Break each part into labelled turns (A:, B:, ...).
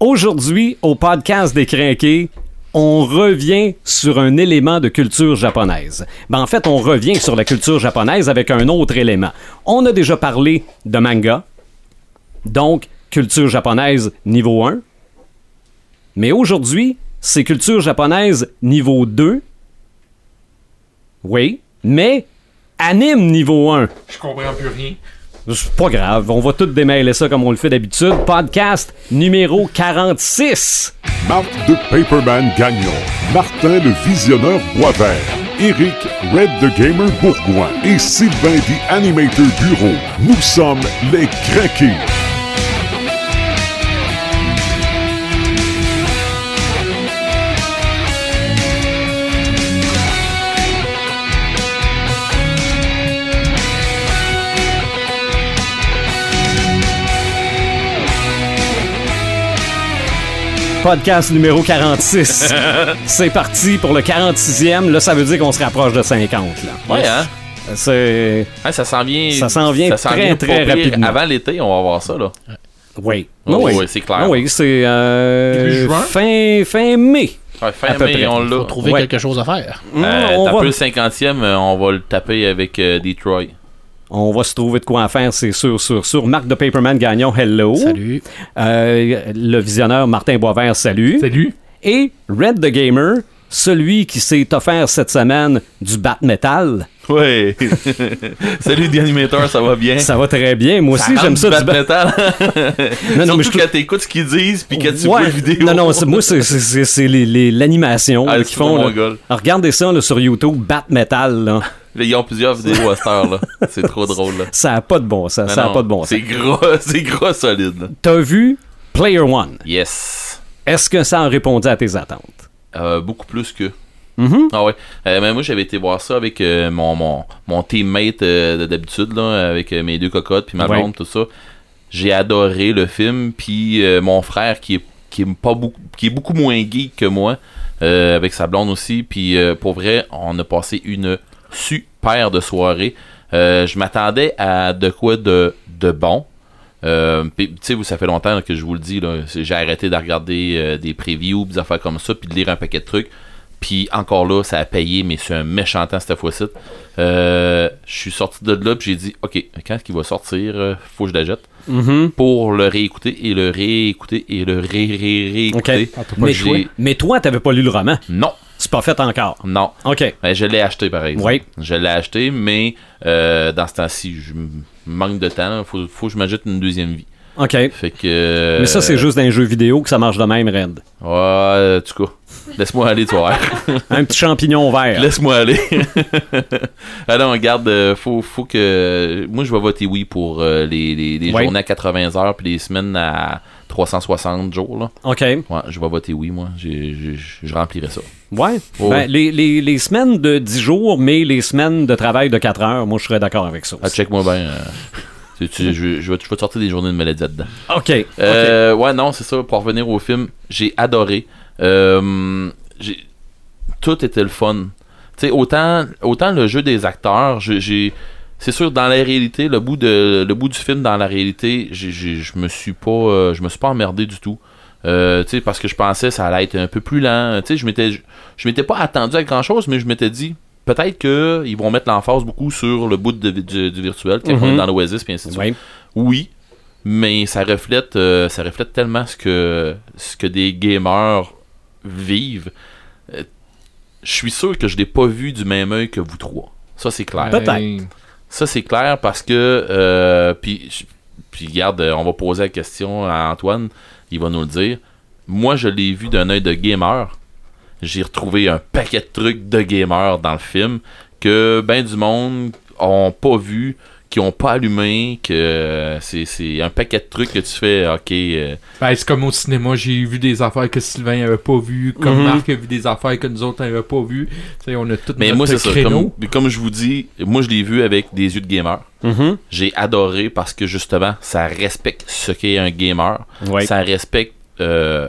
A: Aujourd'hui, au podcast des Crinqués, on revient sur un élément de culture japonaise. Ben, en fait, on revient sur la culture japonaise avec un autre élément. On a déjà parlé de manga, donc culture japonaise niveau 1. Mais aujourd'hui, c'est culture japonaise niveau 2. Oui, mais anime niveau 1.
B: Je comprends plus rien.
A: C'est pas grave, on va tout démêler ça comme on le fait d'habitude. Podcast numéro 46.
C: Marc de Paperman Gagnon, Martin le Visionneur Boisvert, Eric Red the Gamer Bourgoin et Sylvain the Animator Bureau. Nous sommes les Craqués.
A: Podcast numéro 46. c'est parti pour le 46e. Là, ça veut dire qu'on se rapproche de 50. Là.
D: Ouais, hein?
A: C'est.
D: Ouais, ça s'en vient.
A: Ça s'en vient très,
D: vient
A: très rapidement.
D: Avant l'été, on va voir ça, là.
A: Oui.
D: Oh,
A: oui,
D: oui, c'est clair.
A: Ah oui, c'est. euh,
B: juin?
A: fin, fin mai.
D: Ouais, fin
A: À
D: mai,
A: près.
D: on l'a.
E: Trouver
A: Ouais.
E: quelque chose à faire.
A: Hum,
D: Euh,
A: on, va,
D: le 50e, euh, on va le taper avec euh, Detroit.
A: On va se trouver de quoi en faire, c'est sûr, sûr, sûr. Marc de Paperman Gagnon, hello.
E: Salut.
A: Euh, le visionneur Martin Boisvert, salut.
B: Salut.
A: Et Red the Gamer, celui qui s'est offert cette semaine du bat metal.
D: Ouais. Salut, The Animator, ça va bien?
A: Ça va très bien. Moi aussi, j'aime ça du bat
D: metal.
A: Non, non, mais
D: Surtout
A: je-
D: quand t'écoutes ce qu'ils disent, puis quand tu
A: Ouais.
D: vois la vidéo.
A: Non, non, moi, c'est- l'animation
D: Ah,
A: qu'ils font. là. Alors, regardez ça là, sur YouTube, Bat Metal. Là.
D: Ils ont plusieurs vidéos à cette heure, là. C'est trop drôle, là.
A: Ça n'a pas de bon sens. Ça
D: non,
A: pas de bon.
D: C'est gros, c'est gros solide.
A: T'as vu Player One?
D: Yes.
A: Est-ce que ça a répondu à tes attentes?
D: Euh, beaucoup plus que.
A: Mhm.
D: Ah ouais. Euh, mais moi, j'avais été voir ça avec euh, mon, mon, mon teammate euh, de- d'habitude, là, avec euh, mes deux cocottes, puis ma
A: Ouais.
D: blonde, tout ça. J'ai adoré le film, puis mon frère, qui est, qui, est pas beaucoup, qui est beaucoup moins geek que moi, avec sa blonde aussi, puis pour vrai, on a passé une super de soirée. Je m'attendais à de quoi de, de bon. Euh, tu sais, vous, ça fait longtemps là, que je vous le dis, j'ai arrêté de regarder des previews, des affaires comme ça, puis de lire un paquet de trucs. Puis encore là, ça a payé, mais c'est un méchant temps cette fois-ci. Euh, je suis sorti de là, puis j'ai dit, OK, quand est-ce qu'il va sortir Euh, Faut que je la jette.
A: Mhm.
D: Pour le réécouter et le réécouter et le ré-ré-réécouter.
A: OK. Mais,
D: J'ai-
A: toi, mais toi, t'avais pas lu le roman?
D: Non,
A: C'est pas fait encore?
D: non.
A: OK.
D: Ben, je l'ai acheté par exemple.
A: Oui.
D: Je l'ai acheté, mais euh, dans ce temps-ci, je manque de temps. Il faut, faut que je m'ajoute une deuxième vie.
A: OK.
D: Fait que. euh,
A: Mais ça, c'est juste dans les jeux vidéo que ça marche de même, Red.
D: Ouais, en tout cas. Laisse-moi aller, voir.
A: Un petit champignon vert.
D: Laisse-moi aller. Alors, regarde, euh, faut, faut que. Moi, je vais voter oui pour euh, les, les, les
A: Ouais.
D: journées à 80 heures puis les semaines à 360 jours. Là.
A: OK.
D: Ouais, je vais voter oui, moi. Je remplirai ça.
A: Ouais.
D: Oh.
A: Ben, les, les, les semaines de 10 jours, mais les semaines de travail de 4 heures, moi, je serais d'accord avec ça.
D: Ah, check-moi bien. euh, tu- je, je vais, je vais te sortir des journées de maladie là-dedans.
A: OK.
D: Ouais, non, c'est ça. Pour revenir au film, j'ai adoré. Euh, tout était le fun. Tu sais, autant, autant le jeu des acteurs, j'ai-. C'est sûr, dans la réalité, le bout, de, le bout du film, dans la réalité, je me suis pas, euh, je me suis pas emmerdé du tout. Euh, parce que je pensais que ça allait être un peu plus lent. Je m'étais, je, m'étais pas attendu à grand chose, mais je m'étais dit, peut-être que ils vont mettre l'emphase beaucoup sur le bout de- du, du virtuel, on est dans l'Oasis, puis ainsi de suite.
A: Ouais.
D: Oui, mais ça reflète, euh, ça reflète tellement ce que, ce que des gamers vivent. Euh, Je suis sûr que je l'ai pas vu du même œil que vous trois. Ça, c'est clair.
A: Peut-être.
D: Ça, c'est clair parce que. euh, puis, regarde, euh, on va poser la question à Antoine. Il va nous le dire. Moi, je l'ai vu d'un œil de gamer. J'ai retrouvé un paquet de trucs de gamer dans le film que ben du monde ont pas vu, qui ont pas allumé, que euh, c'est c'est un paquet de trucs que tu fais, ok. euh,
B: ben, c'est comme au cinéma, j'ai vu des affaires que Sylvain avait pas vues, comme
A: Mhm.
B: Marc a vu des affaires que nous autres n'avions pas vues. Tu sais, on a tout
D: mais
B: notre
D: moi, c'est ça. Comme, comme je vous dis, moi, je l'ai vu avec des yeux de gamer.
A: Mhm.
D: J'ai adoré parce que justement, ça respecte ce qu'est un gamer.
A: Ouais.
D: Ça respecte. euh,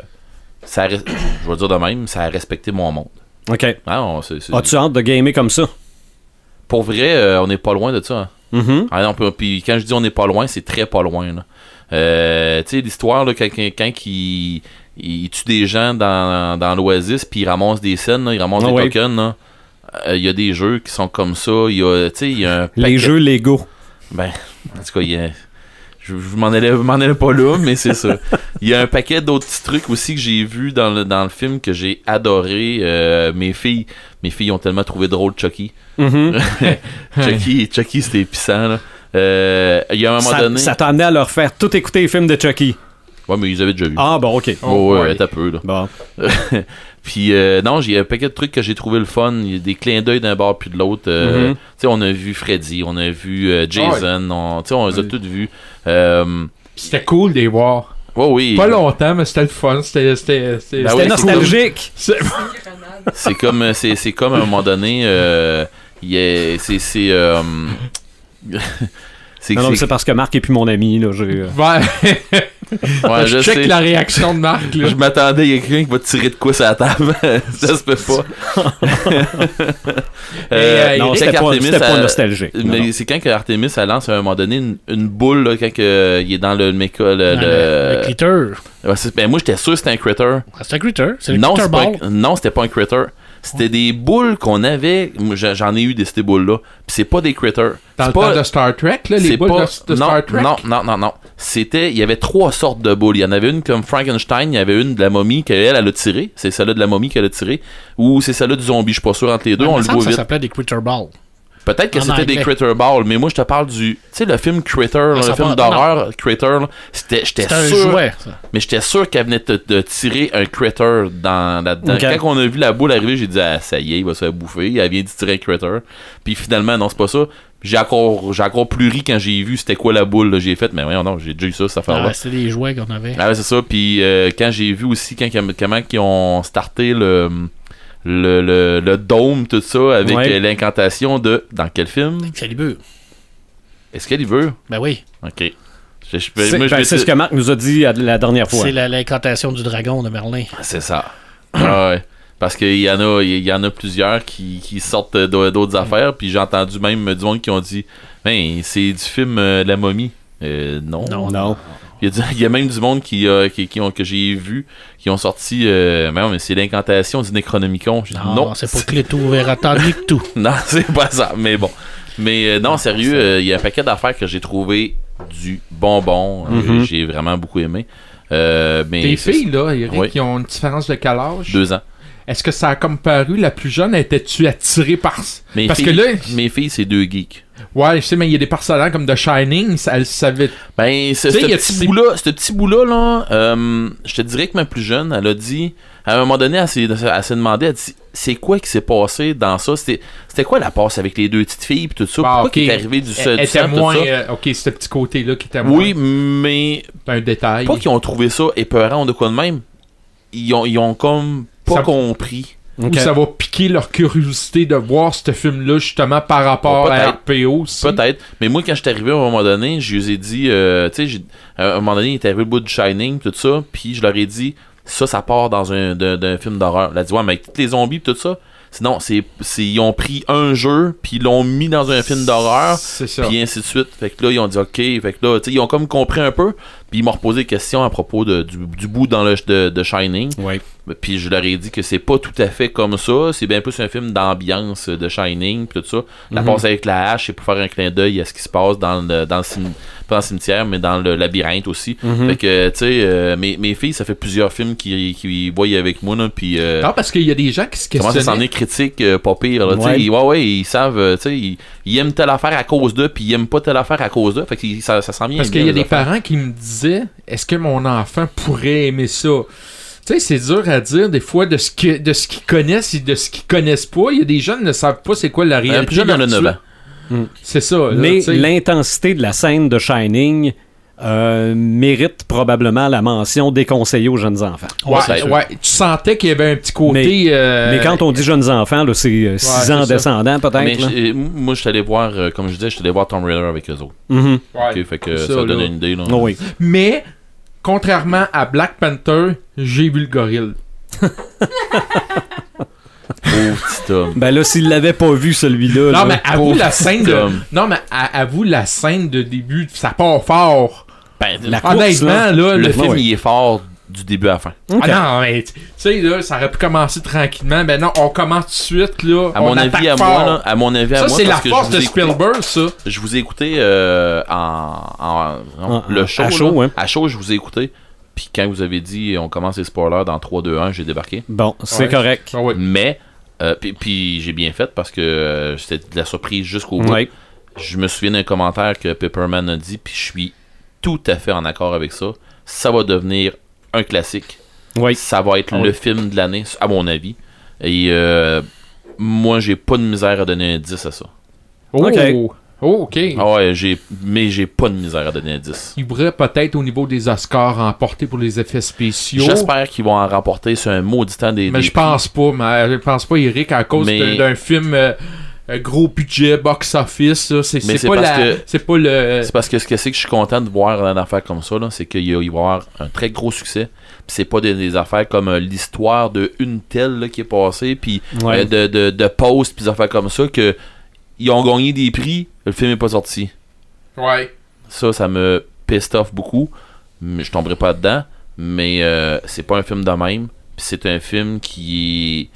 D: ça res- je vais dire de même, ça a respecté mon monde.
A: OK.
D: C'est-
A: As-tu hâte de gamer comme ça?
D: Pour vrai, euh, on n'est pas loin de ça. hein.
A: Mhm.
D: Ah non, puis- puis quand je dis on n'est pas loin, c'est très pas loin. là. Euh, tu sais, l'histoire, là, quand, quand, quand il, il tue des gens dans, dans l'Oasis, puis il ramasse des scènes, là, il ramasse
A: Ah
D: des
A: ouais.
D: tokens. Euh, Il y a des jeux qui sont comme ça. Il y a, tu sais, il y a un
A: Les jeux Lego.
D: Ben, en tout cas, il y a... Je, je m'en allais, pas là, mais c'est ça. Il y a un paquet d'autres petits trucs aussi que j'ai vu dans le, dans le film que j'ai adoré. Euh, mes filles, mes filles ont tellement trouvé drôle Chucky.
A: Mhm.
D: Chucky, Chucky, c'était épissant. Là. Euh, il y a un moment
A: Ça
D: donné.
A: ça t'a amené à leur faire tout écouter les films de Chucky.
D: Ouais, mais ils avaient déjà vu.
A: Ah, bon, ok.
D: Oh, ouais,
B: ouais.
D: t'as peu là.
A: Bon.
D: Puis euh, non, j'ai un paquet de trucs que j'ai trouvé le fun. Il y a des clins d'œil d'un bord puis de l'autre. Euh,
A: Mhm.
D: Tu sais, on a vu Freddy, on a vu euh, Jason, on, tu sais, on les a
B: Ouais.
D: tous vus. Euh,
B: C'était cool de les voir.
D: ouais, oui.
B: Pas longtemps, mais c'était le fun. C'était. C'était c'était-
D: Ben
A: C'était
D: ouais, c'est
A: nostalgique.
B: c'est-
D: C'est comme, euh, c'est, c'est comme à un moment donné, euh, il y a- c'est, c'est, euh, c'est,
A: Non, non, mais
D: c'est-
A: c'est parce que Marc est plus mon ami. Là.
B: Ouais.
D: ouais,
B: je
D: je
B: check
D: sais.
B: la réaction de Marc. Là.
D: Je m'attendais, il y a quelqu'un qui va tirer de quoi sur la table. ça se peut pas.
B: euh,
A: non, c'était pas,
D: Artemis,
A: pas
D: elle-
A: nostalgique.
D: Mais c'est quand que Artemis elle lance à un moment donné une, une boule là, quand que, euh, il est dans le méca. Le,
E: Dans
D: le-
E: le, le critter.
D: Ouais, ben, moi j'étais sûr que c'était un critter.
E: Ah, C'est un critter. C'est le
D: Non,
E: critter
D: pas non, c'était pas un critter. C'était des boules qu'on avait. J'en ai eu de ces boules-là. Puis c'est pas des critters.
B: Dans le
D: pas-
B: temps de Star Trek, là, les boules
D: pas-
B: de, de
D: non,
B: Star Trek?
D: Non, non, non, non. C'était, il y avait trois sortes de boules. Il y en avait une comme Frankenstein, il y avait une de la momie qu'elle, elle a tirée. C'est celle-là de la momie qu'elle a tirée. Ou c'est celle-là du zombie. Je suis pas sûr entre les deux.
E: Ouais,
D: on le voit
E: que
D: vite.
E: Ça s'appelait des critter balls.
D: Peut-être que c'était des. Critter Ball, mais moi je te parle du. Tu sais, le film Critter,
E: ça
D: le film d'horreur Critter, c'était, j'étais sûr.
E: jouet, ça.
D: Mais j'étais sûr qu'elle venait de, de tirer un Critter dans la. dans-
A: Ok.
D: Quand on a vu la boule arriver, j'ai dit, ah, ça y est, il va se faire bouffer. Elle vient de tirer un Critter. Puis finalement, non, c'est pas ça. J'ai encore, j'ai encore plus ri quand j'ai vu c'était quoi la boule, là. J'ai fait, mais voyons, non, j'ai déjà eu ça, cette affaire-là.
E: Ah, C'était des jouets qu'on avait.
D: Ah ouais, c'est ça. Puis euh, quand j'ai vu aussi quand, comment ils ont starté le, le, le, le dôme, tout ça, avec
A: Ouais.
D: euh, l'incantation de. Dans quel film?
E: Excalibur.
D: Excalibur?
E: Ben oui.
D: Ok. Je- je-
A: C'est
D: moi, je
A: ben, c'est ce que Marc nous a dit la dernière fois.
E: C'est la- l'incantation du dragon de Merlin.
D: C'est ça. Ah ouais. Parce qu'il y en a, il y en a plusieurs qui, qui sortent d'au- d'autres affaires, puis j'ai entendu même du monde qui ont dit, ben c'est du film euh, La momie. Euh, non.
E: Non.
A: Non.
D: Il y, a du- il y a même du monde qui, euh, qui, qui ont, que j'ai vu qui ont sorti, euh, mais c'est l'incantation du Necronomicon. Dit,
E: Non,
D: non,
E: c'est pas Cléto Verata ni que tout.
D: non, c'est pas ça. Mais bon. Mais euh, non, sérieux, euh, il y a un paquet d'affaires que j'ai trouvé du bonbon. Euh,
A: Mhm.
D: j'ai vraiment beaucoup aimé. Euh, mais
B: Tes filles, là, Eric,
D: Oui.
B: qui ont une différence de quel âge?
D: Deux ans.
B: Est-ce que ça a comme paru, la plus jeune, étais-tu attirée par.
D: Mes
B: Parce
D: filles,
B: que là,
D: mes filles, c'est deux geeks.
B: ouais, je sais, mais il y a des personnages comme The Shining, ça- elles savaient.
D: Ben, ce, petit
B: c'est-
D: bout-là, ce petit bout-là, là, euh, je te dirais que ma plus jeune, elle a dit, à un moment donné, elle s'est, elle demandé, elle dit, c'est quoi qui s'est passé dans ça? C'était, c'était quoi la passe avec les deux petites filles pis tout ça?
B: Ah,
D: Pourquoi
B: ok.
D: qu'il est arrivé du,
B: Elle
D: du
B: était
D: sang, tout
B: moins.
D: ça?
B: euh, ok, ce petit côté-là qui était moins.
D: Oui, mais
B: un détail.
D: pas qu'ils ont trouvé ça épeurant de quoi de même. Ils ont, ils ont comme pas
B: Ça-
D: compris.
B: Ou
A: Ok.
B: ça va piquer leur curiosité de voir ce film-là, justement, par rapport à. RPO. aussi.
D: Peut-être. Mais moi, quand je suis arrivé à un moment donné, je lui ai dit, euh, tu sais, à un moment donné, il était arrivé le bout du Shining, tout ça, puis je leur ai dit, ça, ça part dans un film d'horreur. Elle a dit, ouais, mais avec tous les zombies, tout ça. Sinon, c'est, ils ont pris un jeu, puis ils l'ont mis dans un film d'horreur,
B: C'est ça.
D: puis ainsi de suite. Fait que là, ils ont dit, ok. Fait que là, tu sais, ils ont comme compris un peu, puis ils m'ont reposé des questions à propos de, du, du bout dans le de, de Shining.
A: Ouais.
D: Puis je leur ai dit que c'est pas tout à fait comme ça. C'est bien plus un film d'ambiance de Shining, puis tout ça. La passe avec la hache, c'est pour faire un clin d'œil à ce qui se passe dans le, dans le pas dans le cimetière, mais dans le labyrinthe aussi.
A: Mhm.
D: Fait que, tu sais, euh, mes, mes filles, ça fait plusieurs films qui, qui voient avec moi, là, puis euh,
B: Non, parce qu'il y a des gens qui se
D: comment ça s'en est critique, euh, pas pire, là, tu sais.
A: Ouais.
D: Ils- Ouais, ouais, ils savent, euh, tu sais, ils, ils aiment telle affaire à cause d'eux, puis ils aiment pas telle affaire à cause d'eux. Fait que ça, ça s'en vient
B: Parce
D: bien,
B: qu'il y a des
D: affaires.
B: parents qui me disaient est-ce que mon enfant pourrait aimer ça? Tu sais, c'est dur à dire des fois de ce que de ce qu'ils connaissent et de ce qu'ils connaissent pas. Il y a des jeunes qui ne savent pas c'est quoi la
D: Un
B: réalité.
D: plus jeune, elle a
B: virtuelle.
D: 9 ans.
B: C'est ça. là,
A: Mais l'intensité de la scène de Shining euh, mérite probablement la mention déconseillée aux jeunes enfants.
B: Ouais, ouais, tu sentais qu'il y avait un petit côté. euh,
A: Mais quand on dit jeunes enfants, c'est 6
B: c'est
A: ans descendants peut-être.
D: moi, je suis allé voir, euh, comme je disais, je suis allé voir Tomb Raider avec eux autres.
A: Mhm.
B: Ouais.
D: Ok, fait que
B: Ça,
D: ça, donne une idée, là.
A: Oh oui.
B: Mais contrairement à Black Panther, j'ai vu le gorille.
D: Homme.
A: Ben là, s'il l'avait pas vu celui-là.
B: Non,
A: là,
B: mais avoue la scène de. Non, mais à- avoue la scène de début, ça part fort.
D: Ben,
A: La course,
B: Honnêtement,
A: là.
B: là,
D: le
B: le
D: film,
A: ouais.
D: il est fort du début à la fin.
B: Ah non, mais tu sais, là, ça aurait pu commencer tranquillement. Ben non, on commence tout de suite, là.
D: À
B: on
D: mon avis, à
B: fort.
D: moi, là, à mon avis, à
B: Ça,
D: moi,
B: c'est la force de
D: écouté-
B: Spielberg, ça.
D: Je vous ai écouté euh, en, en-
A: En-
D: le show.
A: à
D: là.
A: chaud, ouais.
D: À chaud, je vous ai écouté. Puis quand vous avez dit on commence les spoilers dans 3, 2, 1, j'ai débarqué.
A: Bon, c'est
B: Ouais.
A: correct.
B: Ah ouais.
D: Mais, euh, puis, puis j'ai bien fait parce que euh, c'était de la surprise jusqu'au bout.
A: Ouais.
D: Je me souviens d'un commentaire que Pepperman a dit, puis je suis tout à fait en accord avec ça. Ça va devenir un classique.
A: Oui.
D: Ça va être
A: Ah
D: le film de l'année, à mon avis. Et euh, moi, j'ai pas de misère à donner un 10 à ça.
B: Oh,
A: Ok.
B: Oh, ok.
D: Ah ouais, j'ai, mais j'ai pas de misère à donner un 10.
B: Il pourrait peut-être au niveau des Oscars remporter pour les effets spéciaux.
D: J'espère qu'ils vont en remporter sur un maudit temps des.
B: Mais
D: des
B: je pense pas, mais je pense pas, Eric, à cause
D: Mais-
B: d'un- film euh, euh, gros budget, box-office. C'est
D: Mais
B: c'est
D: c'est
B: pas,
D: parce
B: la-
D: que-
B: c'est pas le.
D: C'est parce que ce que c'est que je suis content de voir une affaire comme ça, là, c'est qu'il va y avoir un très gros succès. Puis c'est pas des, des affaires comme euh, l'histoire de une telle là, qui est passée, puis
A: Ouais.
D: euh, de, de, de post, puis des affaires comme ça, que ils ont gagné des prix, le film est pas sorti.
B: Ouais.
D: Ça, ça me pissed off beaucoup. Mais je tomberai pas dedans. Mais euh, c'est pas un film de même. Puis c'est un film qui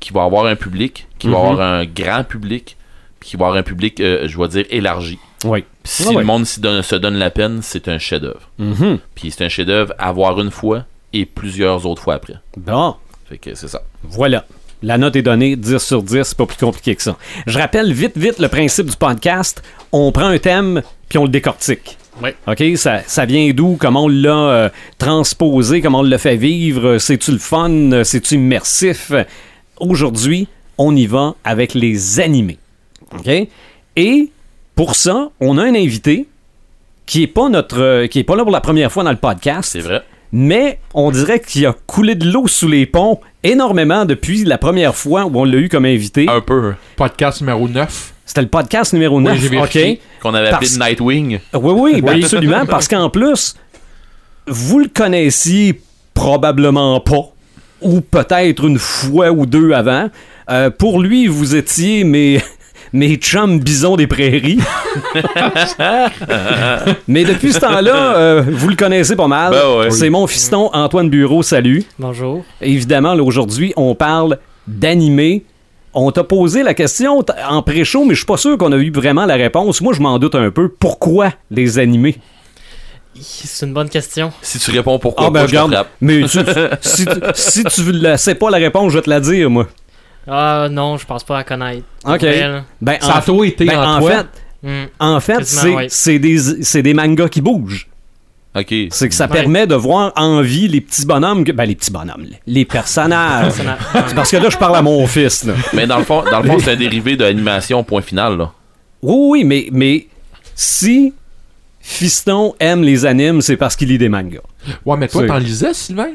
D: qui va avoir un public, qui va
A: Mhm.
D: avoir un grand public, puis qui va avoir un public, euh, je vais dire, élargi.
A: Oui.
D: Si
A: Ah ouais.
D: le monde donne- se donne la peine, c'est un chef-d'œuvre.
A: Mhm.
D: Puis c'est un chef-d'œuvre à voir une fois et plusieurs autres fois après.
A: Bon.
D: Fait que c'est ça.
A: Voilà. La note est donnée 10 sur 10, c'est pas plus compliqué que ça. Je rappelle vite, vite le principe du podcast. On prend un thème, puis on le décortique.
E: Ouais.
A: OK? Ça, ça vient d'où? Comment on l'a euh, transposé? Comment on l'a fait vivre? C'est-tu le fun? C'est-tu immersif? Aujourd'hui, on y va avec les animés. OK? Et pour ça, on a un invité qui est pas notre euh, qui est pas là pour la première fois dans le podcast
D: C'est vrai.
A: Mais on dirait qu'il a coulé de l'eau sous les ponts énormément depuis la première fois où on l'a eu comme invité.
D: Un peu.
B: Podcast numéro 9.
A: C'était le podcast numéro 9.
B: j'ai
A: OK?
B: vérifié.
D: Qu'on avait appelé
A: Parce-
D: Nightwing.
A: Oui, oui, ben absolument. Parce qu'en plus, vous le connaissiez probablement pas, ou peut-être une fois ou deux avant. Euh, pour lui, vous étiez mes, mes chums bisons des prairies. Mais depuis ce temps-là, euh, vous le connaissez pas mal.
D: Ben ouais.
A: C'est mon fiston Antoine Bureau, salut.
E: Bonjour.
A: Évidemment, là, aujourd'hui, on parle d'animé. On t'a posé la question en pré-show, mais je suis pas sûr qu'on a eu vraiment la réponse. Moi, je m'en doute un peu. Pourquoi les animés?
F: C'est une bonne question.
D: Si tu réponds pourquoi
A: Ah, ben
D: pas, je te
A: regarde.
D: frappe.
A: Mais tu- si, tu- si tu ne sais pas la réponse, je vais te la dire, moi.
F: Ah non, je pense pas à connaître.
A: OK.
F: Belle.
A: Ben,
B: Ça a
A: en,
B: toujours été
A: ben,
B: en,
A: en
B: toi.
A: fait,
F: Hmm.
A: en fait c'est
F: ouais.
A: des, c'est des mangas qui bougent.
D: Ok.
A: C'est que ça
F: Ouais.
A: permet de voir en vie les petits bonhommes. que- ben, les petits bonhommes. Les personnages. C'est parce que là, je parle à mon fils, là.
D: Mais dans le fond, dans le fond, c'est un dérivé de l'animation, point final, là.
A: Oui, oui, mais, mais si Fiston aime les animes, c'est parce qu'il lit des mangas.
B: Ouais, mais toi, t'en lisais, Sylvain?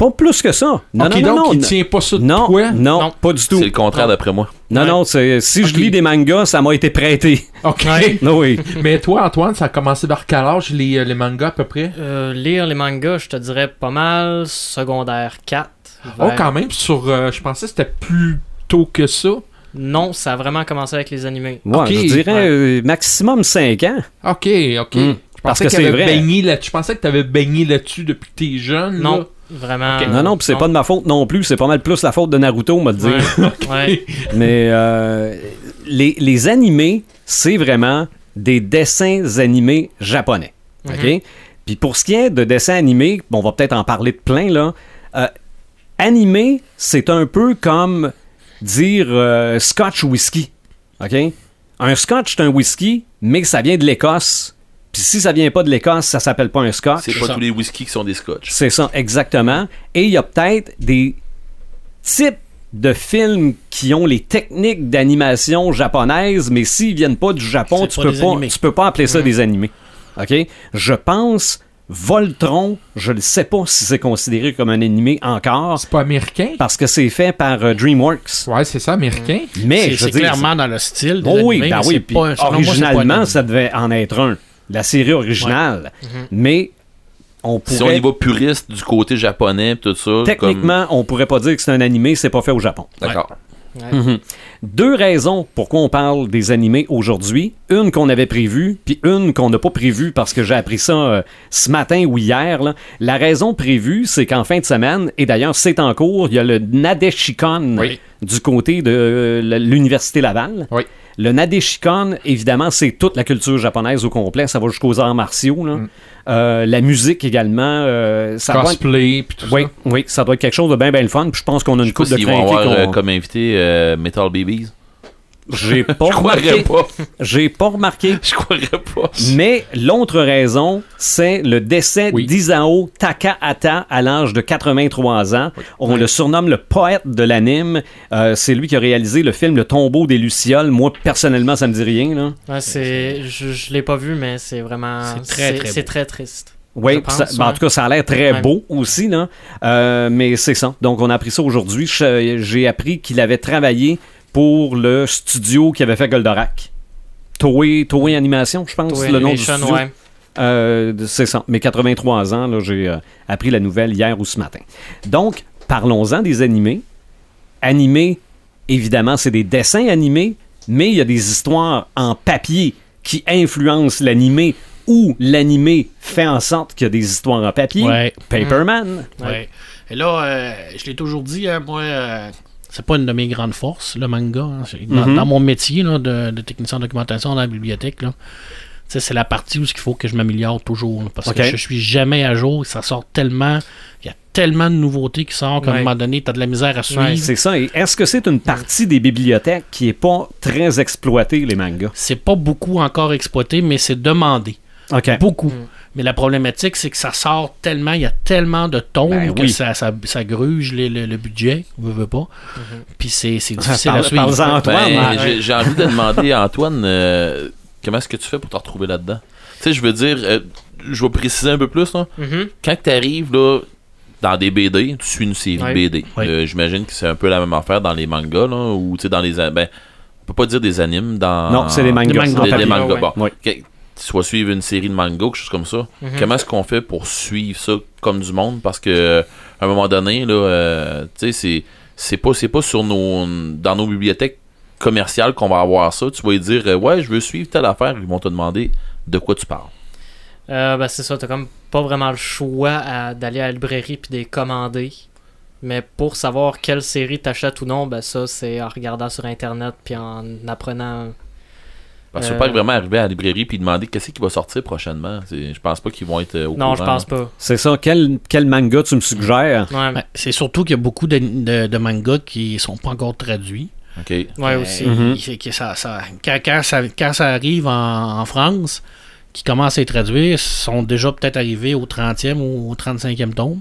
A: Pas plus que ça. Non,
B: ok,
A: non, non,
B: donc,
A: non.
B: il tient pas ça de
A: non,
B: toi?
A: non,
F: Non.
A: pas du tout.
D: C'est le contraire d'après moi.
A: Non,
F: Ouais.
A: non, c'est, si je lis des mangas, ça m'a été prêté.
B: Ok.
A: Non, oui.
B: mais toi, Antoine, ça a commencé vers quel âge, les, euh, les mangas, à peu près?
F: Euh, lire les mangas, je te dirais pas mal. Secondaire 4.
B: Oh, quand même, sur... euh, je pensais que c'était plus tôt que ça.
F: Non, ça a vraiment commencé avec les animés.
A: Ouais,
B: Ok.
A: je dirais
F: Ouais.
A: euh, maximum 5 ans.
B: Ok, ok.
A: Hmm.
B: Je
A: Parce
B: pensais
A: que
B: que
A: c'est vrai.
B: baigné là Je pensais que t'avais baigné là-dessus depuis que t'es jeune.
F: Non,
B: là.
F: Vraiment.
A: non, non, puis c'est pas de ma faute non plus. C'est pas mal plus la faute de Naruto, on va le dire.
F: Ouais.
A: Mais euh, les, les animés, c'est vraiment des dessins animés japonais. OK?
F: Mhm.
A: Puis pour ce qui est de dessins animés, bon, on va peut-être en parler de plein, là. Euh, animé, c'est un peu comme dire euh, scotch whisky. OK? Un scotch, c'est un whisky, mais ça vient de l'Écosse. Puis si ça vient pas de l'Écosse, ça s'appelle pas un scotch.
D: C'est pas
E: ça.
D: tous les whisky qui sont des scotch.
A: C'est ça, exactement. Et il y a peut-être des types de films qui ont les techniques d'animation japonaises, mais s'ils viennent pas du Japon, tu
E: pas
A: peux pas, tu peux pas appeler ça des animés. OK? Je pense Voltron, je ne sais pas si c'est considéré comme un animé encore,
B: C'est pas américain?
A: parce que c'est fait par euh, DreamWorks.
B: Ouais, c'est ça, américain.
A: Mais
E: C'est
A: je
E: c'est
A: veux dire,
E: clairement dans le style. des
A: Oh oui, ben
E: mais
A: oui.
E: c'est
A: puis
E: pas
A: originalement, ça devait en être un. La série originale. Mais on pourrait...
D: Si on y va puriste du côté japonais tout ça.
A: Techniquement, on pourrait pas dire que c'est un animé, c'est pas fait au Japon.
D: Comme... D'accord.
F: Ouais.
A: Mhm. Deux raisons pourquoi on parle des animés aujourd'hui. Une qu'on avait prévue, puis une qu'on n'a pas prévue parce que j'ai appris ça euh, ce matin ou hier. là. La raison prévue, c'est qu'en fin de semaine, et d'ailleurs c'est en cours, il y a le Nadeshikon
B: Oui.
A: du côté de euh, l'Université Laval.
B: Oui.
A: Le Nadeshikon, évidemment, c'est toute la culture japonaise au complet. Ça va jusqu'aux arts martiaux. là. Euh, la musique également. euh, ça doit être-
B: Cosplay, puis tout
A: oui,
B: ça.
A: oui, ça doit être quelque chose de bien, bien le fun. Puis je pense qu'on a une coupe de
D: s'ils vont avoir euh,
A: qu'on-
D: comme invité euh, Metal Babies.
A: J'ai pas
D: Je croirais
A: remarqué.
D: pas.
A: J'ai pas remarqué.
D: Je croirais pas.
A: Mais l'autre raison, c'est le décès
B: Oui.
A: d'Isao Takahata à l'âge de 83 ans. On le surnomme le poète de l'anime. Euh, c'est lui qui a réalisé le film Le tombeau des Lucioles. Moi, personnellement, ça me dit rien. Là.
F: Ouais, c'est, je, je l'ai pas vu, mais c'est vraiment.
E: C'est très, très
F: C'est
E: beau.
F: très triste.
A: Oui,
F: Je
A: puis
F: pense,
A: ça- ben, en
F: ouais.
A: tout cas, ça a l'air très
F: Ouais.
A: beau aussi. Là. Euh, mais c'est ça. Donc, on a appris ça aujourd'hui. Je- J'ai appris qu'il avait travaillé pour le studio qui avait fait Goldorak. Toei, Toei Animation, je pense,
F: Toei
A: le nom du studio.
F: ouais.
A: Euh, c'est ça. Mes 83 ans, là, j'ai euh, appris la nouvelle hier ou ce matin. Donc, parlons-en des animés. Animés, évidemment, c'est des dessins animés, mais il y a des histoires en papier qui influencent l'animé ou l'animé fait en sorte qu'il y a des histoires en papier.
E: Ouais.
A: Paperman.
E: Ouais. Et là, euh, je l'ai toujours dit, hein, moi, euh, c'est pas une de mes grandes forces, le manga. hein.
A: Mhm.
E: dans mon métier là, de, de technicien en documentation dans la bibliothèque, là, c'est la partie où il faut que je m'améliore toujours. là, parce que je suis jamais à jour. Ça sort tellement. Il y a tellement de nouveautés qui sortent qu'à un moment donné, tu as de la misère à suivre.
F: Ouais,
A: C'est ça. Et est-ce que c'est une partie des bibliothèques qui est pas très exploitée, les mangas?
E: c'est pas beaucoup encore exploité, mais c'est demandé. Beaucoup.
F: Mm.
E: Mais la problématique, c'est que ça sort tellement, il y a tellement de tomes
A: Ben
E: que
A: oui.
E: ça, ça, ça gruge les- le, le budget, veut, veut pas. Puis c'est c'est difficile à suivre.
A: Antoine.
D: Ben,
A: hein?
D: j'ai- envie de demander à Antoine euh, comment est-ce que tu fais pour te retrouver là-dedans? Tu sais, je veux dire, euh, je vais préciser un peu plus. Là.
F: Mhm.
D: Quand tu arrives là, dans des BD, tu suis une série
F: Ouais.
D: BD.
E: Ouais.
D: Euh, J'imagine que c'est un peu la même affaire dans les mangas, là, ou tu sais, dans les. Ben, on peut pas dire des animes dans.
A: Non, c'est des mangas.
E: Des mangas.
D: Des, mangas.
F: ouais.
D: Bon.
A: Ouais.
D: Soit suivre une série de mangas, quelque chose comme ça.
F: Mhm.
D: Comment est-ce qu'on fait pour suivre ça comme du monde? Parce que euh, à un moment donné, là, euh, tu sais, c'est c'est pas c'est pas sur nos dans nos bibliothèques commerciales qu'on va avoir ça. Tu vas lui dire euh, ouais, je veux suivre telle affaire, ils vont te demander de quoi tu parles.
F: Euh, ben, c'est ça, t'as comme pas vraiment le choix d'aller à la librairie puis de les commander. Mais pour savoir quelle série t'achètes ou non, ben ça, c'est en regardant sur Internet puis en apprenant.
D: Parce que
F: Euh.
D: tu peux pas vraiment arriver à la librairie puis demander qu'est-ce qui va sortir prochainement. C'est- Je pense pas qu'ils vont être euh, au
F: Non, je
D: courant.
F: pense pas.
A: C'est ça. Quel, quel manga tu me suggères?
F: Ouais,
E: Ben, c'est surtout qu'il y a beaucoup de, de, de mangas qui sont pas encore traduits.
D: Ok.
F: ouais
E: Euh,
F: aussi.
A: Mhm.
E: que ça, ça- quand, quand ça, quand ça arrive en, en France, qui commencent à être traduits, sont déjà peut-être arrivés au 30e ou au 35e tome,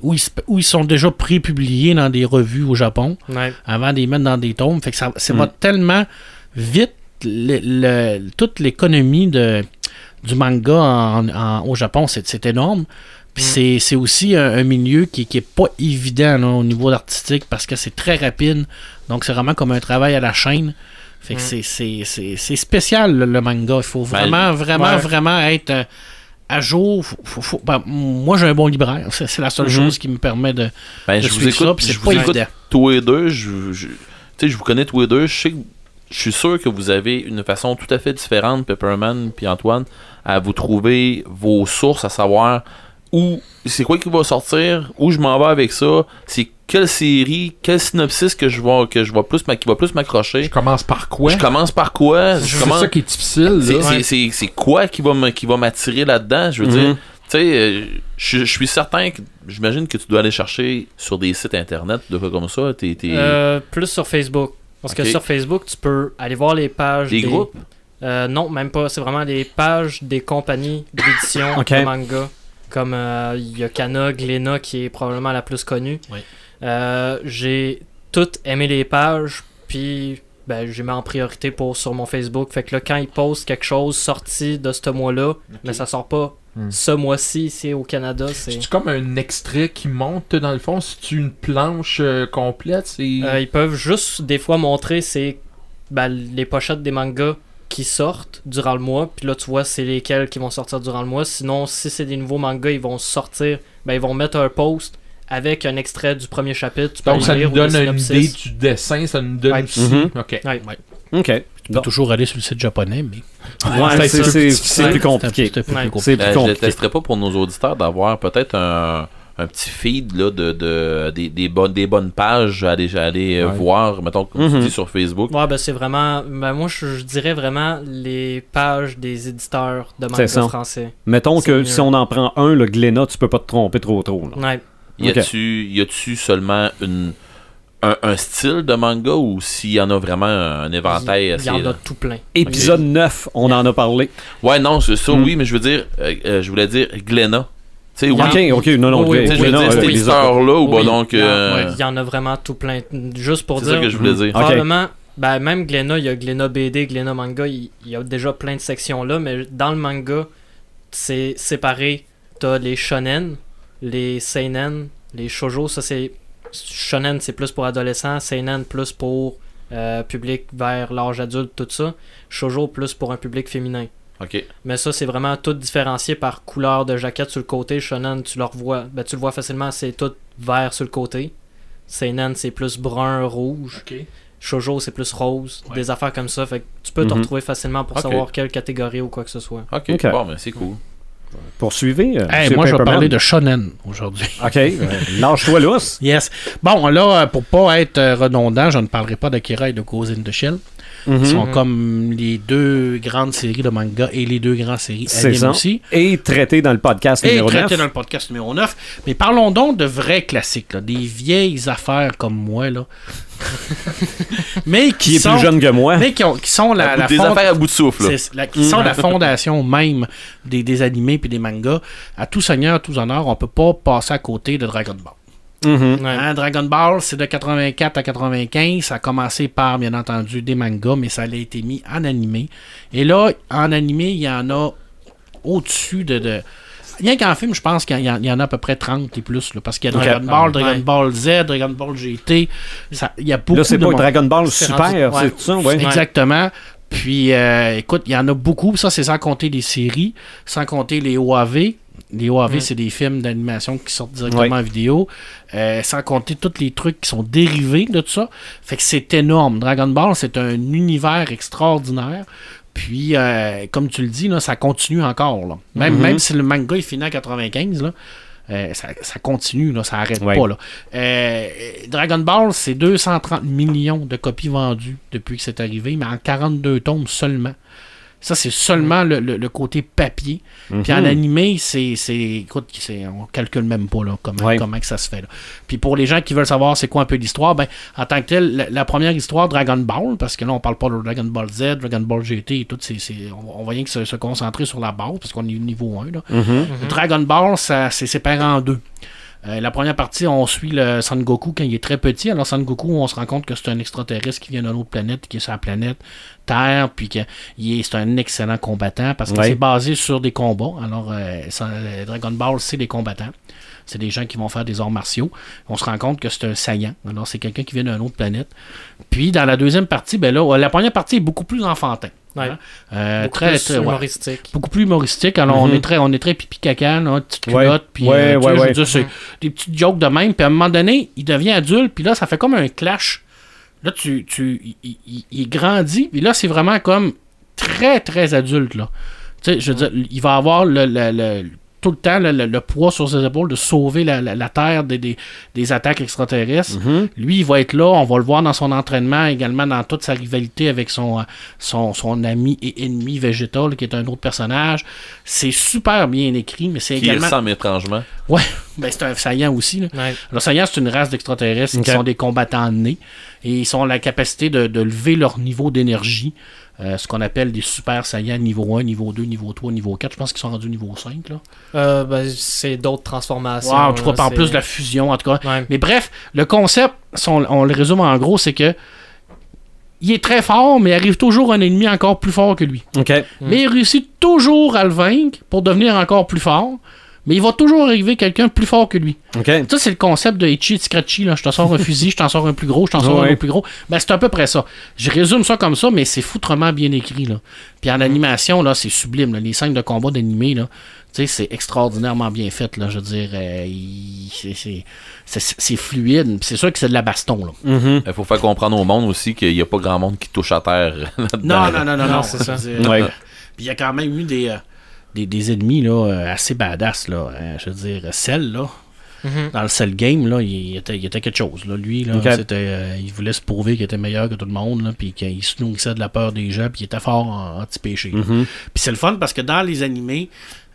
E: où ils, où ils sont déjà pré-publiés dans des revues au Japon,
F: Ouais.
E: avant de les mettre dans des tomes. Fait que ça, ça
A: Mm.
E: va tellement vite, toute l'économie de, du manga en- en- au Japon, c'est énorme. Puis c'est- aussi un, un milieu qui, qui est pas évident là, au niveau artistique parce que c'est très rapide. Donc c'est vraiment comme un travail à la chaîne. Fait que
F: Mm.
E: c'est- spécial le, le manga. Il faut
D: Ben,
E: vraiment, vraiment,
F: ouais.
E: vraiment être euh, à jour. Faut- faut- faut- ben, moi j'ai un bon libraire. C'est la seule
A: Mhm.
E: chose qui me permet de,
D: Ben,
E: de
D: je vous
E: suivre ça.
D: écoute, je
E: c'est
D: vous
E: pas
D: écoute
E: évident.
D: tous les deux. Je, je vous connais tous les deux. Je sais que je suis sûr que vous avez une façon tout à fait différente, Pepperman puis Antoine, à vous trouver vos sources, à savoir où c'est quoi qui va sortir, où je m'en vais avec ça, c'est quelle série, quel synopsis que je vais que je vais plus m'a- qui va plus
B: Je
D: m'accrocher.
B: commence par quoi?
D: Je commence par quoi? Je
B: C'est
D: commence
B: ça qui est difficile.
D: c'est- quoi qui va me- qui va m'attirer là-dedans? Je veux
A: Mhm.
D: dire, tu sais, euh, je je suis certain que j'imagine que tu dois aller chercher sur des sites internet de quoi comme ça. T'es, t'es-
F: Euh, plus sur Facebook. Parce que sur Facebook, tu peux aller voir les pages.
D: des groupes?
F: Euh, non, même pas. C'est vraiment les pages des compagnies d'édition de manga. Comme euh, il y a Kana, Glénat qui est probablement la plus connue.
E: Oui.
F: Euh, j'ai toutes aimé les pages, puis ben, j'ai mis en priorité pour sur mon Facebook. Fait que là, quand ils postent quelque chose sorti de ce mois-là, mais ça sort pas
B: Hmm.
F: ce mois-ci ici au Canada, c'est.
B: C'est comme un extrait qui monte dans le fond? C'est une planche euh, complète? C'est.
F: Euh, ils peuvent juste des fois montrer c'est ben, les pochettes des mangas qui sortent durant le mois. Puis là, tu vois, c'est lesquels qui vont sortir durant le mois. Sinon, si c'est des nouveaux mangas, ils vont sortir. Ben, ils vont mettre un post avec un extrait du premier chapitre. Tu peux
B: Donc, ça
F: lire
B: nous donne une idée du dessin, ça nous donne
F: Ouais.
B: aussi.
A: Mhm.
B: Ok.
F: Ouais.
A: OK.
E: Tu peux toujours aller sur le site japonais, mais
A: Ouais,
B: C'est plus
A: c'est
F: difficile.
A: plus
E: c'est un
A: compliqué.
E: plus compliqué.
A: C'est plus
D: Euh, je
A: compliqué.
D: détesterais pas pour nos auditeurs d'avoir peut-être un, un petit feed là, de, de- des, des bonnes, des bonnes pages à aller, à aller euh,
B: Ouais.
D: voir, mettons, comme
A: Mhm.
D: tu dis sur Facebook.
F: Ouais, ben c'est vraiment. Ben moi, je, je dirais vraiment les pages des éditeurs de manga
A: ça.
F: français.
A: Mettons
F: C'est
A: que
F: mieux.
A: si on en prend un, le Glénat, tu peux pas te tromper trop trop. là.
F: Ouais.
D: Y a-tu y a-tu seulement une, un, un style de manga ou s'il y en a vraiment un éventail
F: Il y en a
D: là?
F: tout plein.
A: Épisode 9, on en a parlé.
D: Ouais, non, c'est ça,
A: Mm.
D: oui, mais je veux dire, euh, euh, je voulais dire Glenna. Tu sais, oui.
A: Ok, ok, non, non,
F: Oui,
D: sais, je veux
A: Glénat,
D: dire,
A: euh,
D: éditeur-là, ou
F: Oui,
D: bah donc.
F: il y en-
D: euh,
E: ouais.
F: Il y en a vraiment tout plein. Juste pour
D: C'est
F: dire.
D: ça que je voulais dire.
F: Probablement, ben, même Glénat, il y a Glénat BD, Glénat manga, il, il y a déjà plein de sections là, mais dans le manga, c'est séparé. T'as les shonen, les seinen, les shoujo, ça c'est. Shonen c'est plus pour adolescents, seinen plus pour euh, public vers l'âge adulte, tout ça. Shoujo plus pour un public féminin.
D: Ok.
F: Mais ça, c'est vraiment tout différencié par couleur de jaquette sur le côté. Shonen, tu le revois, ben, tu le vois facilement, c'est tout vert sur le côté. Seinen, c'est plus brun, rouge.
E: Ok.
F: Shoujo, c'est plus rose.
E: Ouais.
F: Des affaires comme ça. Fait que tu peux te
A: Mhm.
F: retrouver facilement pour savoir quelle catégorie ou quoi que ce soit.
D: Ok,
A: Ok.
D: bon, mais c'est cool.
A: Poursuivez. euh,
E: Hey, moi, je vais parler de shonen aujourd'hui.
A: Ok, euh, lâche-toi lousse.
E: Yes. Bon, là, euh, pour pas être redondant, je ne parlerai pas d'Akira et de Ghost in the Shell.
A: Mhm.
E: Ils sont
F: Mhm.
E: comme les deux grandes séries de manga et les deux grandes séries
A: C'est
E: anime
A: ça.
E: aussi.
A: Et traité dans le podcast
E: Et
A: numéro
E: traité
A: 9.
E: dans le podcast numéro 9. Mais parlons donc de vrais classiques, là, des vieilles affaires comme moi, là. mais qui,
A: Qui est
E: sont,
A: plus jeune que moi.
E: mais qui, ont- qui sont la,
D: des
E: fond-
D: affaires à bout de souffle.
E: la- qui sont la fondation même des, des animés puis des mangas. À tout seigneur, à tout honneur, on peut pas passer à côté de Dragon Ball.
A: Mhm.
E: Hein, Dragon Ball, c'est de 84 à 95. Ça a commencé par, bien entendu, des mangas, mais ça a été mis en animé. Et là, en animé, il y en a au-dessus de. de... Rien qu'en film, je pense qu'il y, en- il y en a à peu près 30 et plus. là, parce qu'il y a. Dragon Ball,
F: Ouais.
E: Dragon Ball Z, Dragon Ball GT. ça- Il y a beaucoup
A: Là, c'est pas Dragon Ball Super,
F: rendu- ouais.
A: c'est ça, ouais.
E: Exactement. Puis, euh, écoute, il y en a beaucoup. Ça, c'est sans compter les séries, sans compter les OAV. Les OAV,
F: Mm.
E: c'est des films d'animation qui sortent directement en vidéo. Euh, sans compter tous les trucs qui sont dérivés de tout ça. Fait que c'est énorme. Dragon Ball, c'est un univers extraordinaire. Puis, euh, comme tu le dis, là, ça continue encore. là. Même,
A: Mhm.
E: même si le manga est fini en 95, là, euh, ça, ça continue, là, ça arrête
A: Ouais.
E: pas. Là. Euh, Dragon Ball, c'est 230 millions de copies vendues depuis que c'est arrivé, mais en 42 tomes seulement. Ça, c'est seulement le, le- le côté papier. Puis en
A: Mhm.
E: animé, c'est. c'est- Écoute, c'est, on calcule même pas là, comment,
A: Ouais.
E: comment que ça se fait. Là. Puis pour les gens qui veulent savoir c'est quoi un peu l'histoire, ben, en tant que tel, la, la première histoire Dragon Ball, parce que là, on parle pas de Dragon Ball Z, Dragon Ball GT et tout, c'est, c'est- on, on va rien que se, se concentrer sur la base, parce qu'on est au niveau 1. Là.
A: Mhm.
E: Dragon Ball, ça c'est séparé en deux. Euh, la première partie, on suit le Son Goku quand il est très petit. Alors, Son Goku, on se rend compte que c'est un extraterrestre qui vient d'une autre planète, qui est sur la planète Terre, puis que c'est un excellent combattant parce que
A: Ouais.
E: c'est basé sur des combats. Alors, euh, euh, Dragon Ball, c'est des combattants. C'est des gens qui vont faire des arts martiaux. On se rend compte que c'est un saillant. Alors, c'est quelqu'un qui vient d'une autre planète. Puis, dans la deuxième partie, ben là, la première partie est beaucoup plus enfantin.
F: Ouais.
E: Hein? Euh,
F: Beaucoup
E: très,
F: plus
E: très- ouais
F: humoristique.
E: beaucoup plus humoristique. Alors, on
A: Mhm.
E: est très, on est très pipi caca, là, petite
A: Ouais.
E: culotte, puis
A: Ouais,
E: euh, tu sais,
A: ouais,
E: je veux
A: ouais.
E: dire, c'est des petites jokes de même. Puis à un moment donné, il devient adulte, puis là, ça fait comme un clash. Là, tu, tu, il, il- il grandit, puis là, c'est vraiment comme très, très adulte, là. Tu sais, je veux dire, il va avoir le, le- le- tout le temps le, le- le poids sur ses épaules de sauver la, la- la Terre des, des, des attaques extraterrestres.
A: Mhm.
E: Lui, il va être là, on va le voir dans son entraînement, également dans toute sa rivalité avec son, euh, son, son ami et ennemi Végétal, qui est un autre personnage. C'est super bien écrit, mais c'est
D: Qui
E: également...
D: ressemble étrangement.
E: Ben, c'est un saillant aussi. Là.
F: Ouais.
E: Alors, c'est une race d'extraterrestres qui sont des combattants nés et ils ont la capacité de, de lever leur niveau d'énergie. Euh, ce qu'on appelle des super saiyans niveau 1, niveau 2, niveau 3, niveau 4. Je pense qu'ils sont rendus niveau 5. Là.
F: Euh, ben, c'est d'autres transformations.
E: En tout cas,
F: là,
E: en plus de la fusion, en tout cas.
F: Ouais.
E: Mais bref, le concept, si on, on le résume en gros, c'est que il est très fort, mais il arrive toujours un ennemi encore plus fort que lui.
A: OK.
F: Mm.
E: Mais il réussit toujours à le vaincre pour devenir encore plus fort. Mais il va toujours arriver quelqu'un plus fort que lui. Ça, c'est le concept de Itchy et Scratchy. Là. Je te sors un fusil, je t'en sors un plus gros, je t'en sors un
A: Ouais.
E: autre plus gros. Ben, c'est à peu près ça. Je résume ça comme ça, mais c'est foutrement bien écrit. Là. Puis en animation, là, c'est sublime. là. Les scènes de combat d'animé, là, tu sais, c'est extraordinairement bien fait. Là, je veux dire, euh, c'est- fluide. Puis C'est sûr que c'est de la baston. Là.
A: Mhm.
D: Il faut faire comprendre au monde aussi qu'il n'y a pas grand monde qui touche à terre. là-dedans.
E: Non, non, non, non,
F: Non,
E: non,
F: c'est ça.
A: Ouais.
E: euh, Puis il y a quand même eu des, euh, des, des ennemis là, euh, assez badass. Là, Euh, je veux dire, Cell, là,
F: Mhm.
E: dans le Cell Game, là, il était, il était quelque chose. Là. Lui, là, c'était, euh, il voulait se prouver qu'il était meilleur que tout le monde, là, puis qu'il se nourrissait de la peur des gens, puis il était fort en anti-péché.
A: Mhm.
E: Puis c'est le fun parce que dans les animés,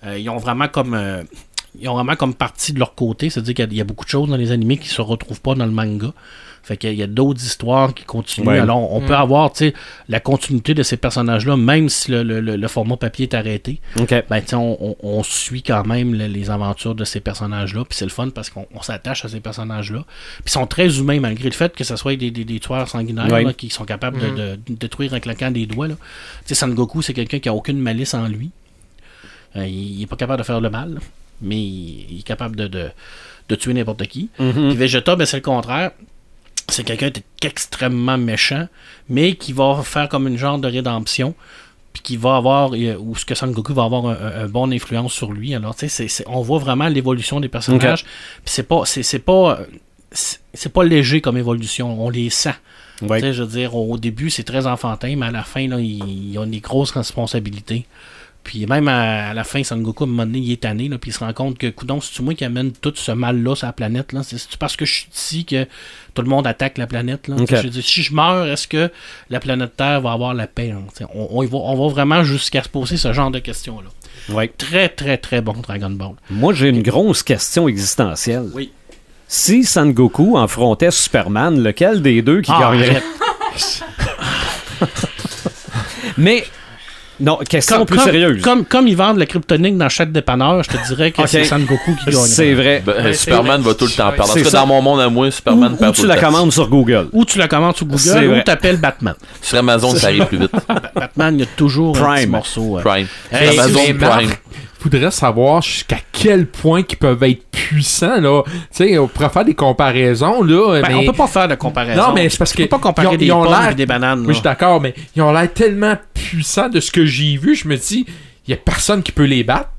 E: euh, ils ont vraiment comme. euh, ils ont vraiment comme partie de leur côté, c'est-à-dire qu'il y y, a beaucoup de choses dans les animés qui se retrouvent pas dans le manga. Fait qu'il y a- il y a d'autres histoires qui continuent.
A: Ouais.
E: Alors, on peut avoir, tu sais, la continuité de ces personnages-là, même si le, le- le- format papier est arrêté.
A: OK.
E: Ben, tu sais, on, on- on suit quand même le- les aventures de ces personnages-là. Puis c'est le fun parce qu'on on s'attache à ces personnages-là. Puis ils sont très humains, malgré le fait que ce soit des, des, des tueurs sanguinaires
A: Ouais.
E: là, qui sont capables de- de, de détruire en claquant des doigts. là. Tu sais, Sangoku, c'est quelqu'un qui a aucune malice en lui. Euh, il, il est pas capable de faire le mal, mais il, il est capable de, de, de tuer n'importe qui.
A: Mhm.
E: Puis Vegeta, ben, c'est le contraire. C'est quelqu'un d'extrêmement méchant, mais qui va faire comme une genre de rédemption. Puis qui va avoir, euh, ou ce que Son Goku va avoir un, un- bonne influence sur lui. Alors, tu sais, on voit vraiment l'évolution des personnages. Puis c'est pas, c'est pas, c'est pas léger comme évolution. On les sent.
A: Ouais.
E: Tu sais, je veux dire, au début, c'est très enfantin, mais à la fin, là, ils, ils ont des grosses responsabilités. Puis même à, à la fin, Son Goku, à un moment donné, il est tanné, là, puis il se rend compte que, coudon, c'est-tu moi qui amène tout ce mal-là sur la planète, là? C'est c'est-tu parce que je suis ici que tout le monde attaque la planète, là? Je dire, si je meurs, est-ce que la planète Terre va avoir la paix? hein? On, va, on va vraiment jusqu'à se poser ce genre de questions-là.
A: Ouais.
E: Très, très, très bon, Dragon Ball.
A: Moi, j'ai une grosse question existentielle.
E: Oui.
A: Si Sangoku affrontait Superman, lequel des deux qui
E: Ah,
A: gagnerait? Mais, non, question plus
E: comme,
A: sérieuse.
E: Comme, comme ils vendent la kryptonique dans chaque dépanneur, je te dirais que c'est Son Goku qui gagnerait.
A: C'est vrai.
D: Ben, Superman va tout le temps perdre. En
A: C'est
D: tout cas, dans mon monde à moi, Superman
A: Ou, ou
D: perd tout
A: tu
D: le
A: la
D: temps.
A: commandes sur Google.
E: Ou tu la commandes sur Google, ou t'appelles Batman.
D: Sur Amazon, ça arrive plus vite.
E: Batman, il y a toujours un
A: Prime.
E: petit morceau. euh.
D: Prime.
E: Hey,
D: Amazon Prime.
B: Faudrait savoir jusqu'à quel point ils peuvent être puissants, là. Tu sais, on pourrait faire des comparaisons, là.
E: Ben,
B: mais...
E: On peut pas faire de comparaison.
B: Non, mais c'est parce
E: Tu peux pas comparer
B: ils ont-
E: des
B: ils ont
E: pommes
B: l'air-
E: et des bananes.
B: Oui, je suis d'accord, mais ils ont l'air tellement puissants de ce que j'ai vu, je me dis, il y a personne qui peut les battre.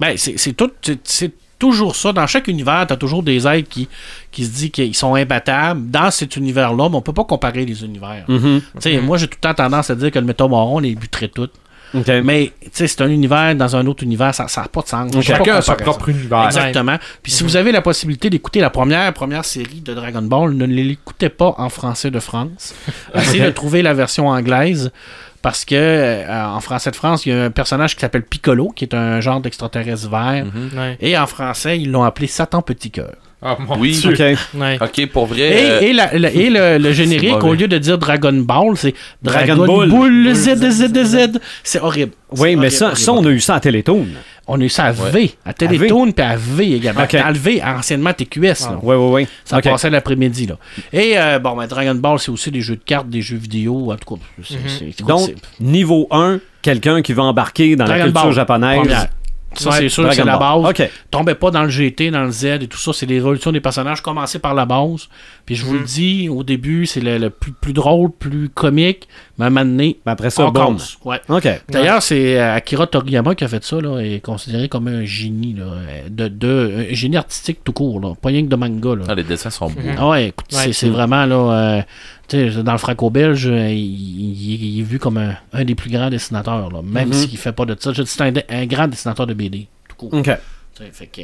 E: Ben, c'est c'est tout. c'est- toujours ça. Dans chaque univers, t'as toujours des êtres qui, qui se disent qu'ils sont imbattables. Dans cet univers-là, mais on peut pas comparer les univers.
A: Mhm.
E: Tu sais, Moi, j'ai tout le temps tendance à dire que le métamoron, on les buterait toutes.
A: OK.
E: Mais tu sais, c'est un univers dans un autre univers, ça n'a pas de sens.
B: Chacun a son propre univers.
E: Exactement. Puis si vous avez la possibilité d'écouter la première première série de Dragon Ball, ne l'écoutez pas en français de France. Essayez de trouver la version anglaise parce que euh, en français de France, il y a un personnage qui s'appelle Piccolo, qui est un genre d'extraterrestre vert.
F: Ouais.
E: Et en français, ils l'ont appelé Satan Petit Cœur.
B: Ah, mon
D: Oui.
B: Dieu.
A: OK.
F: Ouais.
D: Ok, pour vrai.
E: Et,
D: euh,
E: et, la- la- et le, le générique, au lieu de dire Dragon Ball, c'est
A: Dragon
E: Dragon,
A: Ball.
E: Ball, Z, Z, Z. C'est horrible.
A: Oui, mais
E: horrible,
A: ça,
E: horrible.
A: ça, on a eu ça en Télétoon.
E: On a eu ça à V, à Télétoon, puis à V également.
A: Ok.
E: Dans le V, anciennement TQS.
A: Oui, oui, oui.
E: Ça
A: OK.
E: passait l'après-midi. là. Et euh, bon, ben, Dragon Ball, c'est aussi des jeux de cartes, des jeux vidéo. En tout cas, c'est- écoute,
A: Donc, niveau 1, quelqu'un qui va embarquer dans la
E: Dragon
A: culture
E: Ball,
A: japonaise.
E: première. Ça,
A: Ouais,
E: c'est sûr,
A: Dragon
E: c'est la base.
A: OK.
E: Tombez pas dans le GT, dans le Z et tout ça. C'est l'évolution des personnages. Commencez par la base. Puis je vous
A: Mhm.
E: le dis, au début, c'est le, le plus, plus drôle, plus comique. Mais à un moment donné,
A: Ben après ça, bon.
E: Ouais.
A: OK.
E: D'ailleurs, c'est euh, Akira Toriyama qui a fait ça, là, et est considéré comme un génie, là, euh, de, de, un génie artistique tout court, là, pas rien que de manga. Là.
D: ah, les dessins sont beaux.
E: Ah ouais, écoute,
F: Ouais.
E: c'est, c'est vraiment là. euh, dans le franco-belge, euh, il, il- il est vu comme un, un des plus grands dessinateurs, là, même
A: Mhm.
E: s'il fait pas de ça. C'est un, un grand dessinateur de BD, tout court.
A: OK.
E: Tu sais, fait que,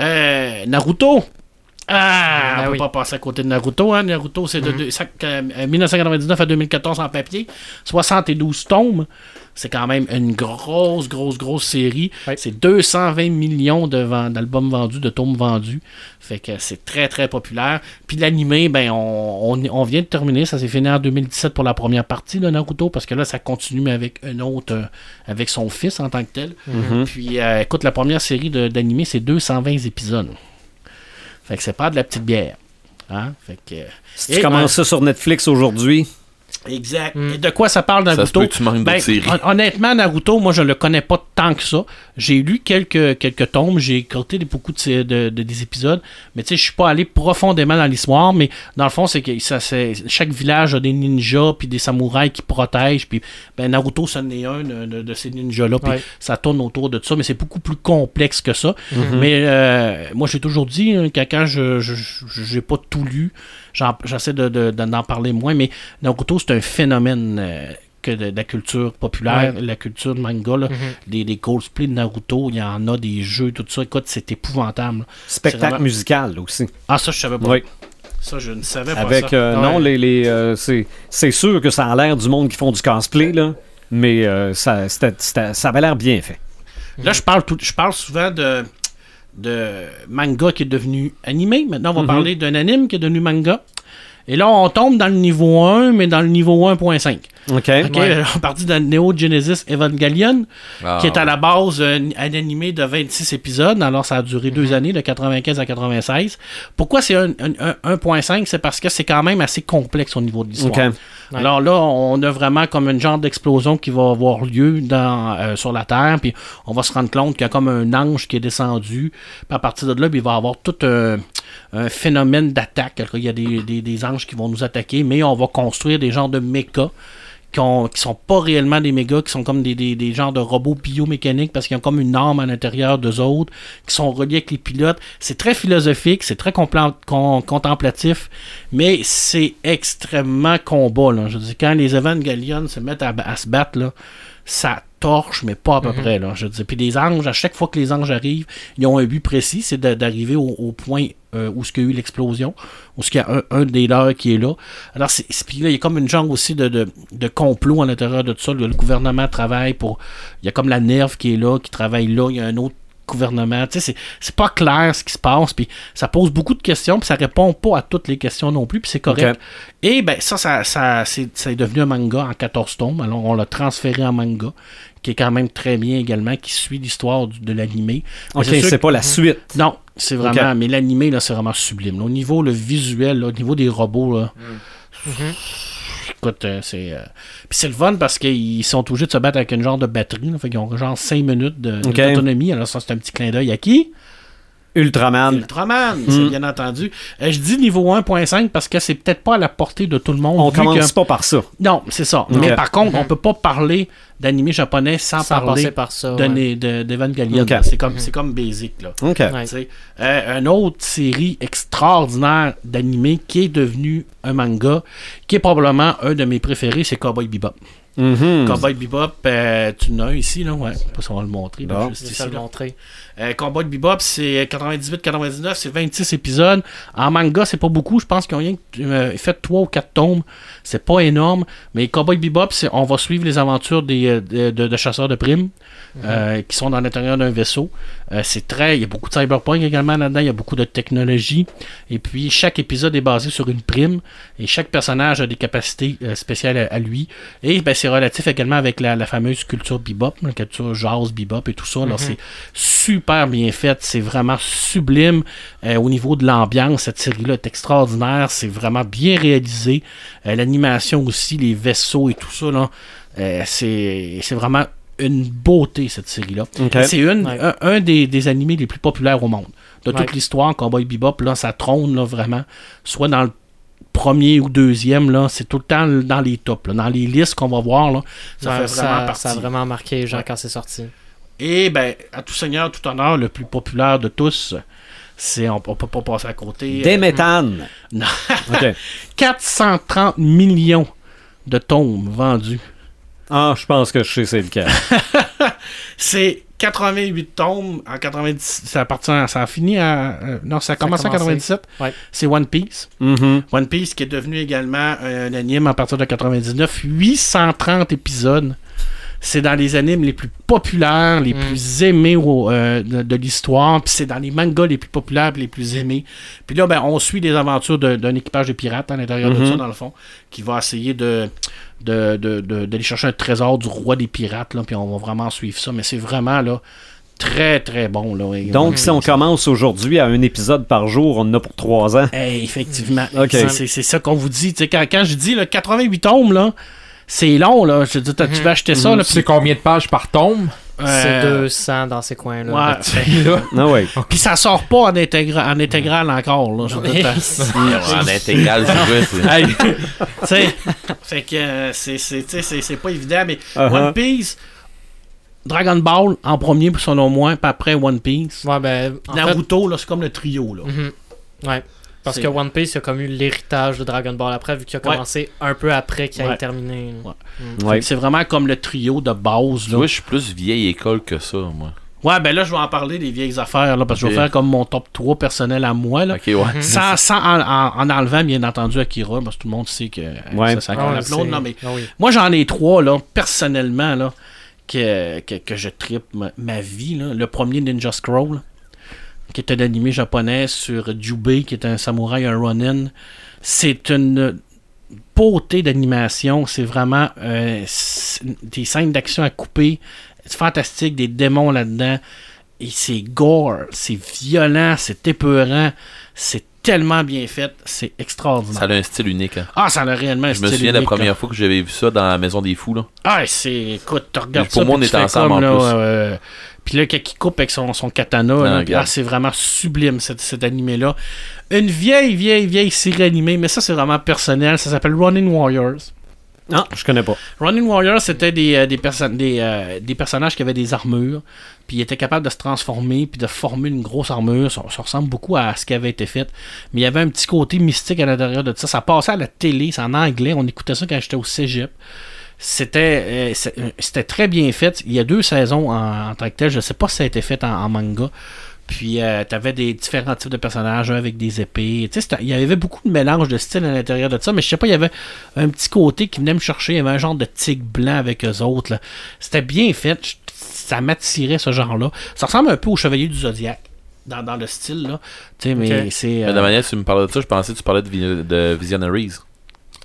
E: euh, Naruto. Ah,
F: Ben
E: on peut
F: oui.
E: pas passer à côté de Naruto. Hein. Naruto, c'est de deux- ça- euh, 1999 à 2014 en papier. 72 tomes. C'est quand même une grosse, grosse, grosse série. C'est 220 millions d'albums vendus, de tomes vendus. Fait que c'est très, très populaire. Puis l'animé, ben, on, on, on vient de terminer. Ça s'est fini en 2017 pour la première partie de Naruto. Parce que là, ça continue avec un autre, euh, avec son fils en tant que tel.
A: Mhm.
E: Puis, euh, écoute, la première série d'animé, c'est 220 épisodes. Fait que c'est pas de la petite bière. Hein? Fait que,
A: Si
E: Et,
A: tu commences
E: ouais.
A: ça sur Netflix aujourd'hui,
E: Exact.
F: Mm.
E: Et de quoi ça parle
D: Ça se
E: Naruto
D: peut que tu manques
E: Ben,
D: séries.
E: hon- honnêtement, Naruto, moi, je le connais pas tant que ça. J'ai lu quelques, quelques tomes, j'ai écouté des- beaucoup de, de- de- des épisodes, mais tu sais, je suis pas allé profondément dans l'histoire, mais dans le fond, c'est que ça, c'est, chaque village a des ninjas, puis des samouraïs qui protègent, puis ben, Naruto, c'en est un de, de- de ces ninjas-là, puis
F: Ouais.
E: ça tourne autour de ça, mais c'est beaucoup plus complexe que ça.
F: Mhm.
E: Mais euh, moi, j'ai toujours dit, hein, que quand je- j'ai pas tout lu, j'essaie de, de- d'en parler moins, mais Naruto, c'est un phénomène euh, que de, de la culture populaire, la culture de manga, là. Des, des cosplays de Naruto, il y en a des jeux, tout ça. Écoute, c'est épouvantable. là.
A: Spectacle
E: vraiment-
A: musical aussi.
E: Ah, ça, je savais pas.
A: Oui.
E: Ça, je ne savais pas.
A: Avec,
E: ça.
A: euh,
E: Ouais.
A: non, les, les, euh, c'est, c'est sûr que ça a l'air du monde qui font du cosplay, là, mais euh, ça, ça avait l'air bien fait.
E: Là, je parle, tout, je parle souvent de, de manga qui est devenu animé. Maintenant, on va
A: Mhm.
E: parler d'un anime qui est devenu manga. Et là, on tombe dans le niveau 1, mais dans le niveau 1.5.
A: OK?
E: Ok,
F: Ouais.
E: On partit de Neo Genesis Evangelion,
D: Ah,
E: qui est à la base euh, un animé de 26 épisodes. Alors, ça a duré deux années, de 95 à 96. Pourquoi c'est un, un- un 1.5 C'est parce que c'est quand même assez complexe au niveau de l'histoire.
A: OK.
F: Ouais.
E: Alors là, on a vraiment comme une genre d'explosion qui va avoir lieu dans, euh, sur la Terre, puis on va se rendre compte qu'il y a comme un ange qui est descendu. Puis à partir de là, puis il va y avoir tout un, un phénomène d'attaque. Il y a des, des- des anges qui vont nous attaquer, mais on va construire des genres de mechas qui, ont, qui sont pas réellement des mégas, qui sont comme des, des, des genres de robots biomécaniques parce qu'ils ont comme une arme à l'intérieur d'eux autres, qui sont reliés avec les pilotes. C'est très philosophique, c'est très contemplatif, mais c'est extrêmement combat. Là. Je veux dire, quand les Evangelions se mettent à, à se battre, là, ça torche, mais pas à peu près. Là. Je veux dire, puis les anges, à chaque fois que les anges arrivent, ils ont un but précis, c'est d'arriver au, au point euh, où ce qu'il y a eu l'explosion, où ce qu'il y a un, un des leurs qui est là. Alors, c'est, puis là, il y a comme une genre aussi de, de, de complot à l'intérieur de tout ça. Le, le gouvernement travaille pour. Il y a comme la NERV qui est là, qui travaille là. Il y a un autre gouvernement. Tu sais, c'est, pas clair ce qui se passe. Puis ça pose beaucoup de questions, puis ça répond pas à toutes les questions non plus, puis c'est correct. Et ben ça, ça, ça c'est, devenu un manga en 14 tomes. Alors on l'a transféré en manga, qui est quand même très bien également, qui suit l'histoire de l'animé.
A: OK,
E: c'est sûr
A: c'est
E: que-
A: pas la suite.
E: non, c'est vraiment. Mais l'animé, là, c'est vraiment sublime. là. Au niveau le visuel, là, au niveau des robots, là. Écoute, euh, c'est. euh, Puis c'est le fun parce qu'ils sont obligés de se battre avec une genre de batterie. Là, fait qu'ils ont genre 5 minutes d'autonomie. Alors, ça, c'est un petit clin d'œil à qui
A: Ultraman.
E: Ultraman,
A: Mm.
E: c'est bien entendu. Euh, je dis niveau 1.5 parce que c'est peut-être pas à la portée de tout le monde.
A: On commence
E: que-
A: pas par ça.
E: Non, c'est ça. Mais par contre, on peut pas parler d'animé japonais sans,
F: Sans
E: parler
F: passer par ça.
E: de
F: ouais.
E: d'Evangelion.
A: Ok.
E: C'est comme, c'est comme basic, là.
F: Ouais.
E: Euh, une autre série extraordinaire d'animé qui est devenue un manga, qui est probablement un de mes préférés, c'est Cowboy Bebop.
A: Mhm.
E: Cowboy Bebop, euh, tu en as un ici, là, ouais. Je sais pas si on va le montrer. là, juste
F: Je vais
E: ici,
F: le
E: là.
F: montrer.
E: Euh, Cowboy Bebop, c'est 98-99, c'est 26 épisodes. En manga, c'est pas beaucoup. Je pense qu'ils ont rien que, euh, fait 3 ou 4 tomes. C'est pas énorme. Mais Cowboy Bebop, on va suivre les aventures des, euh, de, de- de chasseurs de primes euh, qui sont dans l'intérieur d'un vaisseau. Euh, c'est très. Il y a beaucoup de cyberpunk également là-dedans. Il y a beaucoup de technologie. Et puis, chaque épisode est basé sur une prime. Et chaque personnage a des capacités spéciales à, à lui. Et ben, c'est relatif également avec la, la fameuse culture bebop, la culture jazz bebop et tout ça. Alors, c'est super bien fait. C'est vraiment sublime euh, au niveau de l'ambiance. Cette série-là est extraordinaire. C'est vraiment bien réalisé. Euh, L'animation aussi, les vaisseaux et tout ça, là, euh, c'est vraiment une beauté, cette série-là. C'est une,
F: Ouais.
E: un, un des, des animés les plus populaires au monde. De toute
F: Ouais.
E: l'histoire, Cowboy Bebop, là, ça trône là, vraiment. Soit dans le premier ou deuxième, là, c'est tout le temps dans les tops. là. Dans les listes qu'on va voir, là, ça
F: Ouais,
E: fait vraiment
F: ça,
E: partie.
F: ça a vraiment marqué les gens
E: Ouais.
F: quand c'est sorti.
E: Et ben, à tout seigneur, tout honneur, le plus populaire de tous, c'est on, on peut pas passer à côté.
A: Des méthanes.
E: Non.
A: OK.
E: 430 millions de tomes vendus.
A: Ah, je pense que je sais c'est lequel.
E: C'est 88 tomes en 90. Ça, appartient, ça a fini à. euh, non, ça a commencé en
F: commencé.
E: 97.
F: Ouais.
E: C'est One Piece.
A: Mhm.
E: One Piece qui est devenu également un anime à partir de 99. 830 épisodes. C'est dans les animes les plus populaires, les
F: Mm.
E: plus aimés au- euh, de, de l'histoire. Puis c'est dans les mangas les plus populaires et les plus aimés. Puis là, ben, on suit les aventures d'un équipage de pirates à l'intérieur de
A: Mhm.
E: ça, dans le fond, qui va essayer de de- de- de- d'aller chercher un trésor du roi des pirates. Là, puis on va vraiment suivre ça. Mais c'est vraiment là Très, très bon. Là.
A: Donc, si on commence aujourd'hui à un épisode par jour, on en a pour trois ans.
E: Hey, effectivement. C'est- ça qu'on vous dit. Quand, quand je dis là, 88 tomes, là, c'est long. Là. Je dis, t'as- tu vas acheter ça. Là,
B: Tu sais
E: puis,
B: combien de pages par tome?
F: C'est
E: euh,
F: 200 dans ces coins-là.
E: Ouais,
B: là,
A: Ah ouais.
E: Puis ça sort pas en, intégra- en intégral encore. Là, je veux dire,
D: En intégral, c'est vrai. c'est-
B: hey,
E: Tu sais, fait que euh, c'est- c'est c'est- c'est pas évident, mais
A: Uh-huh.
E: One Piece, Dragon Ball en premier selon moi, puis après One Piece.
F: Ouais, ben, fait,
E: Naruto, là, c'est comme le trio. Là.
F: mhm. Ouais. Parce que One Piece a comme eu l'héritage de Dragon Ball après, vu qu'il a
E: Ouais.
F: commencé un peu après qu'il
E: Ouais.
F: ait terminé.
E: Ouais.
F: Mm.
E: C'est vraiment comme le trio de base.
D: Tu
E: Là.
D: vois, je suis plus vieille école que ça, moi.
E: Ouais, ben là, je vais en parler des vieilles affaires, là, parce que je vais faire comme mon top 3 personnel à moi. Là.
D: Ok, ouais.
E: Sans, sans en, en- en enlevant, bien entendu, Akira, parce que tout le monde sait que euh,
A: Ouais.
E: ça, ça
F: Ah
E: Non, mais
F: ah oui.
E: Moi, j'en ai trois, là, personnellement, là, que, que, que je tripe ma, ma vie. Là. Le premier, Ninja Scroll, qui est un animé japonais sur Jubei, qui est un samouraï, un ronin. C'est une beauté d'animation. C'est vraiment euh, des scènes d'action à couper. C'est fantastique, des démons là-dedans. Et c'est gore, c'est violent, c'est épeurant. C'est tellement bien fait. C'est extraordinaire.
D: Ça a un style unique. hein.
E: Ah, ça a réellement un
D: Je me
E: style
D: souviens la
E: unique,
D: première fois que j'avais vu ça dans la Maison des Fous. Là.
E: Ah, c'est. Écoute, tu regardes
D: Pour
E: ça.
D: moi,
E: puis
D: on était
E: fais
D: ensemble
E: comme,
D: en
E: là,
D: plus.
E: euh, puis là, quand il coupe avec son, son katana,
D: Ah,
E: ah, c'est vraiment sublime cet, cet animé-là. Une vieille, vieille, vieille série animée, mais ça, c'est vraiment personnel. Ça s'appelle Running Warriors.
A: Ah, je connais pas.
E: Running Warriors, c'était des, euh, des, perso- des, euh, des personnages qui avaient des armures, puis ils étaient capables de se transformer, puis de former une grosse armure. Ça, ça ressemble beaucoup à ce qui avait été fait. Mais il y avait un petit côté mystique à l'intérieur de ça. Ça passait à la télé, c'est en anglais. On écoutait ça quand j'étais au cégep. C'était euh, euh, c'était très bien fait. Il y a deux saisons en, en tant que tel. Je sais pas si ça a été fait en, en manga. Puis euh, t'avais des différents types de personnages, un avec des épées. Tu il y avait beaucoup de mélange de styles à l'intérieur de ça, mais je sais pas, il y avait un petit côté qui venait me chercher. Il y avait un genre de tigre blanc avec eux autres. là. C'était bien fait. Ça m'attirait ce genre-là. Ça ressemble un peu au Chevalier du Zodiac. Dans, dans le style, là. Tu sais, mais c'est.
D: Mais de la manière que tu me parlais de ça, je pensais que tu parlais de, de Visionaries.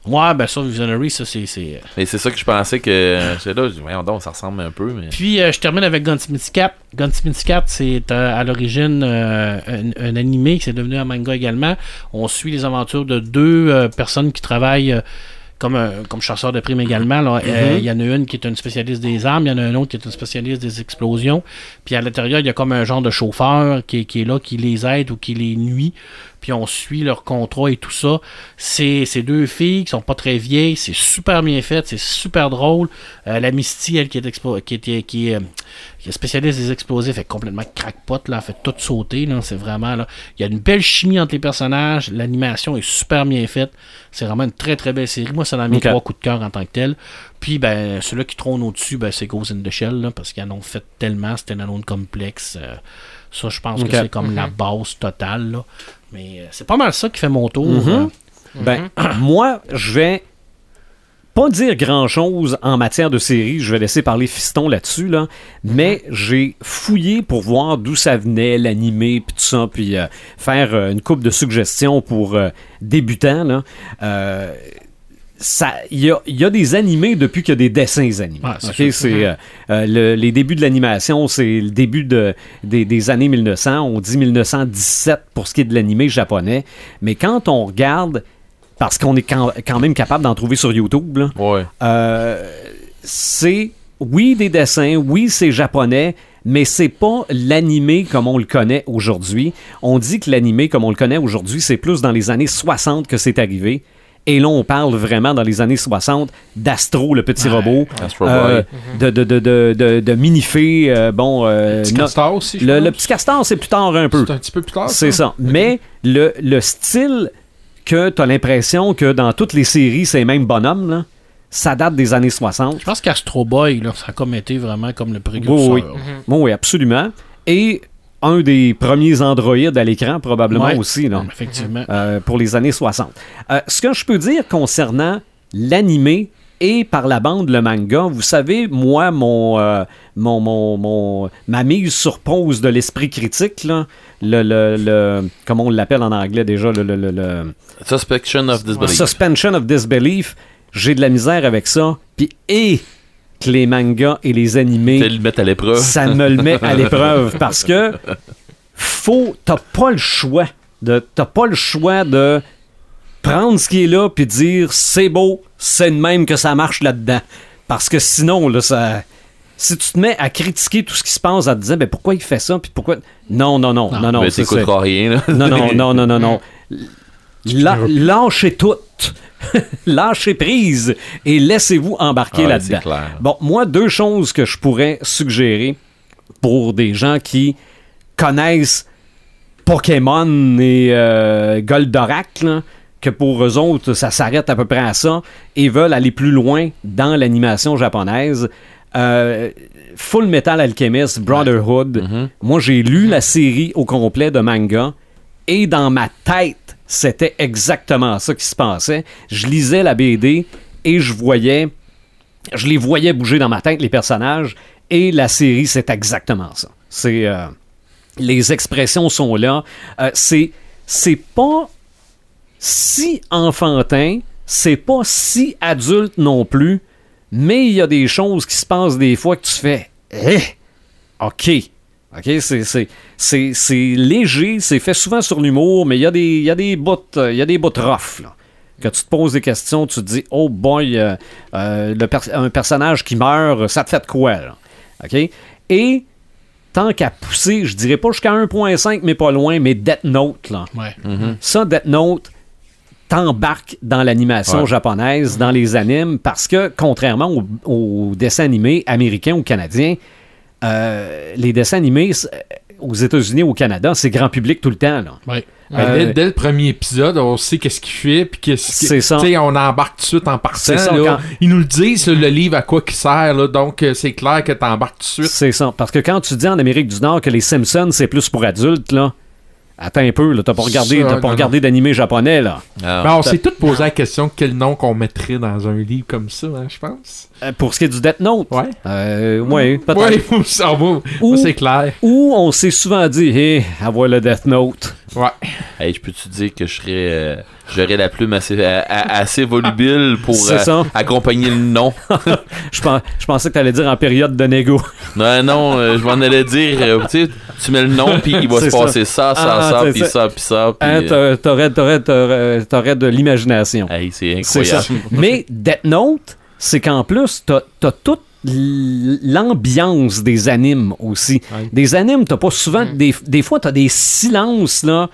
E: Ouais, ben ça, Visionary, ça, c'est. c'est, euh,
D: Mais c'est ça que je pensais que. J'étais là, je dis, voyons donc, ça ressemble un peu. Mais...
E: Puis euh, je termine avec Gunsmith Cap. Gunsmith Cap, c'est euh, à l'origine euh, un, un animé qui s'est devenu un manga également. On suit les aventures de deux euh, personnes qui travaillent euh, comme, euh, comme chasseurs de primes également. Euh, Il y en a une qui est une spécialiste des armes, il y en a une autre qui est une spécialiste des explosions. Puis à l'intérieur, il y a comme un genre de chauffeur qui est là, qui les aide ou qui les nuit. Puis on suit leur contrat et tout ça. C'est ces deux filles qui sont pas très vieilles, c'est super bien fait, c'est super drôle. Euh, la Misty, elle qui est, expo- qui est, qui est, euh, qui est spécialiste des explosifs, elle est complètement crackpot, là, elle fait tout sauter, c'est vraiment, là, il y a une belle chimie entre les personnages, l'animation est super bien faite, c'est vraiment une très très belle série, moi dans mes
A: Ok.
E: trois coups de cœur en tant que tel. Puis, ben, celui qui trône au-dessus, ben, c'est Ghost in the Shell, là, parce qu'ils en ont fait tellement, c'était un autre complexe. euh, ça, je pense que c'est comme la base totale, là. Mais euh, c'est pas mal ça qui fait mon tour.
A: Mhm.
E: euh.
A: Ben, moi, je vais pas dire grand chose en matière de série. Je vais laisser parler Fiston là-dessus, là. Mais j'ai fouillé pour voir d'où ça venait, l'animé, puis tout ça, puis euh, faire euh, une coupe de suggestions pour euh, débutants, là. Ça, il y a, il y a des animés depuis qu'il y a des dessins animés.
E: Ouais, c'est
A: Ok,
E: sûr.
A: c'est euh, euh, le- les débuts de l'animation, c'est le début de, des, des années 1900. On dit 1917 pour ce qui est de l'animé japonais. Mais quand on regarde, parce qu'on est quand, quand même capable d'en trouver sur YouTube,
D: Ouais.
A: euh, c'est oui des dessins, oui c'est japonais, mais c'est pas l'animé comme on le connaît aujourd'hui. On dit que l'animé comme on le connaît aujourd'hui, c'est plus dans les années 60 que c'est arrivé. Et là, on parle vraiment dans les années 60 d'Astro, le petit robot,
D: Astro
A: euh, de, de, de, de, de, de Minifée, euh, bon, euh,
B: Petit castor aussi, je
A: le,
B: pense.
A: le petit castor, c'est plus tard un peu.
B: C'est un petit peu plus tard.
A: C'est ça. Mais le, le style que tu as l'impression que dans toutes les séries, c'est les mêmes bonhommes, là, ça date des années 60.
E: Je pense qu'Astro Boy, là, ça a comme été vraiment comme le précurseur.
A: Oui, oui. Bon, oui, absolument. Et un des premiers androïdes à l'écran, probablement
E: Ouais.
A: aussi, là,
E: Effectivement.
A: euh, pour les années 60. Euh, ce que je peux dire concernant l'animé et par la bande le manga, vous savez, moi, mon, euh, mon, mon, mon- ma mise sur pause de l'esprit critique, là, le, le, le- comment on l'appelle en anglais déjà, le, le, le- le-
D: Suspension of Disbelief.
A: suspension of disbelief, j'ai de la misère avec ça. Puis, et que les mangas et les animés
D: le mettre à l'épreuve.
A: ça me le met à l'épreuve parce que faut t'as pas le choix de t'as pas le choix de prendre ce qui est là puis dire c'est beau c'est de même que ça marche là-dedans parce que sinon là ça si tu te mets à critiquer tout ce qui se passe en te disant ben pourquoi il fait ça puis pourquoi non non non non non
D: mais
A: c'est-
D: t'écouteras rien, là.
A: non, non, non, non, non, non. La- lâchez tout. lâchez prise et laissez-vous embarquer
D: Ouais,
A: là-dedans. Bon, moi, deux choses que je pourrais suggérer pour des gens qui connaissent Pokémon et euh, Goldorak, là, que pour eux autres, ça s'arrête à peu près à ça, et veulent aller plus loin dans l'animation japonaise. Euh, Full Metal Alchemist, Brotherhood.
D: Mhm.
A: Moi, j'ai lu la série au complet de manga, et dans ma tête, c'était exactement ça qui se passait. Je lisais la BD et je voyais, je les voyais bouger dans ma tête, les personnages, et la série, c'est exactement ça. C'est euh, les expressions sont là. Euh, c'est c'est pas si enfantin, c'est pas si adulte non plus, mais il y a des choses qui se passent des fois que tu fais, eh, ok. OK, c'est, léger, c'est fait souvent sur l'humour, mais il y a des, il y a des bouts, euh, il y a des bouts rough, là. Que tu te poses des questions, tu te dis, oh boy, euh, euh, le pers- un personnage qui meurt, ça te fait de quoi, là? OK? Et tant qu'à pousser, je dirais pas jusqu'à 1.5, mais pas loin, mais Death Note, là.
E: Ouais.
A: Ça, Death Note t'embarque dans l'animation
D: Ouais.
A: japonaise, dans les animes, parce que contrairement aux, aux dessins animés américains ou canadiens, euh, les dessins animés c- aux États-Unis, au Canada, c'est grand public tout le temps. Là.
E: Ouais.
B: Ben,
A: Euh,
B: dès, dès le premier épisode, on sait qu'est-ce qu'il fait, puis qu'est-ce qu'il-
A: C'est ça.
B: On embarque tout de suite en partant.
A: C'est ça,
B: là.
A: quand-
B: Ils nous le disent, le livre à quoi qu'il sert, là, donc euh, c'est clair que t'embarques tout de suite.
A: C'est ça. Parce que quand tu dis en Amérique du Nord que les Simpsons, c'est plus pour adultes, là, attends un peu, là, t'as pas regardé,
B: Ça,
A: t'as pas
B: non,
A: regardé d'animé japonais, là.
D: Ah.
B: Ben, on s'est tous posé la question quel nom qu'on mettrait dans un livre comme ça, hein, je pense.
A: Euh, pour ce qui est du Death Note,
B: Ouais.
A: euh, ouais, peut-être.
B: Ouais, ça c'est clair.
A: Ou on s'est souvent dit, hé, avoir le Death Note.
B: Ouais.
D: Hey, je peux-tu dire que je serais. J'aurais la plume assez, assez volubile pour
A: C'est
D: euh,
A: ça.
D: accompagner le nom.
A: Je, je pensais que t'allais dire en période de négo.
D: Non, non, euh, je m'en allais dire, euh, tu sais, tu mets le nom, puis il va se passer ça, ça,
A: Ah,
D: ça, puis
A: ça.
D: ça, puis ça. puis,
A: Hein, t'a- t'aurais, de l'imagination.
D: hey, c'est incroyable.
A: Mais Death Note, c'est qu'en plus, t'as, t'as toute l'ambiance des animes aussi.
B: Ouais.
A: Des animes, t'as pas souvent. Des, des fois, t'as des silences, là.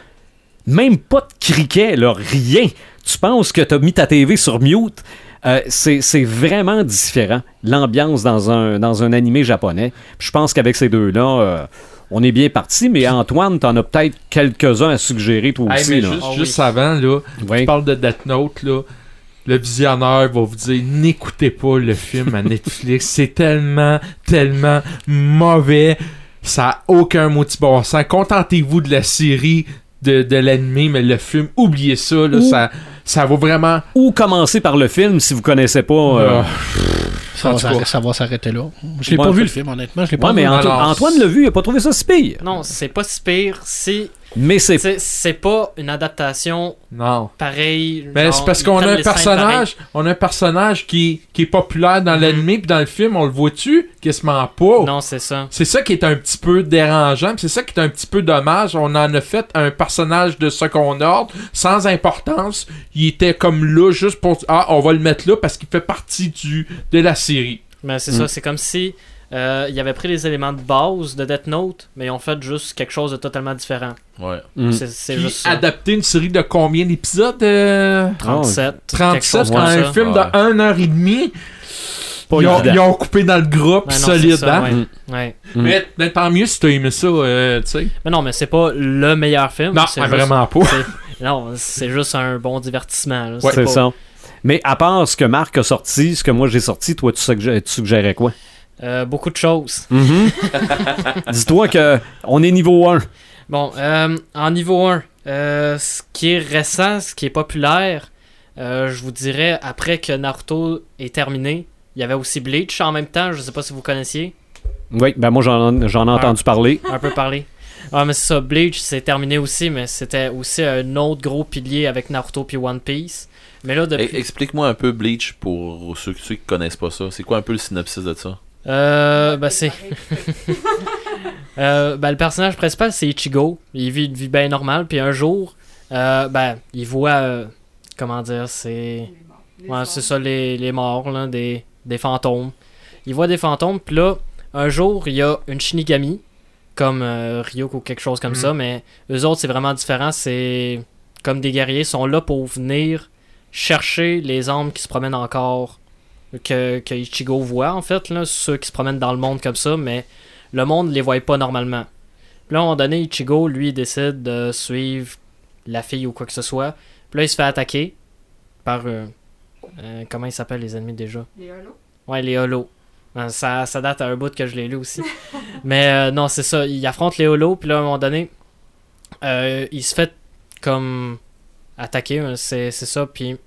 A: Même pas de criquet, là. Rien. Tu penses que t'as mis ta TV sur mute? Euh, c'est, c'est vraiment différent, l'ambiance dans un, dans un animé japonais. Puis je pense qu'avec ces deux-là, euh, on est bien parti. Mais Antoine, t'en as peut-être quelques-uns à suggérer, toi
B: Hey,
A: aussi.
B: mais
A: là.
B: juste,
F: Ah oui.
B: juste avant, là,
A: Ouais.
B: tu parles de Death Note, là. Le visionnaire va vous dire n'écoutez pas le film à Netflix. C'est tellement, tellement mauvais. Ça a aucun mot de bon sens. Contentez-vous de la série, de, de l'anime, mais le film, oubliez ça. Là,
A: Ou-
B: ça, ça vaut vraiment.
A: Ou commencer par le film si vous connaissez pas. euh,
B: Ah,
E: Ça,
B: En
E: va
B: tout
E: s'arr-
B: cas.
E: ça va s'arrêter là. Je l'ai
A: Ouais,
E: pas vu le film, honnêtement. Je l'ai pas
A: Ouais, mais
E: vu.
A: Anto-
B: Alors,
A: Antoine l'a vu, il a pas trouvé ça si pire.
F: Non, c'est pas si pire. Si
A: Mais c'est
F: c'est c'est pas une adaptation
B: non. Mais
F: genre,
B: c'est parce qu'on a un personnage, on a un personnage qui, qui est populaire dans
F: Mhm.
B: l'anime puis dans le film, on le voit-tu? Quasiment pas?
F: pareilles. Non, c'est ça.
B: C'est ça qui est un petit peu dérangeant, c'est ça qui est un petit peu dommage. On en a fait un personnage de second ordre, sans importance. Il était comme là juste pour ah on va le mettre là parce qu'il fait partie du de la série.
F: Mais c'est
A: Mm.
F: ça, c'est comme si euh, ils avaient pris les éléments de base de Death Note, mais ils ont fait juste quelque chose de totalement différent.
D: Ouais.
A: Mm.
F: C'est juste ça.
B: adapter une série de combien d'épisodes euh,
F: 37. quelque
B: 37
F: chose
B: quand un
F: ça.
B: film
D: Ouais.
B: de 1 heure et demie?
A: pas
B: Ils ont, ils ont coupé dans le groupe
F: Ouais, non,
B: solide,
F: ça,
B: hein?
F: ouais. Ouais.
A: Mm.
B: Mais, mais tant mieux si t'as aimé ça, euh, tu sais.
F: Mais non, mais c'est pas le meilleur film.
B: Non,
F: c'est
B: mais
F: juste-
B: vraiment pas.
F: Non, c'est juste un bon divertissement.
B: Ouais.
A: c'est
F: pas-
A: ça. Mais à part ce que Marc a sorti, ce que moi j'ai sorti, toi tu, suggé- tu suggérais quoi?
F: Euh, beaucoup de choses.
A: Dis-toi que on est niveau 1.
F: Bon, euh, en niveau 1, euh, ce qui est récent, ce qui est populaire, euh, je vous dirais, après que Naruto est terminé, il y avait aussi Bleach en même temps, je sais pas si vous connaissiez,
A: Oui, ben moi j'en, j'en ai entendu parler.
F: un peu parler. Ah, mais c'est ça, Bleach, c'est terminé aussi, mais c'était aussi un autre gros pilier avec Naruto puis One Piece. Mais là,
D: E-
F: depuis.
D: Explique-moi un peu Bleach pour ceux, ceux qui connaissent pas ça. C'est quoi un peu le synopsis de ça?
F: Euh, ben, c'est. Euh, ben, le personnage principal, c'est Ichigo. Il vit une vie bien normale. Puis un jour, euh, ben, il voit. euh, comment dire C'est. Ouais, c'est ça, les, les morts, là, des, des fantômes. Il voit des fantômes, puis là, un jour, il y a une Shinigami, comme euh, Ryuk ou quelque chose comme
B: Mhm.
F: ça, mais eux autres, c'est vraiment différent. C'est comme des guerriers, sont là pour venir chercher les âmes qui se promènent encore, que, que Ichigo voit, en fait, là, ceux qui se promènent dans le monde comme ça, mais le monde les voit pas normalement. Puis là, à un moment donné, Ichigo, lui, décide de suivre la fille ou quoi que ce soit. Puis là, il se fait attaquer par. euh, euh, comment ils s'appellent les ennemis déjà?
G: Les holos.
F: Ouais, les holos. Euh, Ça, ça date à un bout que je l'ai lu aussi. Mais euh, non, c'est ça. Il affronte les holos, puis là, à un moment donné, il se fait comme attaquer, c'est c'est ça. Puis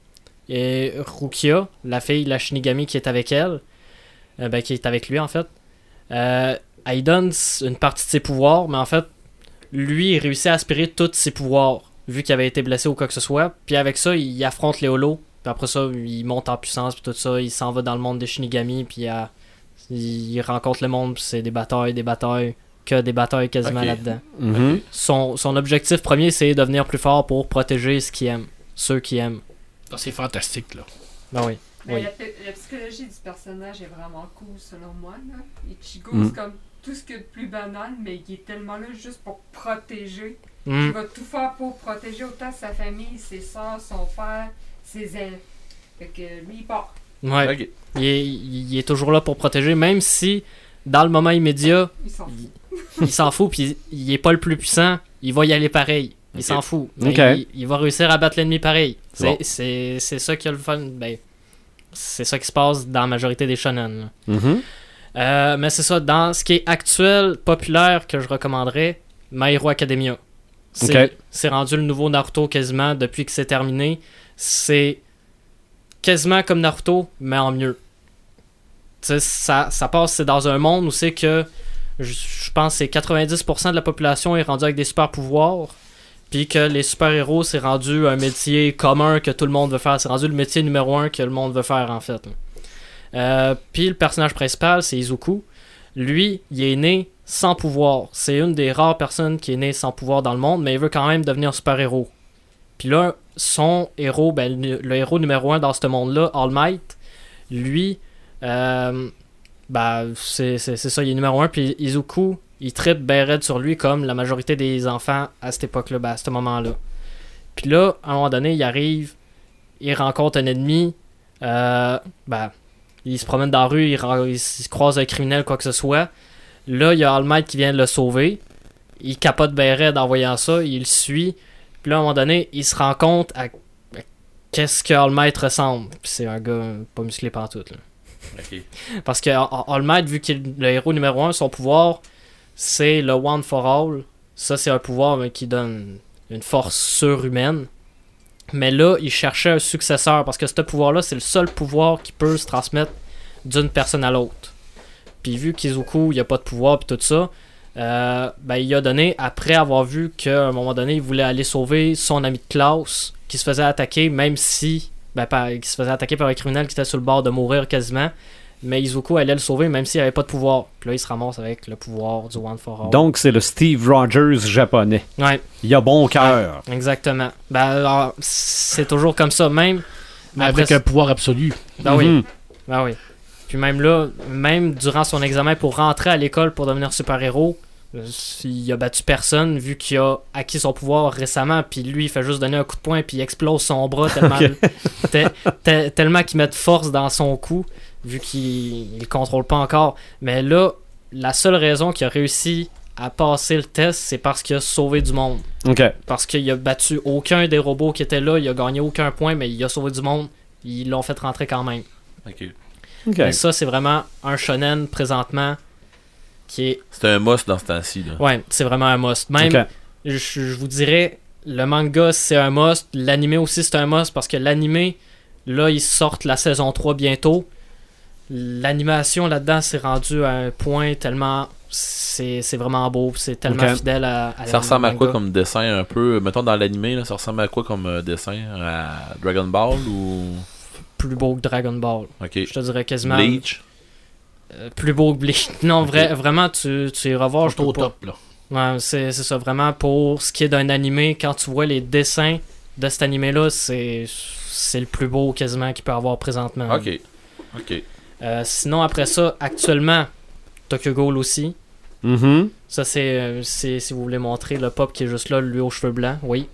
F: et Rukia, la fille, la Shinigami qui est avec elle, euh, ben, qui est avec lui en fait, euh, elle donne une partie de ses pouvoirs, mais en fait, lui, il réussit à aspirer tous ses pouvoirs, vu qu'il avait été blessé ou quoi que ce soit. Puis avec ça, il affronte les holos. Puis après ça, il monte en puissance, puis tout ça. Il s'en va dans le monde des Shinigami, puis euh, il rencontre le monde, puis c'est des batailles, des batailles, que des batailles quasiment là-dedans.
A: Mhm.
F: Son, son objectif premier, c'est devenir plus fort pour protéger ce qu'il aime, ceux qui aiment.
E: C'est fantastique, là.
F: Ben oui.
G: Mais
F: Oui.
G: la, psychologie du personnage est vraiment cool selon moi. Là. Ichigo,
A: Mm.
G: c'est comme tout ce qui est de plus banal, mais il est tellement là juste pour protéger.
F: Hmm.
G: Il va tout faire pour protéger autant sa famille, ses soeurs, son père, ses ailes. Fait que lui, il part.
F: Ouais. Il, est, il est toujours là pour protéger, même si dans le moment immédiat,
G: Il s'en fout.
F: il s'en fout, puis il est pas le plus puissant, il va y aller pareil. Il s'en fout. Il, il va réussir à battre l'ennemi pareil. C'est
D: Bon.
F: ça qui a le fun. Ben, c'est ça qui se passe dans la majorité des shonen.
A: Mhm.
F: Euh, mais c'est ça, dans ce qui est actuel, populaire, que je recommanderais, My Hero Academia. C'est rendu le nouveau Naruto quasiment depuis que c'est terminé. C'est quasiment comme Naruto, mais en mieux. Tu sais, ça, ça passe, c'est dans un monde où c'est que je, je pense que c'est 90% de la population est rendue avec des super pouvoirs. Puis que les super-héros, c'est rendu un métier commun que tout le monde veut faire. C'est rendu le métier numéro un que le monde veut faire, en fait. Euh, puis le personnage principal, c'est Izuku. Lui, il est né sans pouvoir. C'est une des rares personnes qui est née sans pouvoir dans le monde, mais il veut quand même devenir super-héros. Puis là, son héros, ben, le, héros numéro un dans ce monde-là, All Might, lui, euh, ben, c'est ça, il est numéro un. Puis Izuku, il tripe ben raide sur lui comme la majorité des enfants à cette époque-là, ben, à ce moment-là. Puis là, à un moment donné, il arrive, il rencontre un ennemi, euh, ben, il se promène dans la rue, il, se croise un criminel, quoi que ce soit. Là, il y a All Might qui vient de le sauver. Il capote ben raide en voyant ça, il le suit. Puis là, à un moment donné, il se rend compte à, à qu'est-ce que ressemble. Puis c'est un gars pas musclé pantoute, là. Parce que All Might, vu qu'il est le héros numéro un, son pouvoir, c'est le One for All. Ça, c'est un pouvoir mais, qui donne une force surhumaine. Mais là, il cherchait un successeur parce que ce pouvoir-là, c'est le seul pouvoir qui peut se transmettre d'une personne à l'autre. Puis vu qu'Izuku, il a pas de pouvoir puis tout ça, euh, ben, il a donné, après avoir vu qu'à un moment donné, il voulait aller sauver son ami de classe qui se faisait attaquer, même si. Ben, par- qui se faisait attaquer par un criminel qui était sur le bord de mourir quasiment. Mais Izuku allait le sauver même s'il avait pas de pouvoir. Puis là, il se ramasse avec le pouvoir du One for All.
A: Donc, c'est le Steve Rogers japonais.
F: Ouais,
A: Il a bon cœur.
F: exactement. Ben, alors, c'est toujours comme ça, même. mais
E: Avec
F: après-
E: un pouvoir absolu.
F: Ben oui.
A: Mhm.
F: Ben oui. Puis même là, même durant son examen pour rentrer à l'école pour devenir super-héros, euh, il a battu personne vu qu'il a acquis son pouvoir récemment. Puis lui, il fait juste donner un coup de poing puis il explose son bras tellement, te- te- tellement qu'il met de force dans son cou vu qu'il il le contrôle pas encore. Mais là, la seule raison qu'il a réussi à passer le test, c'est parce qu'il a sauvé du monde.
A: OK.
F: Parce qu'il a battu aucun des robots qui étaient là, il a gagné aucun point, mais il a sauvé du monde. Ils l'ont fait rentrer quand même.
D: Ok.
A: OK.
F: Mais ça, c'est vraiment un shonen présentement qui est.
D: C'est un must dans ce temps-ci.
F: Ouais, c'est vraiment un must. Même, je, je vous dirais, le manga, c'est un must. L'animé aussi, c'est un must parce que l'animé, là, ils sortent la saison 3 bientôt. L'animation là-dedans s'est rendu à un point tellement. C'est c'est vraiment beau, c'est tellement fidèle à, à
D: Ça ressemble à quoi comme dessin un peu? Mettons dans l'animé, là, ça ressemble à quoi comme euh, dessin? À Dragon Ball ou?
F: Plus beau que Dragon Ball.
D: Ok.
F: Je te dirais quasiment.
D: Bleach?
F: Euh, plus beau que Bleach. Non, vrai, vraiment, tu, tu iras voir, je pas.
E: top, là.
F: Ouais, c'est c'est ça, vraiment, pour ce qui est d'un animé, quand tu vois les dessins de cet animé-là, c'est c'est le plus beau quasiment qu'il peut avoir présentement.
D: Ok. Ok.
F: Euh, sinon, après ça, actuellement, Tokyo Ghoul aussi.
A: Mhm.
F: Ça, c'est, euh, c'est si vous voulez montrer le pop qui est juste là, lui aux cheveux blancs. Oui.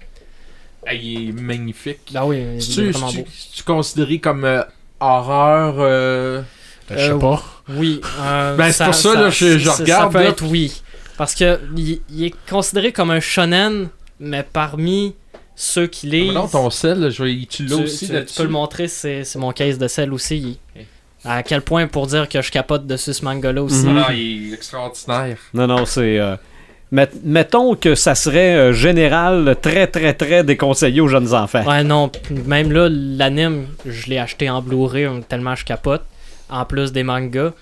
B: Ah, il est magnifique.
F: Ah oui, il est vraiment beau.
B: c'est-tu considéré comme euh, horreur euh,
E: Je sais pas.
F: Oui. euh,
B: Ben, c'est pour ça, là, je- je
F: ça-
B: regarde,
F: Ça peut
B: là.
F: être oui. Parce que il, il est considéré comme un shonen, mais parmi ceux qui lisent.
B: Non, ton sel, là, je vais, tu
F: tu,
B: l'as aussi
F: tu- tu peux le montrer, c'est c'est mon case de sel aussi. À quel point pour dire que je capote dessus ce manga-là aussi?
A: Mhm.
B: Voilà, il est extraordinaire.
A: Non, non, c'est. euh, met- mettons que ça serait euh, général très, très, très déconseillé aux jeunes enfants.
F: Ouais, non, même là, l'anime, je l'ai acheté en Blu-ray euh, tellement je capote. En plus des mangas,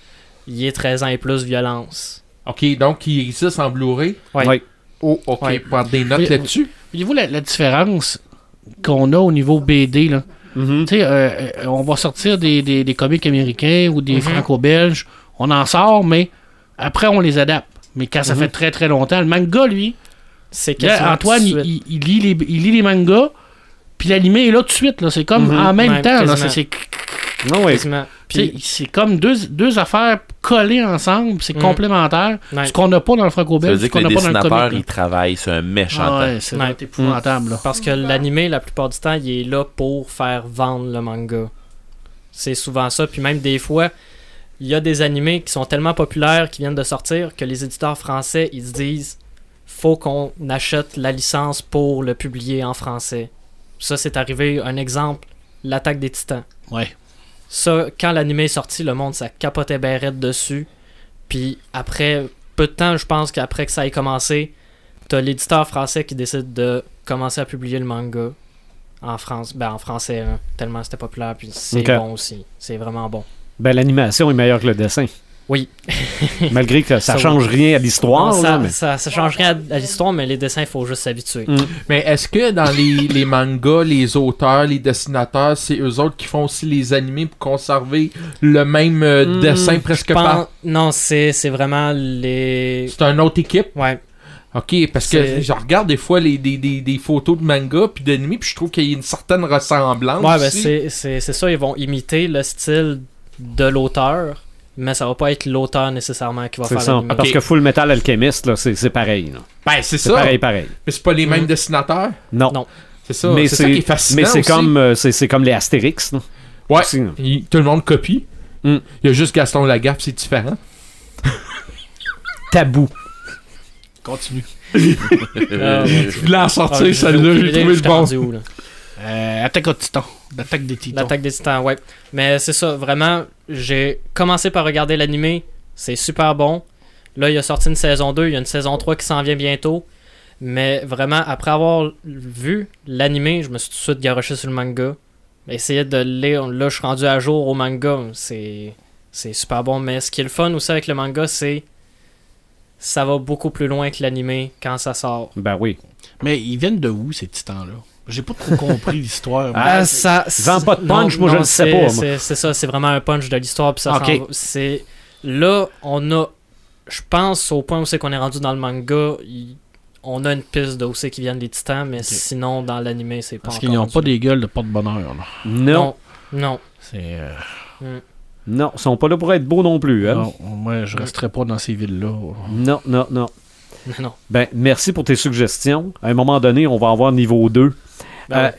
F: il est 13 ans et plus violence.
B: Ok, donc il existe en Blu-ray?
F: Ouais.
A: Oui.
B: Oh, ok,
F: Ouais.
B: prendre des notes là-dessus.
E: Voyez-vous la, la différence qu'on a au niveau BD, là?
A: Mhm.
E: Euh, euh, on va sortir des, des, des comics américains ou des
F: Mhm.
E: franco-belges. On en sort, mais après, on les adapte. Mais quand ça
A: Mhm.
E: fait très très longtemps, le manga, lui,
F: C'est
E: Antoine, il, lit les, il lit les mangas, puis l'animé est là tout de suite. C'est comme en même temps. c'est
A: Non, oui.
E: C'est comme deux, deux affaires collées ensemble. C'est
F: Mhm.
E: complémentaire.
F: ouais.
E: Ce qu'on n'a pas dans le franco-belge, ce qu'on n'a pas dans le
D: ils travaillent sur un méchant
E: Ah ouais, c'est
F: Ouais.
E: épouvantable. Là.
F: Parce que l'animé, la plupart du temps, il est là pour faire vendre le manga. C'est souvent ça. Puis même des fois, il y a des animés qui sont tellement populaires, qui viennent de sortir, que les éditeurs français, ils se disent faut qu'on achète la licence pour le publier en français. Ça, c'est arrivé, un exemple, l'attaque des titans.
E: Ouais.
F: Ça, quand l'animé est sorti, le monde, ça capotait bien raide dessus. Puis après, peu de temps, je pense qu'après que ça ait commencé, t'as l'éditeur français qui décide de commencer à publier le manga en France. Ben, en français, hein, tellement c'était populaire. Puis c'est bon aussi. C'est vraiment bon.
A: Ben, l'animation est meilleure que le dessin.
F: Oui.
A: Malgré que ça,
F: Ça,
A: change rien à l'histoire.
F: Ça,
A: mais-
F: ça, ça change rien à, à l'histoire, mais les dessins, il faut juste s'habituer.
A: Mm.
B: Mais est-ce que dans les, les mangas, les auteurs, les dessinateurs, c'est eux autres qui font aussi les animés pour conserver le même euh,
F: Hmm,
B: dessin presque
F: pense-
B: pas
F: Non, c'est c'est vraiment les.
B: C'est une autre équipe?
F: Ouais.
B: Ok, parce que je regarde des fois les, des, des, des photos de manga puis d'animés puis je trouve qu'il y a une certaine ressemblance.
F: Ouais, ben
B: aussi.
F: c'est- c'est c'est ça, ils vont imiter le style de l'auteur, mais ça va pas être l'auteur nécessairement qui va faire
A: ça. Parce que Full Metal Alchemist, là, c'est c'est pareil. là.
B: Ben, c'est
A: C'est
B: ça.
A: pareil, pareil.
B: Mais c'est pas les mêmes
F: Mm.
B: dessinateurs?
A: Non.
F: Non.
B: C'est ça.
A: mais
B: c'est ça qui est fascinant.
A: mais c'est
B: aussi.
A: comme, euh, c'est c'est comme les Astérix. là.
B: Ouais.
A: Aussi, là.
B: Il- tout le monde copie.
A: Mm.
B: Il y a juste Gaston Lagaffe, c'est différent.
A: Tabou.
E: Continue.
F: Ouais.
B: Je voulais en sortir,
F: Ah, j'ai
B: celle-là, j'ai trouvé le bon.
E: Euh, attaque au titan. L'attaque des titans.
F: L'attaque des titans, ouais. Mais c'est ça, vraiment, j'ai commencé par regarder l'animé, c'est super bon. Là, il a sorti une saison 2, il y a une saison 3 qui s'en vient bientôt. Mais vraiment, après avoir vu l'animé, je me suis tout de suite garoché sur le manga. Essayer de le lire, là, je suis rendu à jour au manga, c'est c'est super bon. Mais ce qui est le fun aussi avec le manga, c'est ça va beaucoup plus loin que l'animé quand ça sort.
A: Ben oui.
E: Mais ils viennent de où, ces titans-là? J'ai pas trop compris l'histoire.
A: Ah,
E: mais-
F: ça,
A: vends pas de punch, moi, je le sais pas.
F: C'est ça, c'est vraiment un punch de l'histoire. C'est là, on a, je pense au point où c'est qu'on est rendu dans le manga, on a une piste de où c'est qu'ils viennent les titans, mais sinon dans l'animé c'est pas
E: Parce qu'ils n'ont pas des gueules de porte-bonheur. là.
A: Non.
F: Non, non.
E: C'est. euh,
A: Non, ils sont pas là pour être beaux non plus. hein.
E: non, moi, je resterai pas dans ces villes-là.
A: Non, non, non.
F: non.
A: Ben, merci pour tes suggestions. À un moment donné, on va avoir niveau 2. Euh.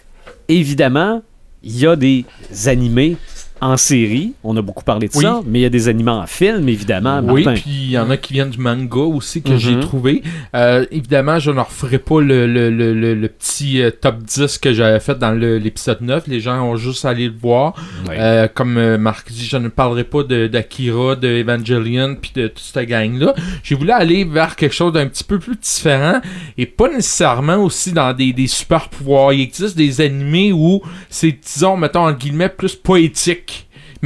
A: Évidemment, il y a des animés en série. On a beaucoup parlé de
B: Oui.
A: ça, mais il y a des animés en film, évidemment.
B: Oui, puis il y en a qui viennent du manga aussi que
A: Mhm.
B: j'ai trouvé. Euh, évidemment, je ne referai pas le, le, le, le, petit euh, top 10 que j'avais fait dans l'épisode 9. Les gens ont juste à aller le voir. Euh, comme Marc dit, je ne parlerai pas d'Akira, de, Evangelion, puis de toute cette gang-là. J'ai voulu aller vers quelque chose d'un petit peu plus différent et pas nécessairement aussi dans des, des super pouvoirs. Il existe des animés où c'est, disons, mettons en guillemets, plus poétique.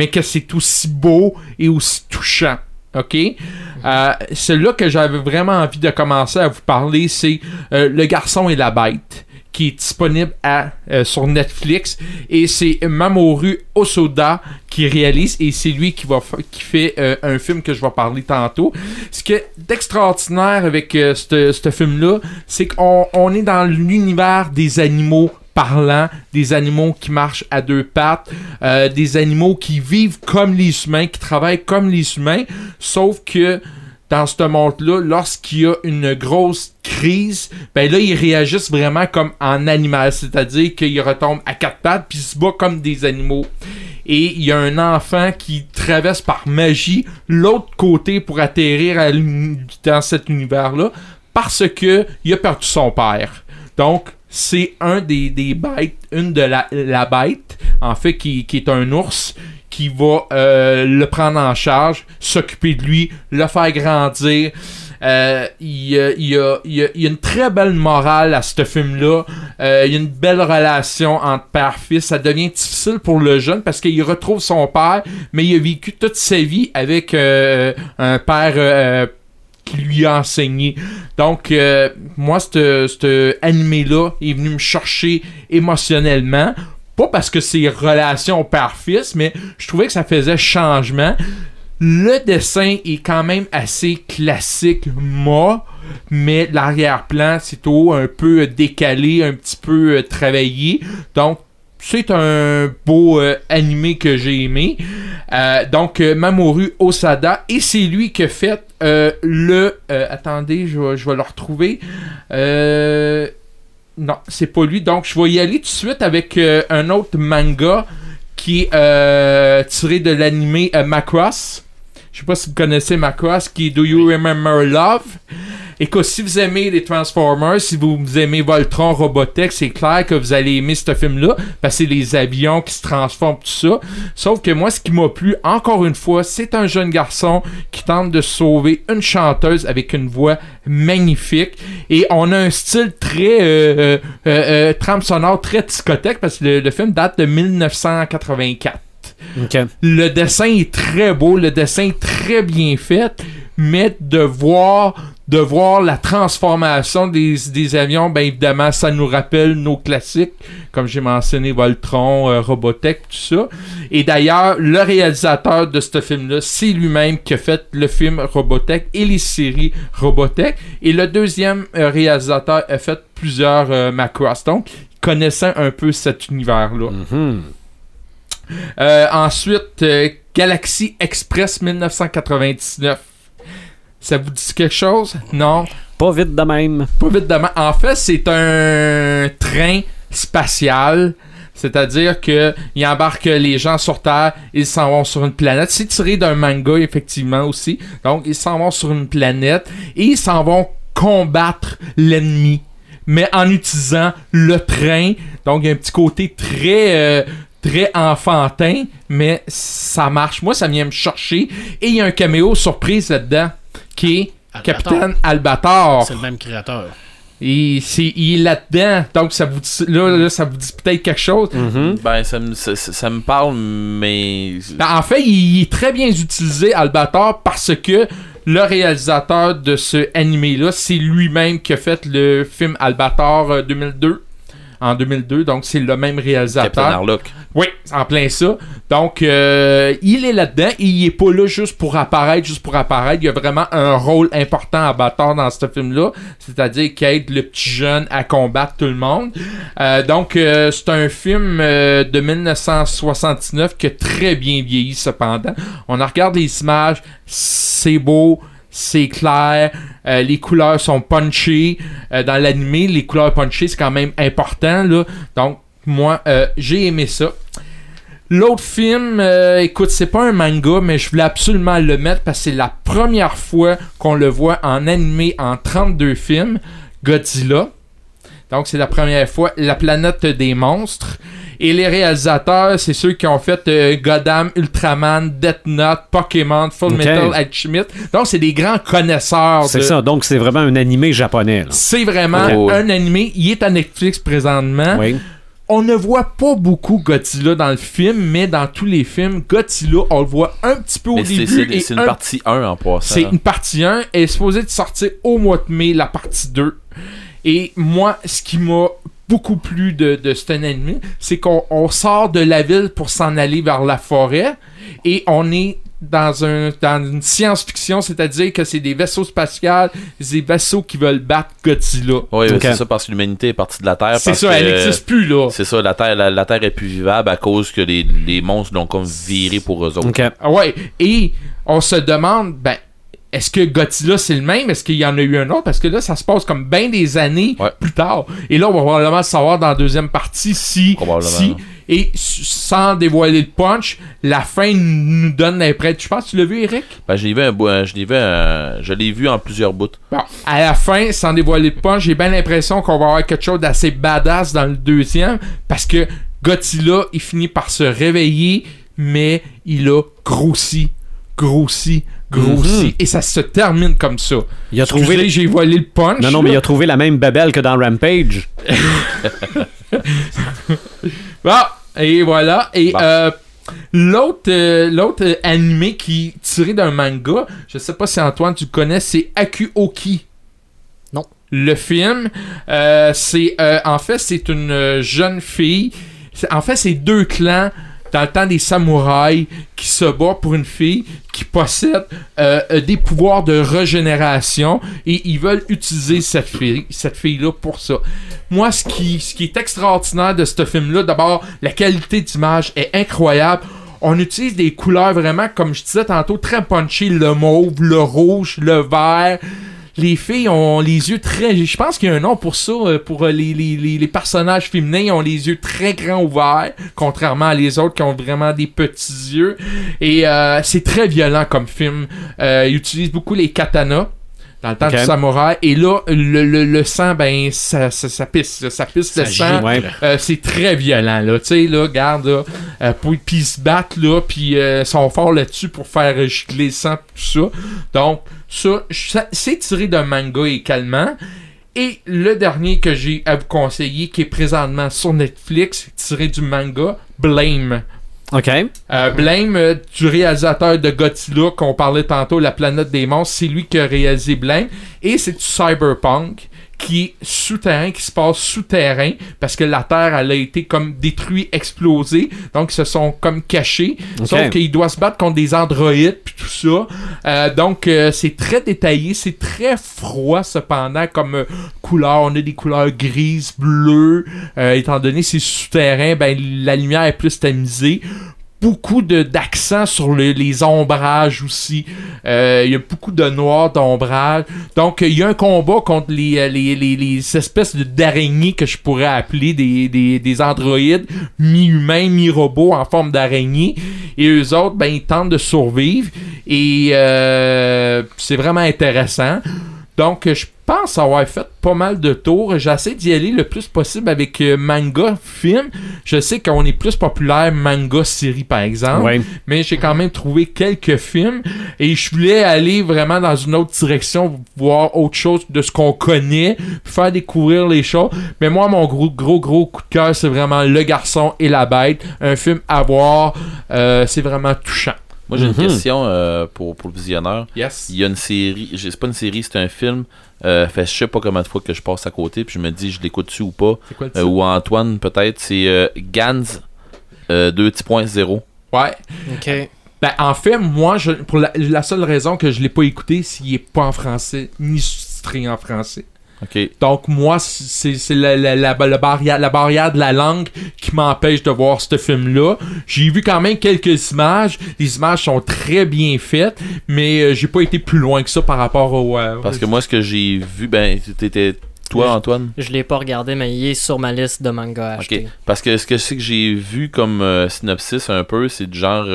B: Mais que c'est aussi beau et aussi touchant. OK? Euh, Celui-là que j'avais vraiment envie de commencer à vous parler, c'est euh, Le garçon et la bête, qui est disponible euh, sur Netflix. Et c'est Mamoru Osoda qui réalise, et c'est lui qui, va qui fait euh, un film que je vais parler tantôt. Ce qui est d'extraordinaire avec ce ce film-là, c'est qu'on on est dans l'univers des animaux parlants, des animaux qui marchent à deux pattes, euh, des animaux qui vivent comme les humains, qui travaillent comme les humains, sauf que dans ce monde-là, lorsqu'il y a une grosse crise, ben là, ils réagissent vraiment comme en animal, c'est-à-dire qu'ils retombent à quatre pattes puis se battent comme des animaux. Et il y a un enfant qui traverse par magie l'autre côté pour atterrir dans cet univers-là parce que il a perdu son père. Donc, c'est un des, des bêtes, une de la, la bête, en fait, qui, qui est un ours, qui va euh, le prendre en charge, s'occuper de lui, le faire grandir. Euh, il, y a, y y a- une très belle morale à ce film-là. Euh, il y a une belle relation entre père-fils. Ça devient difficile pour le jeune parce qu'il retrouve son père, mais il a vécu toute sa vie avec un père qui lui a enseigné. Donc, euh, moi, cet animé-là est venu me chercher émotionnellement. Pas parce que c'est relation père-fils, mais je trouvais que ça faisait changement. Le dessin est quand même assez classique, moi, mais l'arrière-plan, c'est tout un peu décalé, un petit peu euh, travaillé. Donc, c'est un beau euh, animé que j'ai aimé. Euh, donc, euh, Mamoru Osada, et c'est lui qui a fait euh, le. attendez, je vais, le retrouver. Non, c'est pas lui. Donc, je vais y aller tout de suite avec un autre manga qui est tiré de l'animé Macross. Je sais pas si vous connaissez Macross, qui est Do You Remember Love? Écoute, si vous aimez les Transformers, si vous aimez Voltron, Robotech, c'est clair que vous allez aimer ce film-là, parce que c'est les avions qui se transforment, tout ça. Sauf que moi, ce qui m'a plu, encore une fois, c'est un jeune garçon qui tente de sauver une chanteuse avec une voix magnifique. Et on a un style très euh, euh, euh, euh, trame sonore, très discothèque, parce que le, le film date de 1984. Le dessin est très beau, le dessin est très bien fait, mais de voir de voir la transformation des, des avions, ben évidemment, ça nous rappelle nos classiques, comme j'ai mentionné Voltron, euh, Robotech, tout ça. Et d'ailleurs, le réalisateur de ce film-là, c'est lui-même qui a fait le film Robotech et les séries Robotech. Et le deuxième euh, réalisateur a fait plusieurs euh, Macross. Donc, connaissant un peu cet univers-là.
A: Mhm.
B: Euh, ensuite, euh, Galaxy Express 1999. Ça vous dit quelque chose? Non,
A: Pas vite de même.
B: pas vite de ma- En fait, c'est un train spatial. C'est-à-dire que il embarque les gens sur Terre, ils s'en vont sur une planète. C'est tiré d'un manga, effectivement, aussi. Donc, ils s'en vont sur une planète et ils s'en vont combattre l'ennemi. Mais en utilisant le train. Donc, il y a un petit côté très... euh, très enfantin, mais ça marche. Moi, ça vient me chercher. Et il y a un caméo surprise là-dedans, qui est
E: Albator.
B: Capitaine Albator.
E: C'est le même créateur.
B: Et c'est, il est là-dedans. Donc, ça vous dit, là, là, ça vous dit peut-être quelque chose.
A: Mhm.
D: Ben, ça me, ça, ça- ça me parle, mais.
B: Ben, en fait, il, est très bien utilisé, Albator, parce que le réalisateur de ce animé-là, c'est lui-même qui a fait le film Albator euh, 2002. En 2002, donc c'est le même
D: Captain
B: réalisateur.
D: Harlock.
B: Oui, en plein ça. Donc, euh, il est là-dedans et il est pas là juste pour apparaître, juste pour apparaître. Il y a vraiment un rôle important à Bâtard dans ce film-là, c'est-à-dire qu'il aide le petit jeune à combattre tout le monde. Euh, donc, euh, c'est un film euh, de 1969 qui a très bien vieilli cependant. On en regarde les images, c'est beau. C'est clair, euh, les couleurs sont punchées. Euh, dans l'animé, les couleurs punchées, c'est quand même important. Là. Donc, moi, euh, j'ai aimé ça. L'autre film, écoute, c'est pas un manga, mais je voulais absolument le mettre parce que c'est la première fois qu'on le voit en animé en 32 films. Godzilla. Donc, c'est la première fois. La planète des monstres. Et les réalisateurs, c'est ceux qui ont fait euh, Goddam, Ultraman, Death Note, Pokémon, Full
A: Ok.
B: Metal Alchemist. Donc, c'est des grands connaisseurs.
A: C'est
B: de-
A: ça. Donc, c'est vraiment un animé japonais.
B: C'est vraiment
D: Oh,
B: un animé. Il est à Netflix présentement.
A: Oui.
B: on ne voit pas beaucoup Godzilla dans le film, mais dans tous les films, Godzilla, on le voit un petit peu au
D: Mais
B: début.
D: c'est- une
B: un
D: partie 1 en passant.
B: c'est une partie 1 et est supposée de sortir au mois de mai, la partie 2. Et moi, ce qui m'a beaucoup plu de, de cet anime, c'est qu'on on sort de la ville pour s'en aller vers la forêt et on est dans, un, dans une science-fiction, c'est-à-dire que c'est des vaisseaux spatiaux, des vaisseaux qui veulent battre Godzilla.
D: Oui,
A: Ok.
D: c'est ça parce que l'humanité est partie de la Terre.
B: C'est ça,
D: que,
B: elle n'existe plus là.
D: C'est ça, la Terre, la, la Terre est plus vivable à cause que les, les monstres l'ont comme viré pour eux autres.
A: OK.
B: Ah Ouais, et on se demande, ben, est-ce que Godzilla c'est le même? Est-ce qu'il y en a eu un autre? Parce que là, ça se passe comme bien des années
D: Ouais.
B: plus tard. Et là, on va probablement savoir dans la deuxième partie si. Si et sans dévoiler le punch, la fin nous donne l'impression. Je pense que tu l'as vu, Eric?
D: Ben, je l'ai vu un bout- un- je l'ai vu un- je l'ai vu en plusieurs bouts.
B: Bon, à la fin, sans dévoiler le punch, j'ai bien l'impression qu'on va avoir quelque chose d'assez badass dans le deuxième. Parce que Godzilla, il finit par se réveiller, mais il a grossi, grossi, grossi.
A: Mhm.
B: Et ça se termine comme ça.
A: Il a
B: j'ai voilé le punch.
A: Non, non, mais il a trouvé la même babelle que dans Rampage.
B: Bon, et voilà. Et
D: Bon.
B: euh, l'autre euh, l'autre euh, animé qui est tiré d'un manga, je sais pas si Antoine tu connais, c'est Akuoki.
F: Non.
B: Le film, euh, c'est euh, en fait c'est une jeune fille. C'est- En fait, c'est deux clans dans le temps des samouraïs qui se battent pour une fille qui possède euh, euh, des pouvoirs de régénération et ils veulent utiliser cette fille cette fille là pour ça. Moi, ce qui, ce qui est extraordinaire de ce film-là, d'abord, la qualité d'image est incroyable. On utilise des couleurs vraiment, comme je disais tantôt, très punchy. Le mauve, le rouge, le vert. Les filles ont les yeux très... Je pense qu'il y a un nom pour ça, euh, pour euh, les, personnages féminins. Ont les yeux très grands ouverts, contrairement à les autres qui ont vraiment des petits yeux. Et euh, c'est très violent comme film. Euh, ils utilisent beaucoup les katanas dans le temps
A: Ok.
B: du samouraï. Et là, le, le, le sang, ben, ça, ça, ça pisse. là. Ça pisse le sang.
A: Ouais.
B: Euh, c'est très violent, là. Tu sais, là, garde, là. Euh, puis ils se battent, là, puis euh, sont forts là-dessus pour faire gicler le sang, tout ça. Donc, ça, ça- c'est tiré d'un manga également. Et le dernier que j'ai à vous conseiller, qui est présentement sur Netflix, tiré du manga, Blame.
A: OK.
B: Euh, Blame, euh, du réalisateur de Godzilla qu'on parlait tantôt, La planète des monstres, c'est lui qui a réalisé Blame. Et c'est du cyberpunk qui est souterrain, qui se passe souterrain, parce que la Terre, elle a été comme détruite, explosée, donc ils se sont comme cachés.
A: Ok.
B: Sauf qu'il doit se battre contre des androïdes, puis tout ça. Euh, donc euh, c'est très détaillé, c'est très froid cependant comme euh, couleur. On a des couleurs grises, bleues. Euh, étant donné que c'est souterrain, ben la lumière est plus tamisée beaucoup d'accent sur le- les ombrages aussi. Euh, Il y a beaucoup de noir d'ombrage. Donc, il y a un combat contre les, euh, les, les, les espèces d'araignées que je pourrais appeler des, des, des androïdes mi-humains, mi-robots en forme d'araignée. Et eux autres, ben, ils tentent de survivre. Et euh, c'est vraiment intéressant. Donc, je pense avoir fait pas mal de tours. J'essaie d'y aller le plus possible avec euh, manga, film. Je sais qu'on est plus populaire manga, série, par exemple.
A: Ouais.
B: Mais j'ai quand même trouvé quelques films. Et je voulais aller vraiment dans une autre direction, voir autre chose de ce qu'on connaît, faire découvrir les choses. Mais moi, mon gros, gros, gros coup de cœur, c'est vraiment Le Garçon et la Bête. Un film à voir. Euh, c'est vraiment touchant.
D: Moi, j'ai
A: Mhm.
D: une question euh, pour, pour le visionneur.
B: Yes.
D: Il y a une série, j'ai- c'est pas une série, c'est un film. Euh, fait je sais pas combien de fois que je passe à côté, puis je me dis, je l'écoute-tu ou pas.
B: C'est quoi le
D: Euh,
B: titre?
D: ou Antoine, peut-être. C'est euh, Gans euh, 2.0.
B: Ouais.
F: Ok.
B: Ben, en fait, moi, je, pour la, la seule raison que je l'ai pas écouté, c'est qu'il est pas en français, ni sous-titré en français. Donc, moi, c'est la, la, la, la barrière, la barrière de la langue qui m'empêche de voir ce film-là. J'ai vu quand même quelques images. Les images sont très bien faites, mais euh, j'ai pas été plus loin que ça par rapport au... euh,
D: Parce que moi, ce que j'ai vu, ben, t'étais. Toi, Antoine
F: Je l'ai pas regardé, mais il est sur ma liste de mangas à acheter.
D: Parce que ce que c'est que j'ai vu comme euh, synopsis un peu, c'est du genre.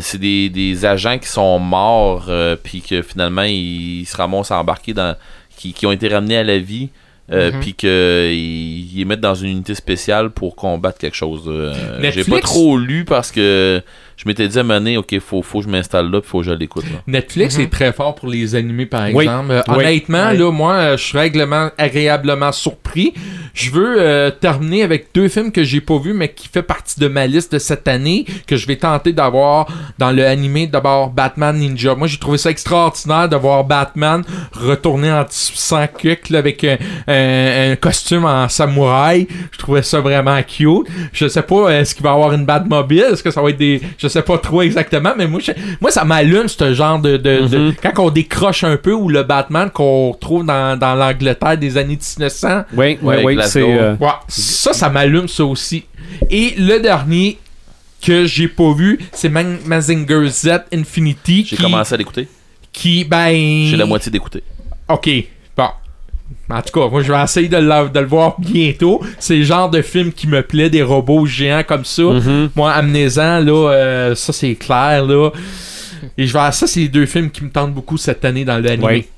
D: c'est des, des agents qui sont morts, euh, puis que finalement ils, se ramassent embarqués dans. Qui, qui ont été ramenés à la vie, euh,
F: Mhm.
D: puis qu'ils les mettent dans une unité spéciale pour combattre quelque chose. euh, j'ai pas trop lu parce que je m'étais dit à donné, ok, faut, faut que je m'installe là, puis faut que je l'écoute. là.
B: Netflix
F: Mhm.
B: est très fort pour les animés, par
A: Oui.
B: exemple. Euh,
A: Oui.
B: Honnêtement,
F: Oui.
B: là, moi, euh, je suis règlement, agréablement surpris. je veux euh, terminer avec deux films que j'ai pas vus, mais qui fait partie de ma liste de cette année, que je vais tenter d'avoir dans le animé. D'abord, Batman Ninja. Moi, j'ai trouvé ça extraordinaire de voir Batman retourner en 1800 cuc, là, avec un, un- un costume en samouraï. Je trouvais ça vraiment cute. Je sais pas, est-ce qu'il va y avoir une Batmobile? Est-ce que ça va être des... Je sais pas trop exactement, mais moi, je- moi ça m'allume, ce genre de, de- de- Quand on décroche un peu, ou le Batman qu'on retrouve dans, dans l'Angleterre des années 1900...
A: Oui, oui,
D: Ouais,
A: oui, euh,
B: Ouais, ça, ça m'allume, ça aussi. Et le dernier que j'ai pas vu, c'est Man- Mazinger Z Infinity.
D: J'ai
B: qui,
D: commencé à l'écouter.
B: Qui, ben.
D: J'ai la moitié d'écouter.
B: Ok. En tout cas, moi je vais essayer de, le- de le voir bientôt. C'est le genre de film qui me plaît, des robots géants comme ça.
A: mhm.
B: Moi, Amnésan, là, euh, ça c'est clair, là. Et je vais ça, c'est les deux films qui me tentent beaucoup cette année dans l'anime.
A: Ouais.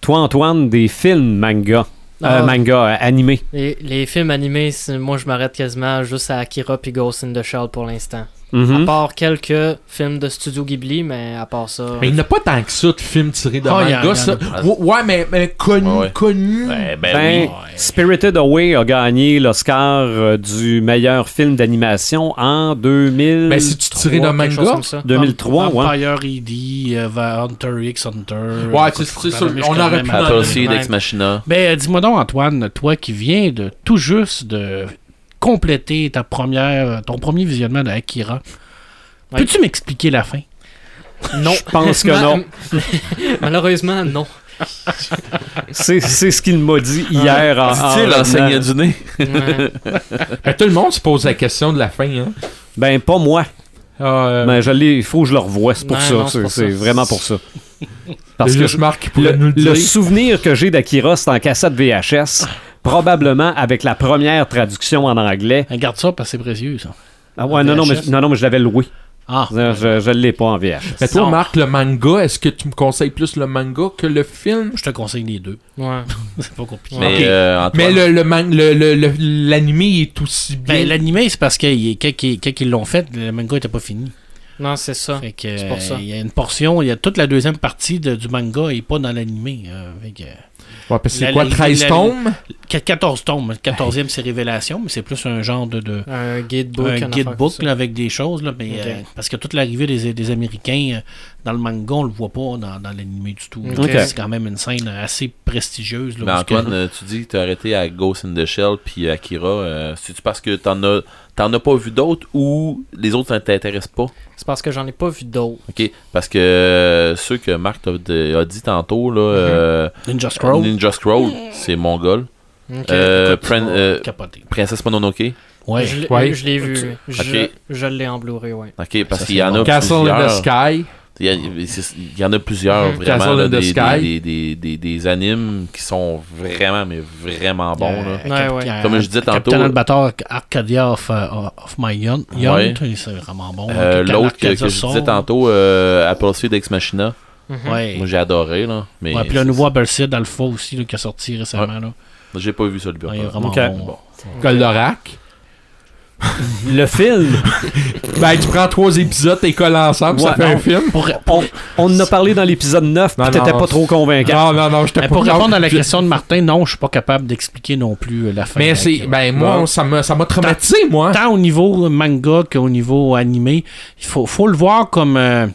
A: Toi, Antoine, des films manga. Euh,
F: Ah.
A: manga euh, animés.
F: Les, les films animés, moi je m'arrête quasiment juste à Akira puis Ghost in the Shell pour l'instant.
A: Mhm.
F: À part quelques films de Studio Ghibli, mais à part ça.
B: Mais il n'y a pas tant que ça de films tirés de
E: y a-
B: manga,
E: y en
B: ça.
D: a.
B: Ouais, Ouais, mais, mais connu,
D: Ouais, ouais.
B: connu.
D: Ouais, ben,
A: Ben,
D: oui.
A: Spirited Away a gagné l'Oscar euh, du meilleur film d'animation en 2000...
B: Ben, c'est-tu tiré d'un
F: quelque chose
B: manga?
F: comme ça.
A: 2003, ouais.
E: Vampire ED, euh, Hunter x Hunter.
B: Ouais, c'est- ça, on aurait pu
D: Apple
B: Ouais.
D: Seed, Ex Machina.
E: Ben, euh, dis-moi donc, Antoine, toi qui viens de tout juste de compléter ta première, ton premier visionnement de Akira,
F: Ouais.
E: peux-tu m'expliquer la fin?
F: Non.
A: Je pense que non.
F: Malheureusement, non.
A: C'est c'est ce qu'il m'a dit hier en... en revenant.
D: du nez.
F: Ouais.
B: Ben, tout le monde se pose la question de la fin. Hein?
A: Ben, pas moi.
B: Ah, euh,
A: Mais je l'ai- il faut que je le revoie, c'est pour ça.
F: non, c'est
A: C'est
F: pour
A: c'est
F: ça.
A: vraiment pour ça.
B: Parce que je marque
A: le,
B: nous le dire.
A: le souvenir que j'ai d'Akira, c'est en cassette VHS, probablement avec la première traduction en anglais.
E: Regarde ça parce que c'est précieux, ça.
A: Ah ouais, non, non, mais, non, non, mais je l'avais loué.
E: Ah,
A: Je, je, l'ai pas en VHS.
B: Mais toi,
E: Non.
B: Marc, le manga, est-ce que tu me conseilles plus le manga que le film?
E: je te conseille les deux.
F: Ouais.
E: C'est pas compliqué.
D: Mais
B: Ok.
D: euh,
B: Mais le, le, man- le, le, le- l'animé est aussi bien.
E: Ben, l'animé, c'est parce que quand, ils- quand ils l'ont fait, le manga était pas fini.
F: Non, c'est ça.
E: Fait que,
F: C'est pour ça.
E: euh, Il y a une portion, il y a toute la deuxième partie de- du manga et pas dans l'animé. euh, fait que,
B: Ouais, parce que c'est
E: La-
B: quoi,
E: la-
B: 13
E: la-
B: tomes?
E: Qu- 14 tomes. Le 14e, c'est Révélation, mais c'est plus un genre de. de
F: Un guidebook.
E: un guidebook là, avec des choses. Là, mais,
F: Ok.
E: euh, parce que toute l'arrivée des, des Américains euh, dans le manga, on le voit pas dans, dans l'animé du tout. C'est quand même une scène assez prestigieuse. Là,
D: mais
E: ce que-
D: Antoine, euh, tu dis que t'as arrêté à Ghost in the Shell puis Akira. Euh, C'est-tu parce que t'en as, t'en as pas vu d'autres ou les autres ne t'intéressent pas?
F: C'est parce que j'en ai pas vu d'autres.
D: Ok, parce que euh, ceux que Marc a dit tantôt, là, euh,
E: Ninja Scroll.
D: Ninja Scroll, c'est mongol.
F: Ok.
D: Euh,
E: Écoute, tu
D: Pren-
E: vas
D: euh,
E: capoter.
D: Princesse Mononoke.
E: Ouais.
F: je l'ai
B: ouais.
F: je l'ai vu. Je, je l'ai en Blu-ray, ouais.
D: Ok, parce qu'il y
E: c'est
D: en a
B: Castle in the. Sky.
D: Il y, a, c'est- il y en a plusieurs
B: Mhm.
D: vraiment là, des,
B: Sky.
D: des, des, des, des animes qui sont vraiment mais vraiment bons là.
E: Euh,
F: Ouais, ouais.
E: Cap-
D: Comme je disais tantôt-
E: Captain Albator Arcadia of, euh, of My Young. Young,
D: Ouais.
E: C'est vraiment bon.
D: Euh, L'autre que, je disais tantôt, euh, Apple Seed Ex Machina.
E: Ouais.
D: moi j'ai adoré là, mais
E: Ouais, puis le nouveau Abelcid Alpha aussi là, qui a sorti récemment. Là.
D: j'ai pas vu ça le
E: Ouais, il est vraiment
A: Ok.
E: bon.
B: Goldorak.
A: Le film,
B: Ben, tu prends trois épisodes, t'es collé ensemble, ça fait un film.
E: Pour,
A: on, on en a parlé dans l'épisode 9,
B: Non,
A: puis t'étais pas trop convaincant.
B: Non, non, non, je
E: mais
B: pas
E: pour
B: non,
E: répondre à la
B: je-
E: question de Martin, non, je suis pas capable d'expliquer non plus euh, la fin.
B: Mais c'est.
E: euh,
B: Ben, moi, ça m'a ça m'a traumatisé, moi.
E: tant au niveau manga qu'au niveau animé, il faut, faut le voir comme euh,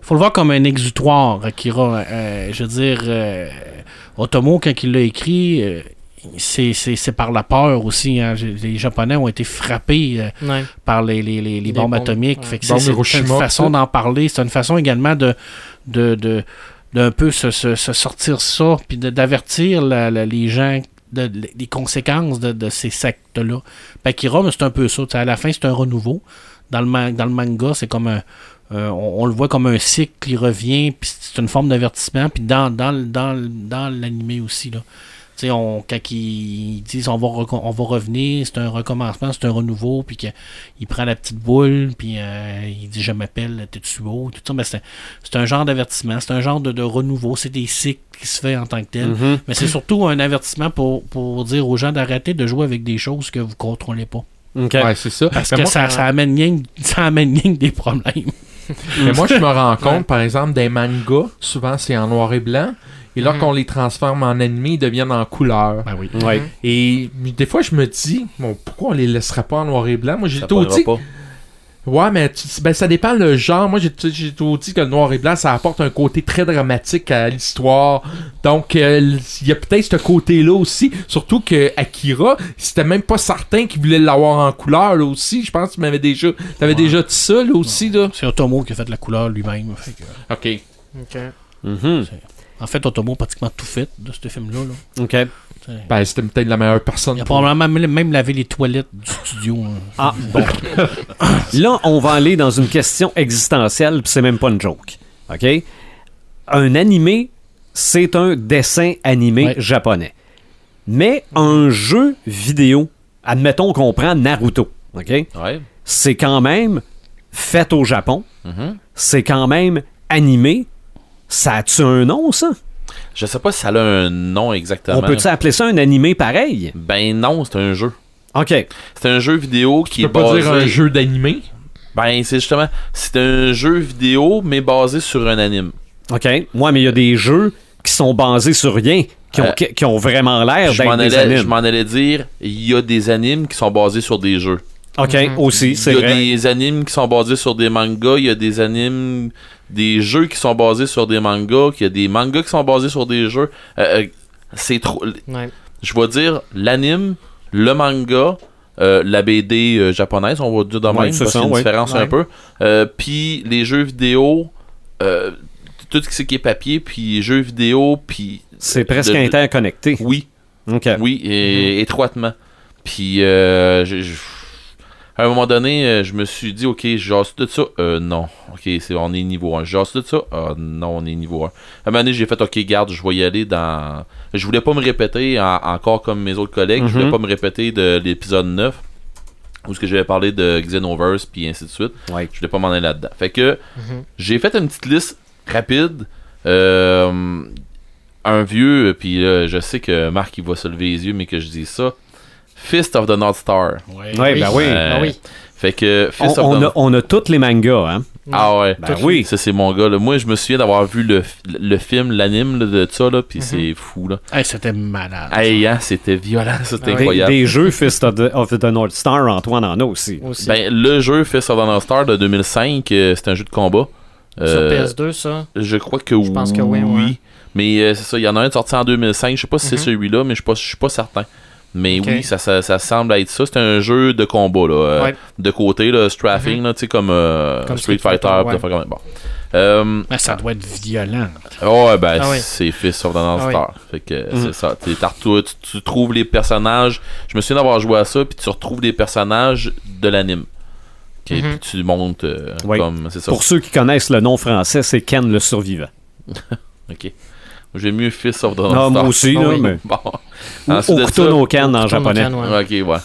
E: faut le voir comme un exutoire, Akira. Euh, je veux dire, euh, Otomo, quand il l'a écrit, euh, c'est, c'est, c'est par la peur aussi. hein. Les Japonais ont été frappés euh,
F: Ouais.
E: par les, les, les, les
F: Les
E: bombes
F: bombes,
E: atomiques.
F: ouais.
E: Fait que
B: Bombes
E: c'est, une façon d'en parler. C'est une façon également de, de, de, d'un peu se, se, se sortir ça, puis de- d'avertir la- la- les gens de, de- des conséquences de, de ces sectes-là. Puis Akira, mais c'est un peu ça. À la fin, c'est un renouveau. Dans le, dans le manga, c'est comme un. euh, on, on le voit comme un cycle, il revient, puis c'est une forme d'avertissement. Puis dans, dans, dans, dans l'animé aussi, là. On, quand ils disent on va, on va revenir, c'est un recommencement, c'est un renouveau, puis qu'il prend la petite boule, puis euh, il dit je m'appelle Tetsuo, tout ça, mais c'est c'est un genre d'avertissement, c'est un genre de, de renouveau, c'est des cycles qui se fait en tant que tel.
A: Mhm.
E: Mais c'est surtout un avertissement pour, pour dire aux gens d'arrêter de jouer avec des choses que vous contrôlez pas.
B: Ouais, c'est ça.
E: Parce
B: Mais
E: que
B: moi,
E: ça, ça amène rien, ça amène rien que des problèmes.
B: mais moi, je me rends compte, par exemple, des mangas, souvent c'est en noir et blanc. Et lorsqu'on les transforme en animé, ils deviennent en couleur.
E: Ben oui.
A: Ouais.
B: Et des fois, je me dis, bon, pourquoi on les laisserait pas en noir et blanc? Moi, j'ai tout dit.
D: pas.
B: Ouais, mais tu- ben, ça dépend le genre. Moi, j'ai tout dit que le noir et blanc, ça apporte un côté très dramatique à l'histoire. Donc, euh, il y a peut-être ce côté-là aussi. Surtout que Akira, c'était même pas certain qu'il voulait l'avoir en couleur, là aussi. Je pense que tu m'avais déjà, t'avais déjà dit ça, là aussi, là.
E: C'est Otomo qui a fait la couleur lui-même. que-
B: Ok.
F: Ok.
A: Mhm.
E: En fait, Otomo a pratiquement tout fait de ce film-là. là.
A: OK.
B: Ben, c'était peut-être la meilleure personne.
E: Il a
B: pour-
E: probablement même, lavé les toilettes du studio. hein.
A: Ah, bon. Là, on va aller dans une question existentielle, puis c'est même pas une joke. OK? Un animé, c'est un dessin animé
E: Ouais.
A: japonais. Mais un jeu vidéo, admettons qu'on prend Naruto, OK?
D: Ouais.
A: C'est quand même fait au Japon.
D: Mhm.
A: C'est quand même animé. Ça a-tu un nom, ça?
D: Je sais pas si ça a un nom exactement.
A: On peut-tu appeler ça un animé pareil?
D: Ben non, c'est un jeu.
A: OK.
D: C'est un jeu vidéo qui
B: Tu
D: est
B: peux pas
D: basé.
B: dire un jeu d'animé?
D: Ben c'est justement, c'est un jeu vidéo mais basé sur un anime.
A: OK. Moi, mais il y a des jeux qui sont basés sur rien, qui ont,
D: Euh,
A: qui, qui ont vraiment l'air d'être des
D: je m'en allais dire, il y a des animes qui sont basés sur des jeux.
A: OK,
F: Mhm.
A: aussi, c'est
D: Il y a
A: vrai.
D: des animes qui sont basés sur des mangas, il y a des animes, des jeux qui sont basés sur des mangas, il y a des mangas qui sont basés sur des jeux. Euh, euh, c'est trop.
F: Ouais.
D: Je vais dire l'anime, le manga, euh, la BD euh, japonaise, on va dire même,
A: Ouais,
D: parce
A: c'est
D: qu'il y a
A: ça,
D: une
A: ouais.
D: différence
F: Ouais.
D: un peu. Euh, puis les jeux vidéo, euh, tout ce qui est papier, puis jeux vidéo, puis
A: C'est presque
D: de-
A: interconnecté.
D: oui,
A: OK.
D: oui, et, étroitement. Puis, euh, je- à un moment donné, euh, je me suis dit, ok, j'asse tout ça. Euh, non. Ok, c'est, on est niveau 1. J'asse tout ça. Ah, non, on est niveau 1. À un moment donné, j'ai fait, ok, garde, je vais y aller dans. Je voulais pas me répéter, en- encore comme mes autres collègues, je voulais
A: Mhm.
D: pas me répéter de l'épisode 9, où ce que j'avais parlé de Xenoverse, puis ainsi de suite.
A: Ouais.
D: Je voulais pas m'en aller là-dedans. Fait que,
F: Mhm.
D: j'ai fait une petite liste rapide. Euh, un vieux, puis là, je sais que Marc il va se lever les yeux, mais que je dis ça. Fist of the North Star.
E: Ouais.
A: Ouais, ben oui.
D: Euh,
F: Ah oui.
D: Fait que
A: On,
D: Fist of
A: on
D: the
A: a, on a tous les mangas, hein?
D: Ah ouais.
A: Ben oui.
D: Ça, c'est mon gars. Là. Moi, je me souviens d'avoir vu le, le film, l'anime de ça, là, puis c'est fou. Là.
E: Hey, c'était malade.
D: Hey, hein, c'était violent, c'était
F: Ah oui.
A: Des,
D: incroyable.
A: des jeux Fist of the, of the North Star, Antoine en a aussi.
F: Aussi.
D: Ben, le jeu Fist of the North Star de 2005, euh, c'est un jeu de combat.
F: Sur
D: Euh,
F: PS2, ça?
D: Je crois que
F: Je pense que oui, ouais.
D: Mais euh, c'est ça, il y en a un sorti en 2005. Je sais pas si c'est
F: Mhm.
D: celui-là, mais je suis pas, je suis pas certain. Mais oui, ça, ça, ça semble être ça. C'est un jeu de combat, là. euh,
F: Ouais.
D: De côté, là, straffing, là, tu sais, comme, euh,
F: Comme
D: Street
F: Street
D: Fighter.
F: Ouais.
D: comme- Bon. Euh,
E: Mais ça doit être violent.
D: ouais, ben,
F: Ah oui.
D: c'est Fist of the North
F: Ah oui.
D: Star. Fait que
A: Mhm.
D: c'est ça. Tu, tu trouves les personnages. Je me souviens d'avoir joué à ça, puis tu retrouves des personnages de l'anime. Ok,
F: Mhm.
D: Puis tu montes euh,
A: Oui.
D: comme. Ça.
A: Pour ceux qui connaissent le nom français, c'est Ken le survivant.
D: Ok. J'aime mieux Fist of the
A: Ah,
D: North
A: moi
D: Star.
A: aussi,
F: Ah
A: là,
F: oui.
A: mais...
D: Bon.
A: Ou
D: Ensuite de
A: Okuto
D: ça-
A: no Ken en japonais.
F: Ken, ouais.
D: Ok, ouais.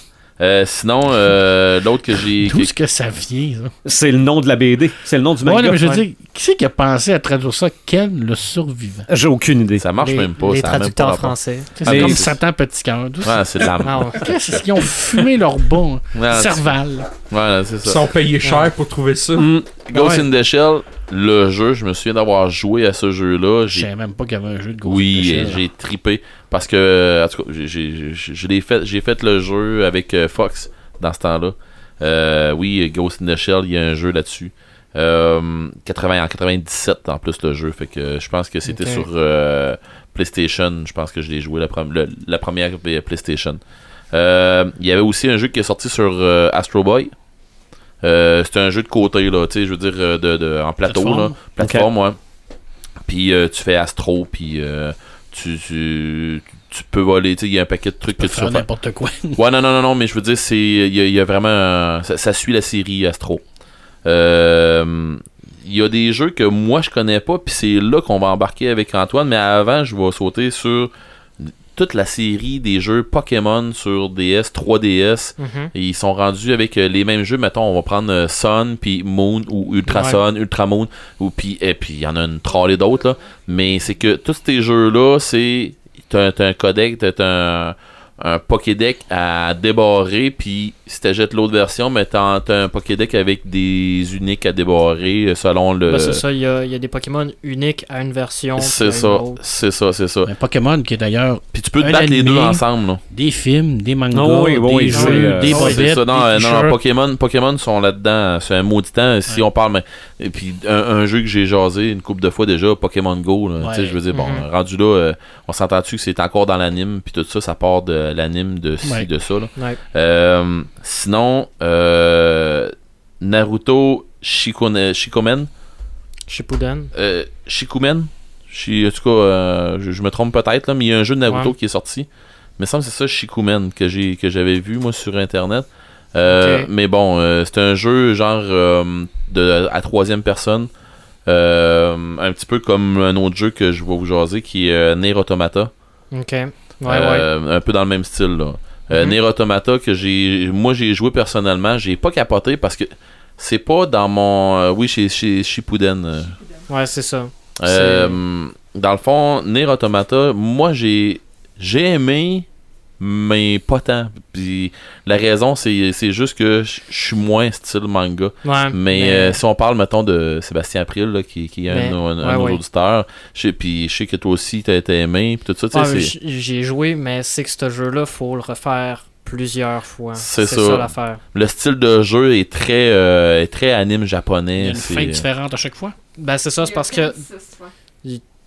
D: Euh, sinon, euh, l'autre que j'ai.
E: D'où
D: que-
E: est-ce que ça vient, ça?
A: C'est le nom de la BD. C'est le nom du
E: Ouais,
A: manga.
E: mais je veux
F: Ouais.
E: dire, qui c'est qui a pensé à traduire ça? Ken, le survivant?
A: J'ai aucune idée.
D: Ça marche
F: les,
D: même pas.
F: les
D: ça a même pas
F: traducteurs
D: rapport.
F: français.
E: C'est
D: Ah,
E: comme Satan Petit Cœur.
D: Ouais, c'est de la.
F: Ah ouais.
E: Qu'est-ce qu'ils ont fumé leur bon?
D: Ouais, c'est-
E: Cerval.
D: Ouais, c'est
B: Ils
D: ça.
B: sont payés cher pour trouver ça.
A: Hmm.
D: Ghost
E: Ouais.
D: in the Shell, le jeu, je me souviens d'avoir joué à ce jeu-là.
E: Je
D: J'ai
E: savais même pas qu'il y avait un jeu de Ghost
D: Oui,
E: in the
D: euh,
E: Shell.
D: j'ai trippé parce que en tout cas, j'ai- fait le jeu avec euh, Fox dans ce temps-là. Euh, oui, Ghost in the Shell, il y a un jeu là-dessus. Euh, 80 en 97 en plus le jeu, fait que je pense que c'était sur euh, PlayStation. Je pense que je l'ai joué la, le- la première euh, PlayStation. Euh, Il y avait aussi un jeu qui est sorti sur euh, Astro Boy. Euh, c'était un jeu de côté là, tu sais, je veux dire euh, de, de- en plateau
E: Plateforme.
D: là, plateforme ouais. Puis euh, tu fais Astro, puis euh, tu, tu, tu peux voler, tu sais, il y a un paquet de trucs que tu
E: faire
D: vas faire.
E: n'importe quoi.
D: Ouais, non, non, non, non, mais je veux dire, c'est. Il y, a- il y a vraiment. ça, ça suit la série Astro. Il y a des jeux que moi je connais pas, puis c'est là qu'on va embarquer avec Antoine, mais avant, je vais sauter sur toute la série des jeux Pokémon sur DS, 3DS.
F: Mhm.
D: Et ils sont rendus avec euh, les mêmes jeux. Mettons, on va prendre euh, Sun, puis Moon, ou Ultra
F: Ouais.
D: Sun, Ultra Moon, ou puis et puis il y en a une trollée d'autres là. Mais c'est que tous ces jeux-là, c'est t'as un codec, t'as un, un Pokédeck à débarrer, puis si t'achètes l'autre version, mais t'as un Pokédex avec des uniques à débarrer euh, selon le.
F: Ben, c'est ça, il y a, il y a des Pokémon uniques à une version.
D: C'est ça, c'est ça, c'est ça.
E: Un Pokémon qui est d'ailleurs
D: Puis tu peux te battre les deux ensemble, là.
E: des films, des mangas,
A: Oh oui, oui,
E: des
A: oui,
E: jeux,
A: euh,
E: des bobettes,
D: ça, non,
E: des
D: euh, non. Pokémon, Pokémon sont là-dedans, c'est un maudit temps. Si
E: Ouais.
D: on parle, mais, et puis un, un jeu que j'ai jasé une couple de fois déjà, Pokémon Go, là, tu sais, je veux dire, bon,
F: Mhm.
D: rendu là, euh, on s'entend-tu que c'est encore dans l'anime, puis tout ça, ça part de l'anime de ci,
E: Ouais.
D: de ça, là.
F: Ouais.
D: Euh, sinon, euh, Naruto Shikone, Shikomen,
F: Shippuden.
D: euh, Shikumen, Shi- en tout cas, euh, je, je me trompe peut-être, mais il y a un jeu de Naruto
F: Ouais.
D: qui est sorti. Il me semble que c'est ça, Shikumen, que j'ai que j'avais vu, moi, sur Internet. Euh. Mais bon, euh, c'est un jeu genre euh, de, à troisième personne. Euh, un petit peu comme un autre jeu que je vais vous jaser qui est euh, Nier Automata.
F: Ouais, ouais.
D: Euh, Un peu dans le même style. Là. Euh,
F: Mhm.
D: Nier Automata que j'ai moi j'ai joué personnellement, j'ai pas capoté parce que c'est pas dans mon euh, oui chez chez Shippuden. euh,
F: Ouais, c'est ça.
D: dans le fond, Nier Automata, moi j'ai j'ai aimé, mais pas tant. Puis la raison, c'est c'est juste que je suis moins style manga.
F: Ouais.
D: Mais, euh, si on parle, mettons, de Sébastien April, là, qui, qui est un,
F: Mais-
D: un, un
F: ouais,
D: de nos
F: ouais.
D: auditeurs, je sais- puis je sais que toi aussi, t'as été aimé, puis tout ça, tu sais,
F: Ouais, mais
D: c'est...
F: j- J'y ai joué, mais c'est que ce jeu-là, faut le refaire plusieurs fois.
D: C'est ça.
F: ça, l'affaire.
D: Le style de jeu est très, euh, est très anime
E: Il y
D: japonais.
E: a une fin différente à chaque fois.
F: Ben, c'est ça, c'est parce que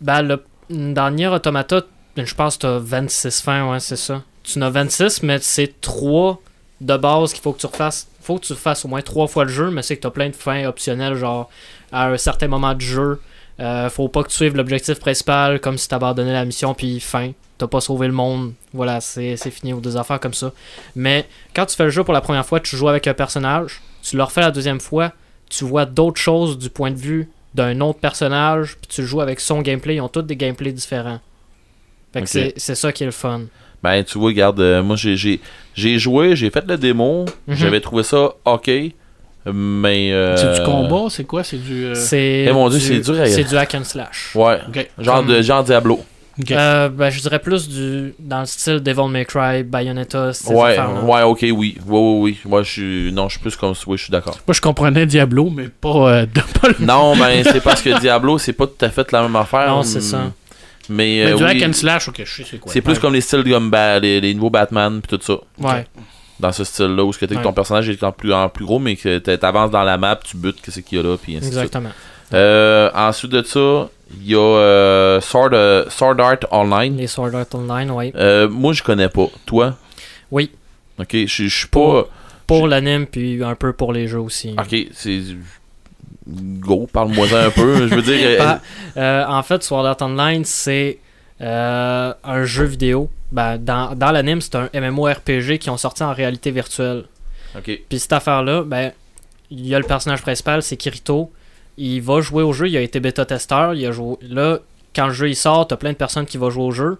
F: Ben, le, dans Nier Automata, je pense que t'as 26 fins, ouais, c'est ça. Tu en as 26, mais c'est 3 de base qu'il faut que tu refasses. faut que tu fasses au moins 3 fois le jeu, mais c'est que t'as plein de fins optionnelles, genre à un certain moment du jeu. euh, faut pas que tu suives l'objectif principal comme si t'abandonnais la mission, puis fin. T'as pas sauvé le monde. Voilà, c'est fini ou des affaires comme ça. Mais quand tu fais le jeu pour la première fois, tu joues avec un personnage. Tu le refais la deuxième fois, tu vois d'autres choses du point de vue d'un autre personnage, puis tu joues avec son gameplay, ils ont tous des gameplays différents. Fait que c'est ça qui est le fun.
D: Ben, tu vois, regarde, euh, moi, j'ai, j'ai, j'ai joué, j'ai fait le démo,
F: Mhm.
D: j'avais trouvé ça OK, mais... euh,
E: C'est du combat, c'est quoi? C'est du. euh,
F: C'est
D: Eh mon Dieu,
F: du-
D: c'est dur à-
F: C'est du hack and slash.
D: Ouais, genre, de, genre Diablo.
E: Ok.
F: Euh, ben, je dirais plus du dans le style Devil May Cry, Bayonetta, ces
D: Ouais, ouais, ok, oui. Oui, oui, oui. Moi, je suis... Non, je suis plus comme... Oui, je suis d'accord.
E: Moi, je comprenais Diablo, mais pas, euh, de-
D: non, ben, c'est parce que Diablo, c'est pas tout à fait la même affaire.
F: Non, c'est ça.
D: Mais,
E: Mais
D: euh,
E: du
D: oui,
E: hack and slash, ok, je sais c'est quoi.
D: c'est plus
F: Ouais.
D: comme les styles comme ba- les, les nouveaux Batman puis tout ça.
F: Ouais.
D: Dans ce style-là, où ce que ton personnage est en plus, en plus gros, mais que t'a- t'avances dans la map, tu butes, qu'est-ce qu'il y a là, puis ainsi de suite.
F: Exactement.
D: Euh, ensuite de ça, il y a euh, Sword, euh, Sword Art Online.
F: Les Sword Art Online, ouais.
D: Euh, moi, je connais pas. Toi?
F: Oui.
D: Ok, je suis
F: Pour-
D: pas...
F: Pour l'anime, puis un peu pour les jeux aussi.
D: Ok, c'est... Go, parle-moi un peu. Je veux dire... euh,
F: Bah, euh, en fait, Sword Art Online, c'est euh, un jeu vidéo. Ben, dans dans l'anime, c'est un MMORPG qui ont sorti en réalité virtuelle.
D: ok.
F: Puis cette affaire-là, ben, il y a le personnage principal, c'est Kirito. Il va jouer au jeu, il a été bêta-testeur. Il a joué... Là, quand le jeu il sort, t'as plein de personnes qui vont jouer au jeu.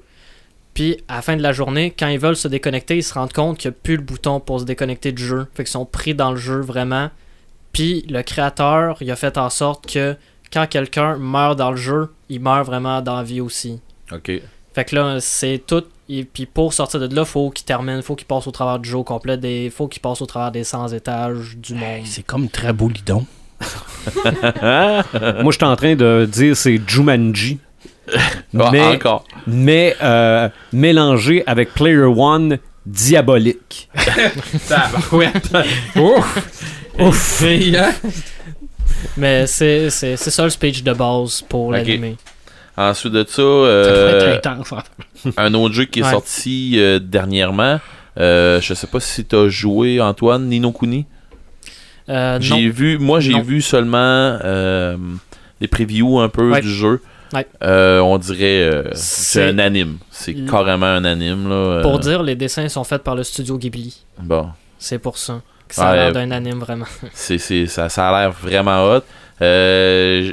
F: Puis à la fin de la journée, quand ils veulent se déconnecter, ils se rendent compte qu'il n'y a plus le bouton pour se déconnecter du jeu. Fait qu'ils sont pris dans le jeu vraiment. Puis le créateur, il a fait en sorte que quand quelqu'un meurt dans le jeu, il meurt vraiment dans la vie aussi.
D: Ok.
F: Fait que là, c'est tout. Et puis pour sortir de là, faut qu'il termine, faut qu'il passe au travers du jeu au complet, des, faut qu'il passe au travers des 100 étages du monde.
E: C'est comme Trabolidon.
A: Moi, je suis en train de dire c'est Jumanji.
D: Ah,
A: mais
D: encore.
A: mais euh, mélangé avec Player One diabolique.
B: ouais. Ouf.
A: Ouf!
B: hein?
F: Mais c'est ça le speech de base pour
D: Ok.
F: l'anime.
D: Ensuite de ça, euh,
E: intense. hein.
D: un autre jeu qui est
F: Ouais.
D: sorti euh, dernièrement. Euh, je sais pas si t'as joué, Antoine, Nino Kuni.
F: Euh.
D: J'ai vu, moi j'ai vu seulement les previews un peu
F: Ouais.
D: du jeu.
F: Ouais.
D: Euh, on dirait euh, c'est un anime. C'est carrément un anime là. euh,
F: Pour dire, les dessins sont faits par le studio Ghibli.
D: Bon,
F: C'est pour ça ça a l'air d'un anime vraiment.
D: c'est c'est ça, ça a l'air vraiment hot. Euh,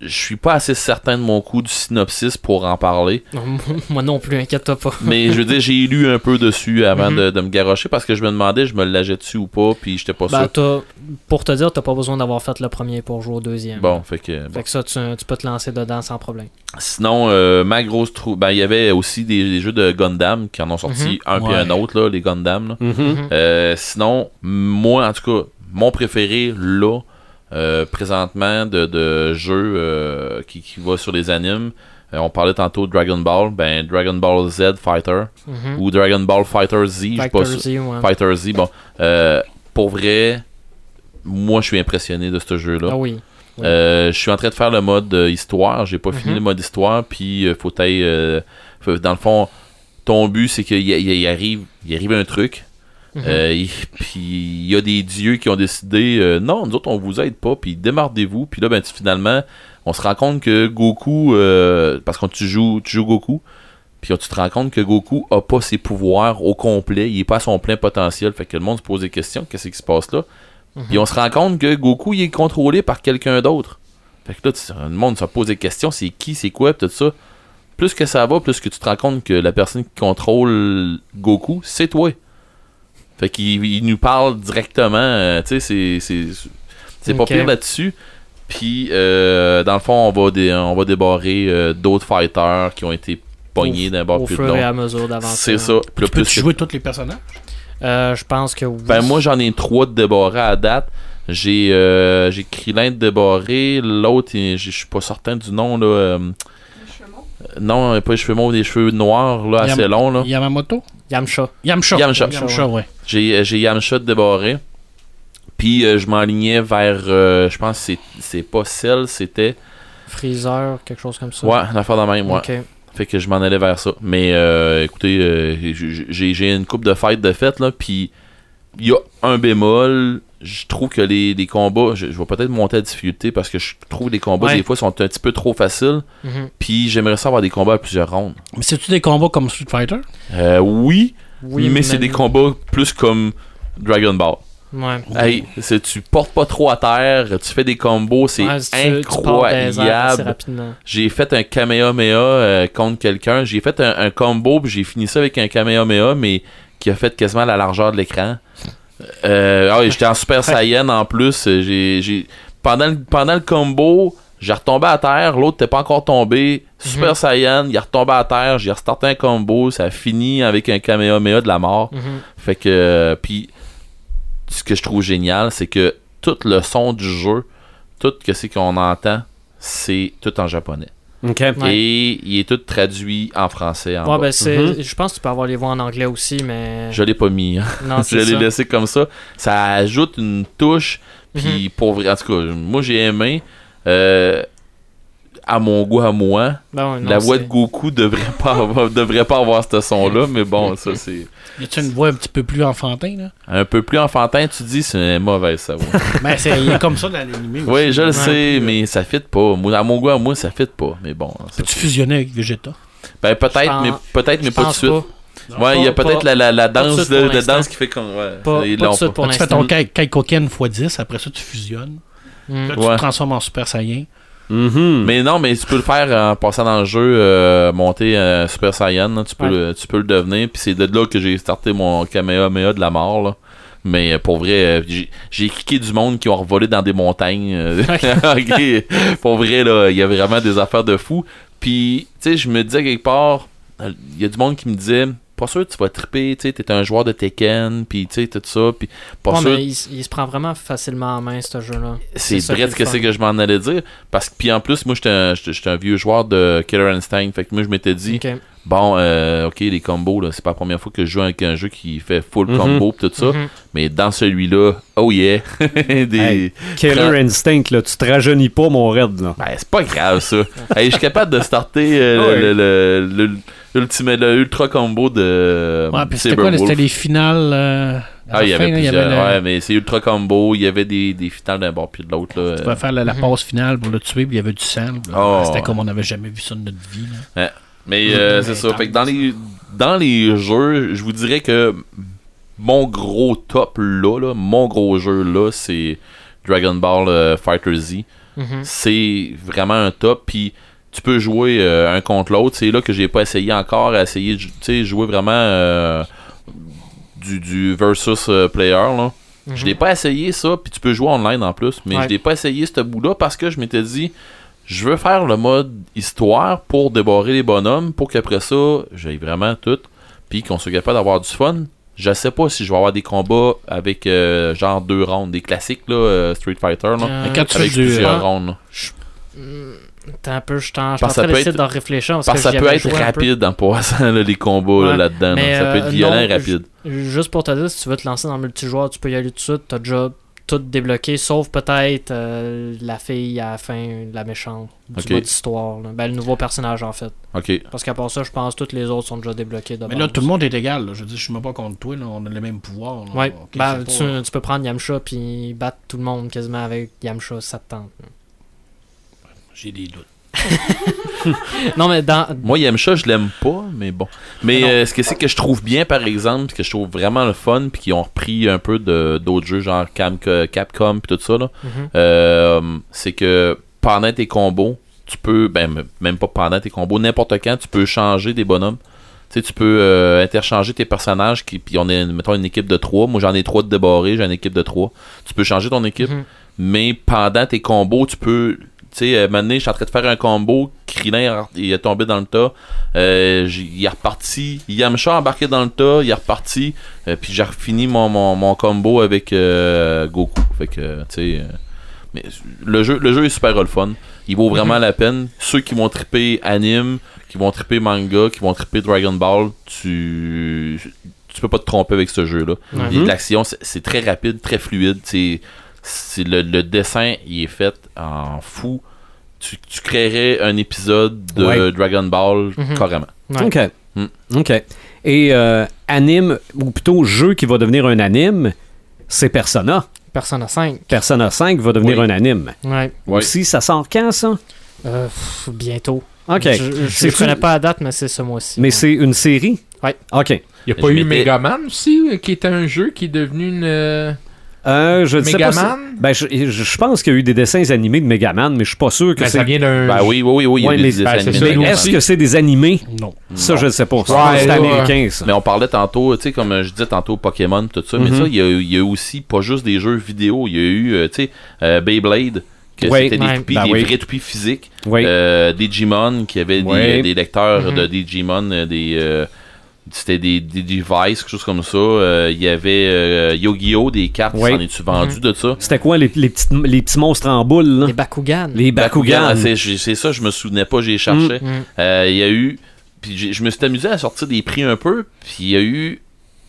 D: je suis pas assez certain de mon coup du synopsis pour en parler.
F: Moi non plus, inquiète-toi pas.
D: Mais je veux dire, j'ai lu un peu dessus avant
F: Mhm.
D: de, de me garrocher parce que je me demandais, je me l'ageais dessus ou pas, puis j'étais pas
F: Ben,
D: sûr.
F: t'as- pour te dire, t'as pas besoin d'avoir fait le premier pour jouer au deuxième.
D: Bon, fait que. bon.
F: Fait que ça, tu, tu peux te lancer dedans sans problème.
D: Sinon, euh, ma grosse trou. Ben, il y avait aussi des, des jeux de Gundam qui en ont sorti un puis un autre, là, les Gundam. là.
A: Mhm.
F: Mhm.
D: Euh, sinon, moi, en tout cas, mon préféré, là, euh, présentement, de, de jeu euh, qui, qui va sur les animes, euh, on parlait tantôt de Dragon Ball, ben Dragon Ball Z Fighter
F: Mhm.
D: ou Dragon Ball Fighter Z, je sais pas.
F: Z, ouais.
D: Fighter Z, bon. Pour vrai, moi, je suis impressionné de ce jeu-là.
F: Ah oui. Oui.
D: Je suis en train de faire le mode histoire. J'ai pas fini
F: Mhm.
D: le mode histoire. Puis, faut t'aille, faut- dans le fond, ton but, c'est qu'il arrive, il arrive un truc. Euh, il- puis, il y a des dieux qui ont décidé euh, non, nous autres, on vous aide pas. Puis, démardez-vous. Puis là, ben, finalement, on se rend compte que Goku, euh, parce que tu joues, tu joues Goku. Puis tu te rends compte que Goku a pas ses pouvoirs au complet, il est pas à son plein potentiel, fait que le monde se pose des questions, qu'est-ce qui se passe là?
F: Mhm.
D: Puis on se rend compte que Goku il est contrôlé par quelqu'un d'autre. Fait que là, tu- le monde se pose des questions, c'est qui, c'est quoi, pis tout ça. Plus que ça va, plus que tu te rends compte que la personne qui contrôle Goku, c'est toi. Fait qu'il il nous parle directement, euh, tu sais, c'est- c'est c'est pas
F: Ok.
D: pire là-dessus. Puis, euh, dans le fond, on va, dé- on va débarrer euh, d'autres fighters qui ont été pognés d'un bord
F: Au
D: plus
F: fur et à mesure d'avancer.
D: C'est ça. Puis là,
E: Tu peux
D: plus
E: jouer tous les personnages?
F: Euh, je pense que oui.
D: Ben moi j'en ai trois de débarrés à date. J'ai euh, j'ai Krillin de débarré, l'autre je suis pas certain du nom là. euh,
G: Les cheveux mauves.
D: Non, pas les cheveux mauves, des cheveux noirs là,
E: Yam-
D: assez longs là.
E: Yamamoto?
F: Yamcha.
E: Yamcha.
D: Yamcha.
E: Yamcha, ouais.
D: J'ai j'ai Yamcha de débarré. Puis euh, je m'enlignais vers euh, je pense que c'est c'est pas Cell, c'était
F: Freezer, quelque chose comme ça.
D: ouais, l'affaire de même, ouais.
F: Ok.
D: Fait que je m'en allais vers ça. Mais euh, écoutez, euh, j'ai une coupe de fêtes de fête là, puis il y a un bémol. Je trouve que les, les combats, je, je vais peut-être monter la difficulté parce que je trouve que les combats
F: Ouais.
D: des fois sont un petit peu trop faciles.
F: Mhm.
D: Puis j'aimerais ça avoir des combats à plusieurs rondes.
E: Mais c'est-tu des combats comme Street Fighter?
D: Euh, oui,
F: Oui,
D: mais c'est des combats plus comme Dragon Ball.
F: Ouais.
D: Hey, c'est- tu portes pas trop à terre, tu fais des combos, c'est
F: Ouais,
D: incroyable. J'ai fait un Kamehameha euh, contre quelqu'un. J'ai fait un, un combo, puis j'ai fini ça avec un Kamehameha, mais qui a fait quasiment la largeur de l'écran. Euh, ah oui, j'étais en Super Saiyan en plus. J'ai, j'ai- pendant, le, pendant le combo, j'ai retombé à terre. L'autre n'était pas encore tombé. Super
F: Mhm.
D: Saiyan, il est retombé à terre. J'ai restarté un combo. Ça a fini avec un Kamehameha de la mort.
F: Mhm.
D: Fait que, euh, puis, ce que je trouve génial, c'est que tout le son du jeu, tout que c'est qu'on entend, c'est tout en japonais.
F: Ouais.
D: Et il est tout traduit en français. En
F: Ouais, ben c'est.
A: Mhm.
F: Je pense que tu peux avoir les voix en anglais aussi, mais.
D: Je l'ai pas mis. hein.
F: Non,
D: je l'ai
F: ça.
D: laissé comme ça. Ça ajoute une touche.
F: Mhm.
D: Puis pour vrai, en tout cas, moi j'ai aimé. Euh, à mon goût, à moi,
F: Ben non,
D: la voix de Goku devrait pas avoir, devrait pas avoir ce son-là, mais bon, ça c'est
E: Y a-tu une voix un petit peu plus enfantin, là?
D: un peu plus enfantin. Tu dis c'est mauvais ça. Ouais.
E: ben, c'est il est comme ça dans l'animé aussi.
D: oui, je le sais, mais ça fit pas. Moi, à mon goût, à moi, ça fit pas. Mais bon, ça,
E: Peux-tu fusionner avec Vegeta?
D: ben peut-être, mais peut-être, mais pas tout de suite.
F: pas.
D: Ouais, il y a peut-être la, la, la
F: pas de
D: danse, danse qui fait comme. Ouais,
F: Pas-
D: ils
F: pas de
D: l'ont
F: suite
D: pas.
F: pour
E: tu fais ton Kai- Kaikoken x10, après ça, tu fusionnes.
F: Mhm.
E: Là, tu
D: Ouais.
E: te transformes en Super Saiyan.
A: Mhm.
D: Mais non, mais tu peux le faire en passant dans le jeu, euh, monter euh, Super Saiyan, là, tu, peux
F: Ouais.
D: le, tu peux le devenir. Puis c'est de là que j'ai starté mon Kamehameha de la mort. Là. Mais euh, pour vrai, j'ai- kické du monde qui ont revolé dans des montagnes. Pour vrai, là, il y a vraiment des affaires de fou. Puis, tu sais, je me disais quelque part, il y a du monde qui me disait, pas sûr que tu vas triper, tu sais, t'es un joueur de Tekken, puis tu sais, tout ça, puis pas
F: Ouais,
D: sûr
F: mais il, se prend vraiment facilement en main, ce jeu-là.
D: c'est ce que c'est que je m'en allais dire. Parce que, puis en plus, moi, j'étais un, vieux joueur de Killer Instinct. Fait que moi, je m'étais dit, bon, euh, ok, les combos, là, c'est pas la première fois que je joue avec un jeu qui fait full
A: Mhm.
D: combo pis tout ça.
F: Mhm.
D: Mais dans celui-là, oh yeah. Des...
A: Hey. Killer
D: Prends-
A: Instinct, là, tu te rajeunis pas, mon raid, là.
D: Ben, c'est pas grave, ça. hey, je suis capable de starter euh,
A: Ouais.
D: le, le, le, le- l'ultimate- le ultra combo de
E: Ouais, puis c'était quoi? C'était les finales. euh,
D: Ah, il y avait plusieurs.
E: le-
D: Ouais, mais c'est ultra combo. Il y avait des, des finales d'un bord puis de l'autre. là.
E: Tu pouvais faire la, la
F: Mhm.
E: passe finale pour le tuer, puis il y avait du sang.
D: Oh.
E: C'était comme on n'avait jamais vu ça de notre vie. là.
D: Mais euh, c'est ça. Fait que dans les, dans les jeux, je vous dirais que mon gros top là, là mon gros jeu là, c'est Dragon Ball euh, Fighter Z.
F: Mhm.
D: C'est vraiment un top. Puis tu peux jouer euh, un contre l'autre. C'est là que j'ai pas essayé encore à essayer de tu sais, jouer vraiment euh, du, du versus euh, player. Là.
F: Mhm.
D: Je l'ai pas essayé ça, puis tu peux jouer online en plus, mais
F: Ouais.
D: je l'ai pas essayé ce bout-là parce que je m'étais dit, je veux faire le mode histoire pour débarrer les bonhommes, pour qu'après ça, j'aille vraiment tout, puis qu'on soit capable d'avoir du fun. Je sais pas si je vais avoir des combats avec euh, genre deux rounds, des classiques là, euh, Street Fighter, là,
F: Euh,
E: Mais quand tu
D: avec
E: fais
D: plusieurs rounds. là.
F: T'es un peu, je t'en d'essayer d'en réfléchir parce,
D: Parce que
F: que
D: ça peut être
F: peu.
D: rapide en passant là, les
F: Ouais.
D: là-dedans. là. Ça peut être
F: euh,
D: violent et rapide.
F: Juste pour te dire, si tu veux te lancer dans le multijoueur, tu peux y aller tout de suite. T'as déjà tout débloqué, sauf peut-être euh, la fille à la fin, la méchante, du
D: Ok.
F: mode histoire. là. Ben, le nouveau personnage, en fait. Parce qu'à part ça, je pense que tous les autres sont déjà débloqués. de
E: Mais là, tout le monde est égal. là. Je veux dire, je suis même pas contre toi. Là. On a les mêmes pouvoirs. là.
F: Ouais,
E: Ok,
F: ben,
E: c'est
F: tu,
E: pas-
F: tu peux prendre Yamcha puis battre tout le monde quasiment avec Yamcha, ça te tente.
E: J'ai des doutes.
F: non, mais dans.
D: Moi, Yamcha, je l'aime pas, mais bon. Mais
F: Non.
D: euh, ce que c'est que je trouve bien, par exemple, ce que je trouve vraiment le fun, puis qu'ils ont repris un peu de d'autres jeux, genre Cam- Capcom, puis tout ça, là,
F: Mhm.
D: euh, c'est que pendant tes combos, tu peux, ben, même pas pendant tes combos, n'importe quand, tu peux changer des bonhommes. Tu sais, tu peux euh, interchanger tes personnages, qui, puis on est, mettons, une équipe de trois. Moi, j'en ai trois de débarrés, j'ai une équipe de trois. Tu peux changer ton équipe,
F: Mhm.
D: mais pendant tes combos, tu peux. Tu sais, maintenant, je suis en train de faire un combo. Krillin, il est tombé dans le tas. Euh, il est reparti. Yamcha a embarqué dans le tas. Il est reparti. Euh, puis j'ai refini mon, mon, mon combo avec euh, Goku. Fait que, tu sais. mais le jeu, le jeu est super le fun. Il vaut vraiment la peine. Ceux qui vont triper anime, qui vont triper manga, qui vont triper Dragon Ball, tu. Tu peux pas te tromper avec ce jeu-là.
F: Ouais.
D: Et L'action, c'est- c'est très rapide, très fluide. C'est, c'est le, le dessin, il est fait en fou. Tu, tu créerais un épisode de
A: Ouais.
D: Dragon Ball
F: Mhm.
D: carrément.
F: Ouais.
A: OK.
D: Hmm.
A: OK. Et euh, anime, ou plutôt jeu qui va devenir un anime, c'est Persona.
F: Persona 5.
A: Persona 5 va devenir
D: Oui.
A: un anime.
F: Ouais.
D: Ouais.
A: Aussi, ça sort quand, ça?
F: Euh, pff, bientôt.
A: OK.
F: Je, je connais pas la date, mais c'est ce mois-ci.
A: Mais
F: Ouais.
A: c'est une série?
F: Ouais.
A: OK.
B: Il n'y a pas
D: Je
B: eu Megaman aussi, euh, qui était un jeu qui est devenu une. Euh,
A: Euh, je ne sais pas. si-
B: Megaman
A: Ben, je, je- pense qu'il y a eu des dessins animés de Megaman, mais je suis pas sûr que
B: Ben,
A: c'est.
B: ça vient d'un.
D: Ben oui, oui, oui, oui, il y a
A: Ouais,
D: des
A: mais-
D: dessins
B: ben,
D: animés
A: est-ce que c'est des animés?
E: Non.
A: Ça,
D: Non.
A: je ne sais pas.
B: Ouais,
A: c'est américain, ça.
D: Mais on parlait tantôt, tu sais, comme je disais tantôt, Pokémon, tout ça, mais
A: Mhm.
D: ça, il y, a, il y a aussi pas juste des jeux vidéo, il y a eu, euh, tu sais, euh, Beyblade, que
A: Oui.
D: c'était des toupies,
A: Ben
D: des
A: oui.
D: vrais toupies physiques.
A: Oui.
D: Euh, Digimon, qui avait des-
A: Oui.
D: des, lecteurs
F: Mhm.
D: de Digimon, euh, des. euh, c'était des, des devices, quelque chose comme ça. Euh, Il y avait euh, Yu-Gi-Oh! des cartes,
A: Oui.
D: s'en es-tu vendu de ça?
A: C'était quoi les, les, petites- les petits monstres en boule, là?
F: Les Bakugan.
A: Les Bakugan.
D: ah, c'est c'est ça, je me souvenais pas, j'ai cherché.
F: Mm.
D: Euh, Il y a eu. Puis j'ai- je me suis amusé à sortir des prix un peu. Puis il y a eu.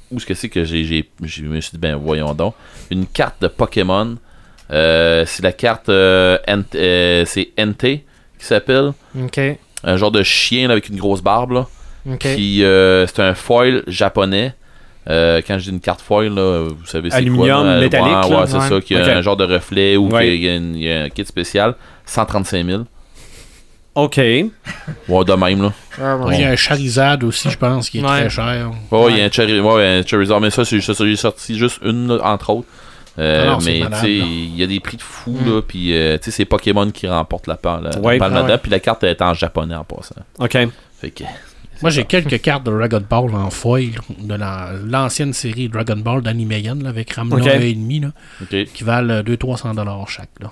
D: Où est-ce que c'est que j'ai. j'ai- Je me suis dit, ben voyons donc. Une carte de Pokémon. Euh, c'est la carte. euh, euh, c'est NT qui s'appelle.
F: Ok.
D: Un genre de chien là, avec une grosse barbe. Là.
F: Ok.
D: Puis euh, c'est un foil japonais. Euh, quand je dis une carte foil, là, vous savez c'est
A: Aluminium,
D: quoi. là?
A: métallique,
D: Ouais, c'est
F: Ouais.
D: ça. Qui a un genre de reflet ou y a, une- il y a un kit spécial. 135 000.
A: OK.
D: Ouais, de même, là.
E: Il y a un Charizard aussi, je pense, qui est
F: Ouais.
E: très cher.
D: Ouais, il y a un, cherry, ouais, un Charizard, mais ça, c'est ça, j'ai sorti juste une, là, entre autres. Euh,
E: Ah non,
D: mais tu sais, il y a des prix de fou,
F: Mm.
D: là, puis euh, tu sais, c'est Pokémon qui remporte la, la, la
A: Ouais.
D: palme
F: Ah
D: là-dedans, puis la carte est en japonais en passant.
A: OK.
D: Fait que,
E: Moi, j'ai quelques cartes de Dragon Ball en foil de la- l'ancienne série Dragon Ball d'Animeyan là, avec Ramla
A: Ok.
E: 1,5 là,
D: ok.
E: qui valent 200-300$ chaque. Là.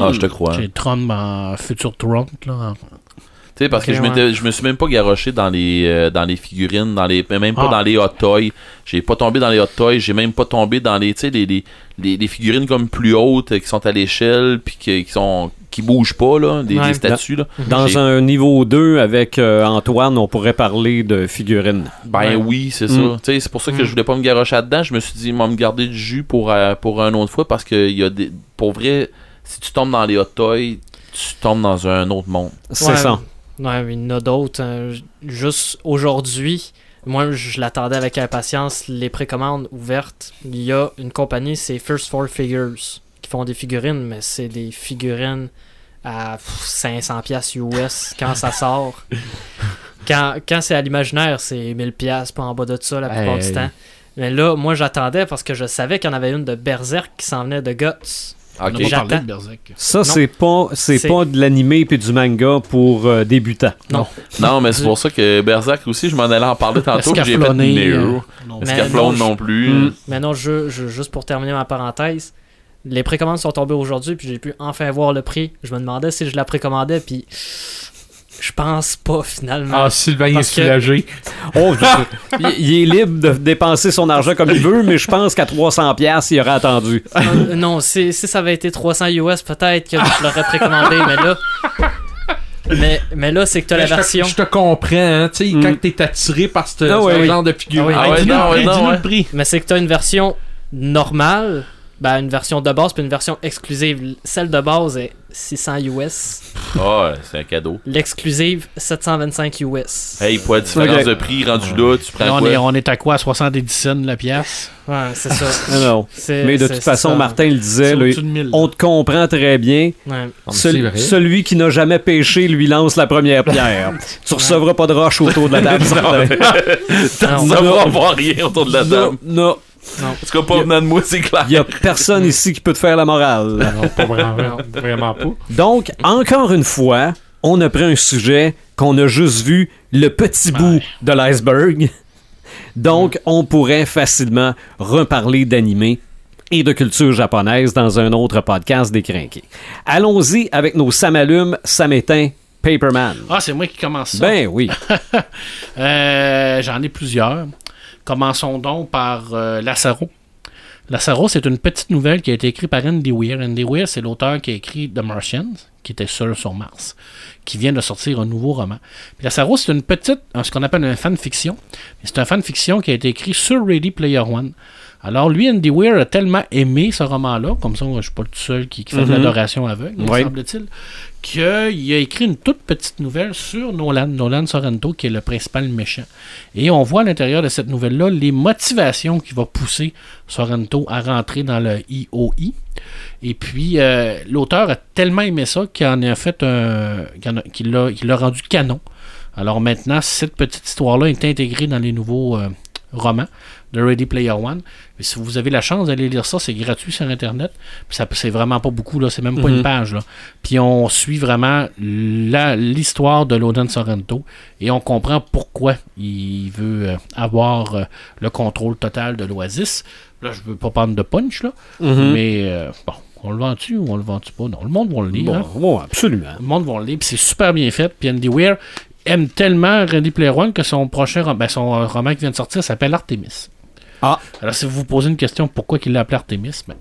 D: Ah, je te crois.
E: J'ai Trump en futur Trump. Là.
D: Tu sais, parce que je, m'étais- je me suis même pas garoché dans les, euh, dans les figurines, dans les, même pas
E: Ah.
D: dans les hot toys. J'ai pas tombé dans les hot toys, j'ai même pas tombé dans les, tu sais, les, les, les, les figurines comme plus hautes, euh, qui sont à l'échelle, puis qui, qui sont qui bougent pas, là, des,
F: Ouais.
D: des statues, là.
A: Dans un niveau 2 avec euh, Antoine, on pourrait parler de figurines.
D: Ben
F: Ouais.
D: oui, c'est
A: Mm.
D: ça. Tu sais, C'est pour ça que
F: Mm.
D: je voulais pas me garocher là-dedans. Je me suis dit, moi, me garder du jus pour, euh, pour un autre fois parce que il y a des, pour vrai, si tu tombes dans les hot toys, tu tombes dans un autre monde.
A: C'est
F: Ouais,
A: ça.
F: Ouais, mais il y en a d'autres. hein. Juste aujourd'hui, moi, je l'attendais avec impatience. Les précommandes ouvertes. Il y a une compagnie, c'est First Four Figures, font des figurines, mais c'est des figurines à pff, 500 pièces US quand ça sort. quand quand c'est à l'imaginaire, c'est 1000 pièces pas en bas de ça la plupart
B: Hey.
F: du temps. Mais là, moi, j'attendais parce que je savais qu'il y en avait une de Berserk qui s'en venait de Guts.
E: On
D: Ok.
E: n'a pas parlé
F: J'attends.
E: de Berserk.
A: Ça,
F: Non.
A: c'est pas, c'est pas de l'animé puis du manga pour euh, débutants.
F: Non.
D: Non, mais c'est pour ça que Berserk aussi, je m'en allais en parler tantôt. puis J'ai fait Nero.
E: euh, non.
F: Mais non,
D: non plus.
A: Mm.
F: Mais non, je, je- juste pour terminer ma parenthèse, les précommandes sont tombées aujourd'hui, puis j'ai pu enfin voir le prix. Je me demandais si je la précommandais, puis je pense pas finalement.
B: Ah, Sylvain est
F: Parce que-
B: soulagé.
A: Oh, je- il, est libre de dépenser son argent comme il veut, mais je pense qu'à 300$, piastres, il aurait attendu.
F: Euh, non, si, si ça avait été 300 US, peut-être que je l'aurais précommandé, mais là. Mais, mais là, c'est que t'as la version.
B: Je te comprends, hein, tu sais,
A: Mm.
B: quand t'es attiré par ce,
A: Ah
B: ce genre de figure.
F: Ah oui.
D: Ah
E: Dis-nous le prix.
F: Mais c'est que t'as une version normale, ben une version de base, puis une version exclusive. Celle de base est 600 US.
D: Ah, c'est un cadeau.
F: L'exclusive, 725 US.
D: Hey, pour la différence de prix rendu là, tu
E: Là,
D: prends
E: on,
D: quoi?
E: est, on est à quoi? 70 cents la pièce?
F: Ouais, c'est ça.
A: Non, non. Mais de toute façon,
F: ça.
A: Martin le disait,
E: C'est
A: là,
E: au-dessus de 1000.
A: on te comprend très bien.
F: Ouais.
B: Ah,
A: Cel- celui qui n'a jamais pêché lui lance la première pierre. tu recevras pas de roche autour de la table.
F: Non,
D: va avoir rien autour de la
A: Non,
D: table.
A: Non.
D: En tout cas, pas venant de moi, c'est clair.
A: Il y a personne ici qui peut te faire la morale.
B: Non, pas vraiment, vraiment pas.
A: Donc, encore une fois, on a pris un sujet qu'on a juste vu le petit bout de l'iceberg. Donc, on pourrait facilement reparler d'animé et de culture japonaise dans un autre podcast décrinqué. Allons-y avec nos Samalumes, Samétain, Paperman.
E: Ah, c'est moi qui commence ça.
A: Ben oui.
E: Euh, J'en ai plusieurs. Commençons donc par euh, Lassaro. Lassaro, c'est une petite nouvelle qui a été écrite par Andy Weir. Andy Weir, c'est l'auteur qui a écrit The Martians, qui était seul sur Mars, qui vient de sortir un nouveau roman. Lassaro, c'est une petite, ce qu'on appelle un fanfiction. C'est un fanfiction qui a été écrit sur Ready Player One. Alors, lui, Andy Weir a tellement aimé ce roman-là, comme ça, je suis pas le tout seul qui, qui fait de
A: Mhm.
E: l'adoration aveugle, me
A: Oui.
E: semble-t-il, qu'il a écrit une toute petite nouvelle sur Nolan, Nolan Sorrento, qui est le principal méchant. Et on voit à l'intérieur de cette nouvelle-là les motivations qui vont pousser Sorrento à rentrer dans le IOI. Et puis, euh, l'auteur a tellement aimé ça qu'il en a fait un. l'a qu'il l'a rendu canon. Alors maintenant, cette petite histoire-là est intégrée dans les nouveaux euh, romans de Ready Player One. Si vous avez la chance d'aller lire ça, c'est gratuit sur Internet. Puis ça, c'est vraiment pas beaucoup, là. C'est même pas
A: Mhm.
E: une page, là. Puis on suit vraiment l'histoire de Loden Sorrento et on comprend pourquoi il veut euh, avoir euh, le contrôle total de l'Oasis. Là, je veux pas prendre de punch, là.
A: Mhm.
E: Mais euh, bon, on le vend-tu ou on le vend-tu pas? Non, le monde va le lire.
A: Bon,
E: hein.
A: bon, absolument.
E: Le monde va le lire, puis c'est super bien fait. Puis Andy Weir aime tellement Ready Player One que son prochain ben, son roman qui vient de sortir s'appelle Artemis.
A: Ah.
E: Alors, si vous vous posez une question pourquoi il l'a appelé Artemis, ben,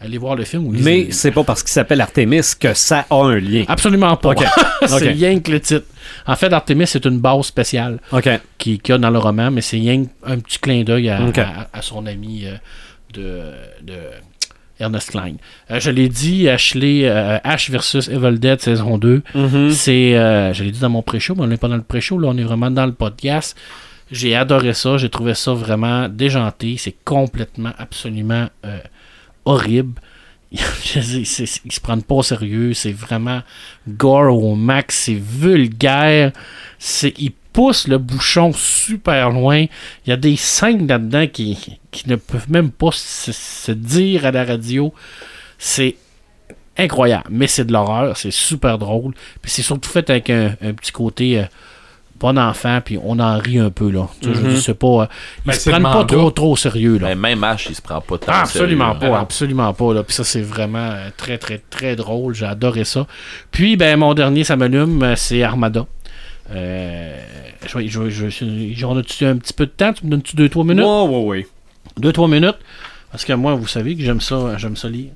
E: allez voir le film
A: Mais c'est pas parce qu'il s'appelle Artemis que ça a un lien.
E: Absolument pas. C'est
A: Ok.
E: rien que le titre. En fait, Artemis, c'est une base spéciale qui- qu'il y a dans le roman, mais c'est rien qu'un petit clin d'œil à,
A: Ok.
E: à- à son ami euh, de, de Ernest Klein. Euh, je l'ai dit, Ashley, euh, Ash versus Evil Dead saison 2.
A: Mhm.
E: C'est, euh, je l'ai dit dans mon pré-show, mais on n'est pas dans le pré-show, là, on est vraiment dans le podcast. J'ai adoré ça, j'ai trouvé ça vraiment déjanté. C'est complètement, absolument euh, horrible. Ils se prennent pas au sérieux, c'est vraiment gore au max, c'est vulgaire. C'est, ils poussent le bouchon super loin. Il y a des scènes là-dedans qui, qui ne peuvent même pas se, dire à la radio. C'est incroyable, mais c'est de l'horreur, c'est super drôle. Puis c'est surtout fait avec un, un petit côté euh, bon enfant, puis on en rit un peu là. Je dire, c'est pas, euh, ils
B: Ben,
E: se prennent pas trop trop au sérieux là.
D: Ben, même Ash, il se prend pas tant.
E: Ah,
D: au sérieux,
E: absolument
D: hein.
E: pas, absolument pas. Là. Puis ça, c'est vraiment euh, très, très, très drôle. J'ai adoré ça. Puis, ben, mon dernier, ça m'allume, euh, c'est Armada. Euh, je, vais- je, vais- je, je- j'en as-tu un petit peu de temps? Tu me donnes-tu 2-3 minutes?
A: Ouais, ouais, ouais.
E: 2-3 minutes? Parce que moi, vous savez que j'aime ça, j'aime ça lire.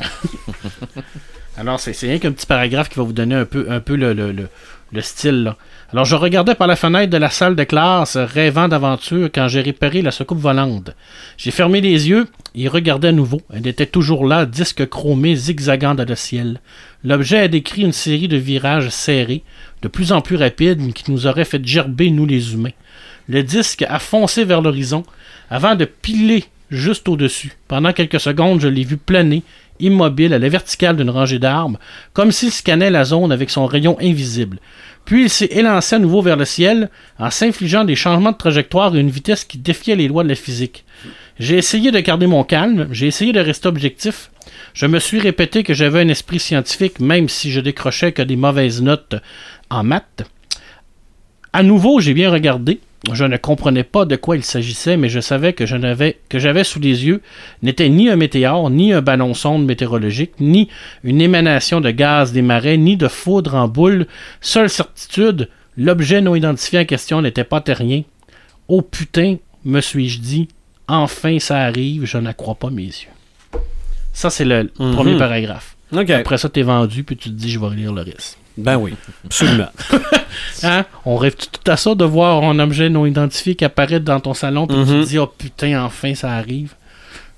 E: Alors, c'est, c'est rien qu'un petit paragraphe qui va vous donner un peu, un peu le, le, le, le style. Là. Alors, je regardais par la fenêtre de la salle de classe, rêvant d'aventure, quand j'ai réparé la secoupe volante. J'ai fermé les yeux et regardais à nouveau. Elle était toujours là, disque chromé zigzagant dans le ciel. L'objet a décrit une série de virages serrés, de plus en plus rapides, qui nous auraient fait gerber, nous les humains. Le disque a foncé vers l'horizon, avant de piler juste au-dessus. Pendant quelques secondes, je l'ai vu planer, immobile à la verticale d'une rangée d'arbres, comme s'il scannait la zone avec son rayon invisible. Puis il s'est élancé à nouveau vers le ciel en s'infligeant des changements de trajectoire à une vitesse qui défiait les lois de la physique. J'ai essayé de garder mon calme, j'ai essayé de rester objectif. Je me suis répété que j'avais un esprit scientifique même si je décrochais que des mauvaises notes en maths. À nouveau, j'ai bien regardé. Je ne comprenais pas de quoi il s'agissait, mais je savais que je n'avais que j'avais sous les yeux n'était ni un météore, ni un ballon sonde météorologique, ni une émanation de gaz des marais, ni de foudre en boule. Seule certitude, l'objet non identifié en question n'était pas terrien. Oh putain, me suis-je dit, enfin ça arrive, je n'accrois pas mes yeux. Ça, c'est le
A: Mhm.
E: premier paragraphe. Après ça, t'es vendu, puis tu te dis, je vais relire le reste.
A: Ben oui, absolument.
E: Hein? On rêve tout à ça de voir un objet non identifié qui apparaît dans ton salon, puis tu
A: Mhm.
E: te dis, oh putain, enfin ça arrive.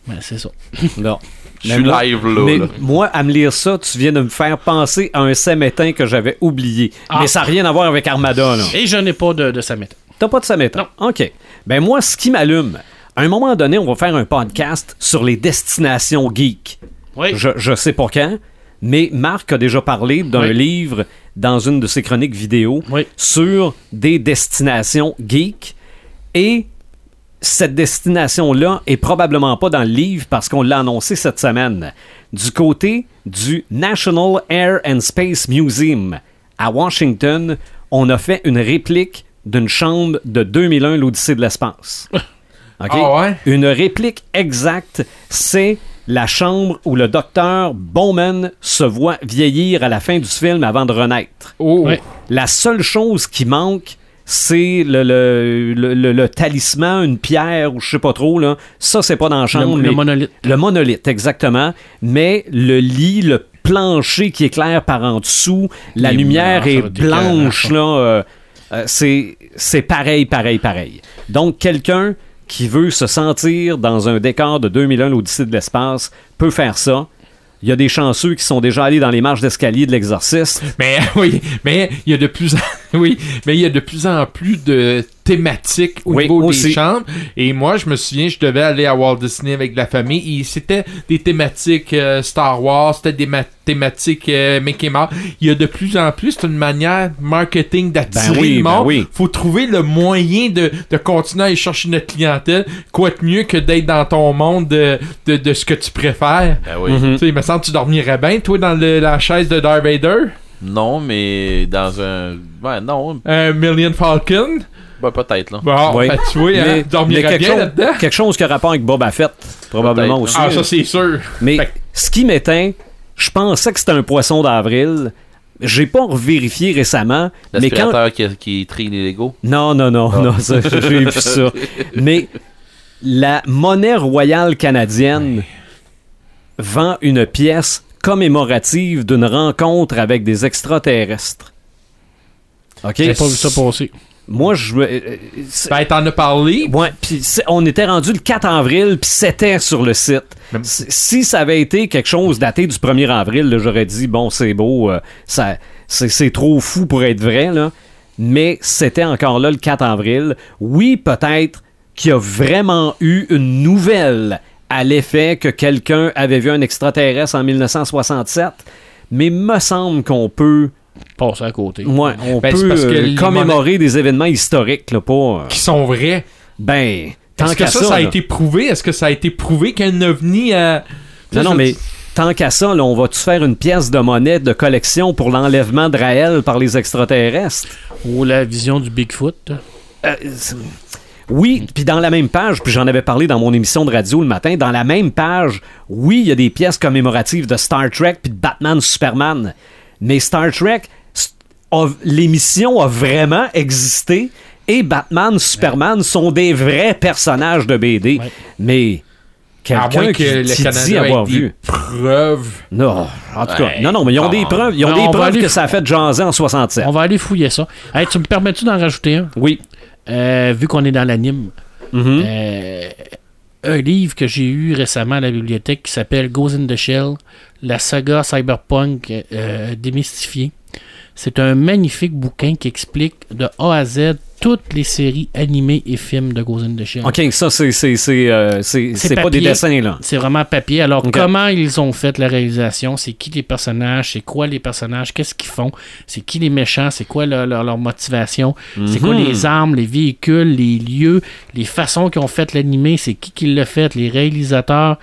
E: Ben, c'est ça.
A: non.
D: Je suis live là.
A: Mais
D: là.
A: moi, à me lire ça, tu viens de me faire penser à un samétain que j'avais oublié.
E: Ah.
A: Mais ça n'a rien à voir avec Armada, là.
E: Et je n'ai pas de, de Samet.
A: T'as pas de samétain? OK. Ben moi, ce qui m'allume, à un moment donné, on va faire un podcast sur les destinations geeks.
E: Oui.
A: Je, je sais pas quand, mais Marc a déjà parlé d'un
E: Oui.
A: livre dans une de ses chroniques vidéo
E: Oui.
A: sur des destinations geeks. Et cette destination-là est probablement pas dans le livre parce qu'on l'a annoncé cette semaine. Du côté du National Air and Space Museum à Washington, on a fait une réplique d'une chambre de 2001, l'Odyssée de l'espace.
B: Ah ouais?
A: Une réplique exacte, c'est la chambre où le docteur Bowman se voit vieillir à la fin du film avant de renaître.
B: Oh.
A: La seule chose qui manque, c'est le, le, le- le- le talisman, une pierre ou je sais pas trop. Là. Ça, c'est pas dans la chambre.
E: Le,
A: mais-
E: monolithe.
A: le monolithe, exactement. Mais le lit, le plancher qui éclaire par en dessous, la
E: Les
A: lumière est blanche, là. euh, euh, c'est, c'est pareil, pareil, pareil. Donc, quelqu'un qui veut se sentir dans un décor de 2001, l'Odyssée de l'espace, peut faire ça. Il y a des chanceux qui sont déjà allés dans les marches d'escalier de l'exorciste.
B: Mais oui, mais il y a de plus oui, mais il y a de plus en plus de thématiques au
A: Oui,
B: niveau
A: aussi.
B: des chambres. Et moi, je me souviens, je devais aller à Walt Disney avec la famille. Et c'était des thématiques euh, Star Wars, c'était des ma- thématiques euh, Mickey Mouse. Il y a de plus en plus, c'est une manière marketing d'attirer
A: Ben oui,
B: le
A: ben
B: monde.
A: oui.
B: Faut trouver le moyen de, de continuer à aller chercher notre clientèle. Quoi de mieux que d'être dans ton monde de, de, de ce que tu préfères?
D: Ben oui.
A: Mhm.
B: Tu sais, il me semble que tu dormirais bien, toi, dans le- la chaise de Darth Vader?
D: Non, mais dans un. Ouais, non.
B: Un Million Falcon?
D: Ben, peut-être, là.
B: Bon,
A: Oui.
B: ben, tu vois,
A: Mais- quelque,
B: bien
A: chose,
B: là-dedans.
A: quelque chose qui a rapport avec Boba Fett, probablement aussi.
B: Ah, ça, c'est sûr.
A: Mais
B: Fait
A: ce qui m'éteint, je pensais que c'était un poisson d'avril. J'ai pas vérifié récemment, mais quand
D: qui, qui trie les Legos.
A: non non non non, ça, j'ai vu ça. Mais la monnaie royale canadienne vend une pièce commémorative d'une rencontre avec des extraterrestres. OK?
E: J'ai pas vu ça passer.
A: Moi, je. euh, euh,
B: Ben, t'en as parlé.
A: Ouais, puis on était rendu le 4 avril, puis c'était sur le site.
B: Même-
A: Si- ça avait été quelque chose daté du 1er avril, j'aurais dit, bon, c'est beau, euh, ça, c'est trop fou pour être vrai, là. Mais c'était encore là le 4 avril. Oui, peut-être qu'il y a vraiment eu une nouvelle à l'effet que quelqu'un avait vu un extraterrestre en 1967, mais me semble qu'on peut,
E: Passer à côté.
A: ouais, on
B: Ben, c'est
A: peut
B: parce que
A: euh, commémorer des événements historiques, là, pas... euh,
B: Qui sont vrais.
A: ben, tant
B: Est-ce que
A: qu'à
B: ça,
A: ça,
B: ça, a
A: là.
B: été prouvé? Est-ce que ça a été prouvé qu'un ovni a.
A: Non, non, mais tant qu'à ça, là, on va-tu faire une pièce de monnaie de collection pour l'enlèvement de Raël par les extraterrestres?
E: Ou la vision du Bigfoot.
A: Euh, oui, puis dans la même page, puis j'en avais parlé dans mon émission de radio le matin, dans la même page, oui, il y a des pièces commémoratives de Star Trek puis de Batman Superman. Mais Star Trek, l'émission a vraiment existé et Batman Superman sont des vrais personnages de BD.
E: Ouais.
A: Mais quelqu'un qui,
B: le
A: dit
B: Canada
A: avoir
B: des
A: vu.
B: preuves.
A: Non, en tout cas,
B: Ouais.
A: non, non, mais ils ont des preuves, ils ont
E: Non,
A: des preuves que ça a fait jaser en 67.
E: On va aller fouiller ça. Hey, tu me permets-tu d'en rajouter un?
A: Oui.
E: Euh, vu qu'on est dans l'anime,
A: Mhm.
E: euh, un livre que j'ai eu récemment à la bibliothèque qui s'appelle Goes in the Shell, la saga cyberpunk euh, démystifiée. C'est un magnifique bouquin qui explique de A à Z toutes les séries animées et films de Ghost in the Shell.
A: OK, ça, c'est c'est- c'est, euh, c'est- pas des dessins, là.
E: C'est vraiment papier. Alors, comment ils ont fait la réalisation? C'est qui les personnages? C'est quoi les personnages? Qu'est-ce qu'ils font? C'est qui les méchants? C'est quoi leur, leur- leur motivation? C'est quoi
A: Mhm.
E: les armes, les véhicules, les lieux, les façons qu'ils ont fait l'animé? C'est qui qui l'a fait? Les réalisateurs?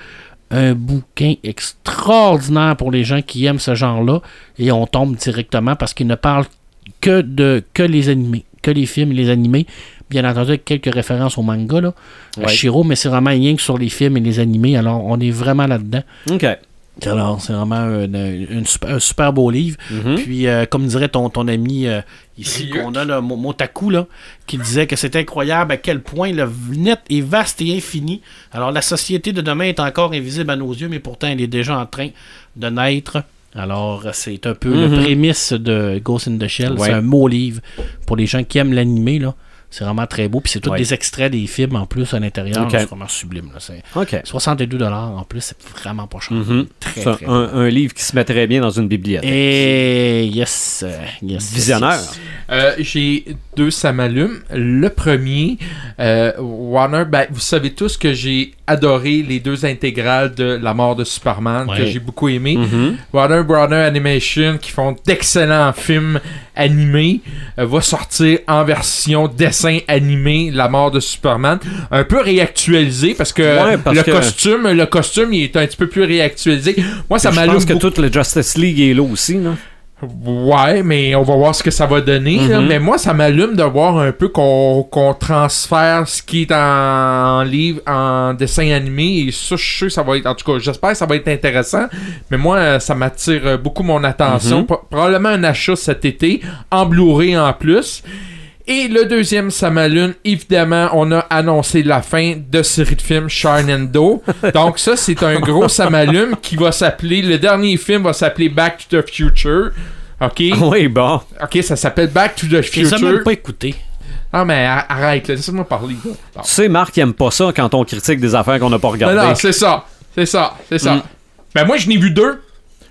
E: Un bouquin extraordinaire pour les gens qui aiment ce genre-là. Et on tombe directement parce qu'ils ne parlent que de que les animés, que les films et les animés. Bien entendu, avec quelques références au manga, là, à
A: Ouais.
E: Shiro, mais c'est vraiment rien que sur les films et les animés. Alors, on est vraiment là-dedans.
A: OK.
E: Alors, c'est vraiment un, une super, un super beau livre.
A: Mhm.
E: Puis, euh, comme dirait ton, ton ami euh, ici, qu'on a, là, Mo- Motaku, là, qui disait que c'est incroyable à quel point le net est vaste et infini. Alors, la société de demain est encore invisible à nos yeux, mais pourtant, elle est déjà en train de naître. Alors, c'est un peu
A: Mhm.
E: le prémisse de Ghost in the Shell.
A: Ouais.
E: C'est un beau livre pour les gens qui aiment l'animé, là. C'est vraiment très beau. Puis c'est tous
A: Ouais.
E: des extraits des films en plus à l'intérieur. C'est vraiment sublime. Là. C'est
A: OK.
E: 62 en plus, c'est vraiment pas cher.
A: Mhm.
E: Très,
A: C'est
E: très
A: un, un livre qui se met très bien dans une bibliothèque.
E: et yes, euh, yes.
A: Visionnaire.
E: yes,
B: Euh, J'ai deux ça m'allume. Le premier, euh, Warner, ben, vous savez tous que j'ai adoré les deux intégrales de La mort de Superman, que j'ai beaucoup aimé.
A: Mhm.
B: Warner Brother Animation, qui font d'excellents films animés, euh, va sortir en version dessin animé La mort de Superman, un peu réactualisé parce que
A: Ouais, parce
B: le
A: que-
B: costume, le costume, il est un petit peu plus réactualisé. Moi, ça
A: Je
B: m'allume
A: pense que toute le Justice League est là aussi. Là.
B: Ouais, mais on va voir ce que ça va donner. là.
A: Mhm.
B: Mais moi, ça m'allume de voir un peu qu'on qu'on transfère ce qui est en livre, en dessin animé. Et ça, je suis sûr que ça va être. En tout cas, j'espère que ça va être intéressant. Mais moi, ça m'attire beaucoup mon attention.
A: Mhm.
B: Pro- Probablement un achat cet été, en Blu-ray en plus. Et le deuxième Samalune, évidemment, on a annoncé la fin de série de films Sharnado. Donc ça, c'est un gros Samalume qui va s'appeler, le dernier film va s'appeler Back to the Future. OK?
A: Oui, bon.
B: OK, ça s'appelle Back to the
E: Je les ai même
B: Future.
E: pas écoutés.
B: Ah, mais arrête, là, laisse-moi parler. Bon.
A: Tu sais, Marc, il aime pas ça quand on critique des affaires qu'on n'a pas
B: Non,
A: regardées.
B: non, c'est ça. C'est ça. C'est ça.
A: Mm.
B: Ben moi, je n'ai vu deux.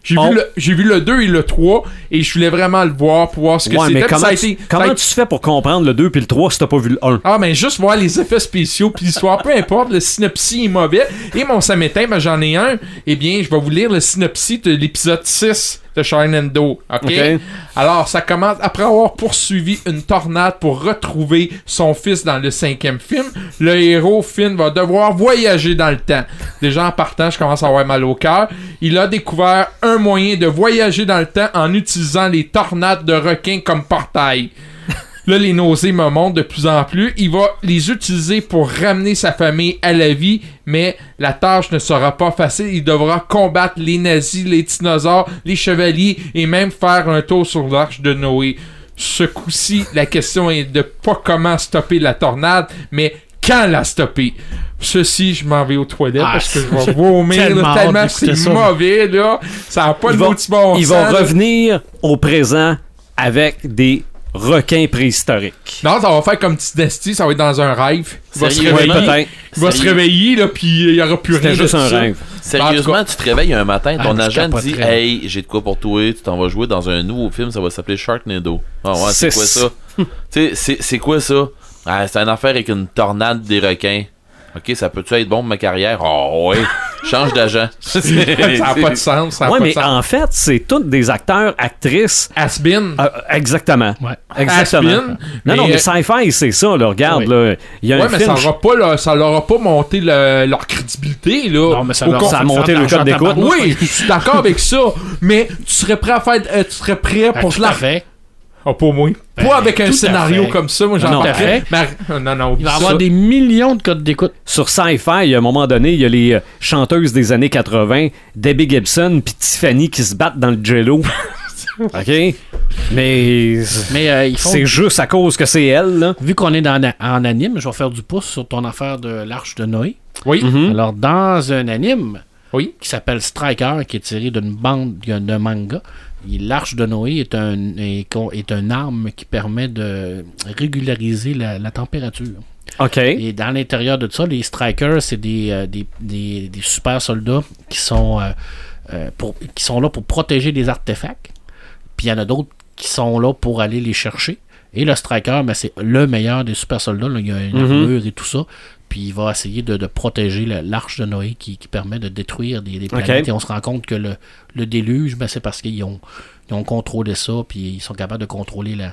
B: J'ai vu, le- j'ai vu le 2 et le 3 et je voulais vraiment le voir pour voir ce que
A: ouais,
B: c'était.
A: mais comment,
B: ça a
A: tu,
B: été- ça a
A: comment tu fais pour comprendre le 2 puis le 3 si t'as pas vu le 1?
B: Ah, mais juste voir les effets spéciaux puis l'histoire, peu importe, le synopsis est mauvais. Et mon samétain, ben j'en ai un. Eh bien, je vais vous lire le synopsis de l'épisode 6 de Sharnado. OK?
A: Ok.
B: Alors, ça commence après avoir poursuivi une tornade pour retrouver son fils dans le cinquième film. Le héros Finn va devoir voyager dans le temps. Déjà en partant, je commence à avoir mal au cœur. Il a découvert un moyen de voyager dans le temps en utilisant les tornades de requins comme portail. Là, les nausées me montent de plus en plus. Il va les utiliser pour ramener sa famille à la vie, mais la tâche ne sera pas facile. Il devra combattre les nazis, les dinosaures, les chevaliers et même faire un tour sur l'arche de Noé. Ce coup-ci, la question est de pas comment stopper la tornade, mais quand la stopper? Ceci, je m'en vais aux toilettes
E: Ah,
B: parce que je vais vomir
E: tellement
B: c'est mauvais là. Ça a pas
A: Ils
B: de
A: vont-
B: petit bon
A: Ils
B: sens,
A: vont
B: là.
A: revenir au présent avec des requins préhistoriques.
B: Non, ça va faire comme petit Destiny, ça va être dans un rêve. Il va se réveiller.
A: Ouais, peut-être.
B: Il va se réveiller, là, puis il y aura plus rien.
A: Juste un rêve.
D: Sérieusement, tu te réveilles un matin,
E: Ah,
D: ton agent te dit. Hey, j'ai de quoi pour toi, tu t'en vas jouer dans un nouveau film, ça va s'appeler Sharknado. Ah ouais, c'est quoi ça? tu sais, c'est- c'est quoi ça? Ah, c'est une affaire avec une tornade des requins. Ok, ça peut-tu être bon pour ma carrière? Oh ouais, change d'agent.
B: Ça n'a pas de sens. Ça a
A: Ouais,
B: pas
A: mais
B: de sens.
A: en fait, c'est tous des acteurs, actrices.
B: Has-been.
A: euh, exactement.
E: Ouais.
A: Exactement. Non, non, mais
B: euh,
A: sci-fi, c'est ça, là. Regarde,
E: Oui.
A: là. Il y a
B: ouais,
A: un
B: mais
A: film.
B: ça n'aura pas, là, ça leur a pas monté le- leur crédibilité, là.
E: Non, mais ça leur
A: ça a monté le
E: de
A: code d'écoute.
B: Oui, je suis d'accord avec ça, mais tu serais prêt à faire, euh, tu serais prêt
E: Ah,
B: pour
E: tout
B: Ah, pas moi.
E: Ben,
B: pas avec un scénario comme ça, moi j'en parlerais. Mais, euh, non, non,
E: Il va y
B: ça-
E: avoir des millions de codes d'écoute.
A: Sur Sci-Fi, il y a un moment donné, il y a les euh, chanteuses des années 80, Debbie Gibson puis Tiffany qui se battent dans le jello. OK? Mais
E: Mais euh, ils font.
A: c'est juste à cause que c'est elle, là.
E: Vu qu'on est dans, en anime, je vais faire du pouce sur ton affaire de l'Arche de Noé.
B: Oui.
A: Mhm.
E: Alors, dans un anime
B: Oui.
E: qui s'appelle Striker, qui est tiré d'une bande de manga, l'Arche de Noé est un, est, une arme qui permet de régulariser la, la température.
A: OK.
E: Et dans l'intérieur de ça, les Strikers, c'est des, euh, des, des- des super soldats qui sont, euh, euh, pour, qui sont là pour protéger des artefacts. Puis il y en a d'autres qui sont là pour aller les chercher. Et le Striker, ben, c'est le meilleur des super soldats. là. Il y a une
A: Mhm.
E: armure et tout ça. Puis il va essayer de, de protéger l'arche de Noé qui, qui permet de détruire des, des planètes. Et on se rend compte que le, le déluge, ben, c'est parce qu'ils ont, ils ont contrôlé ça. Puis ils sont capables de contrôler la,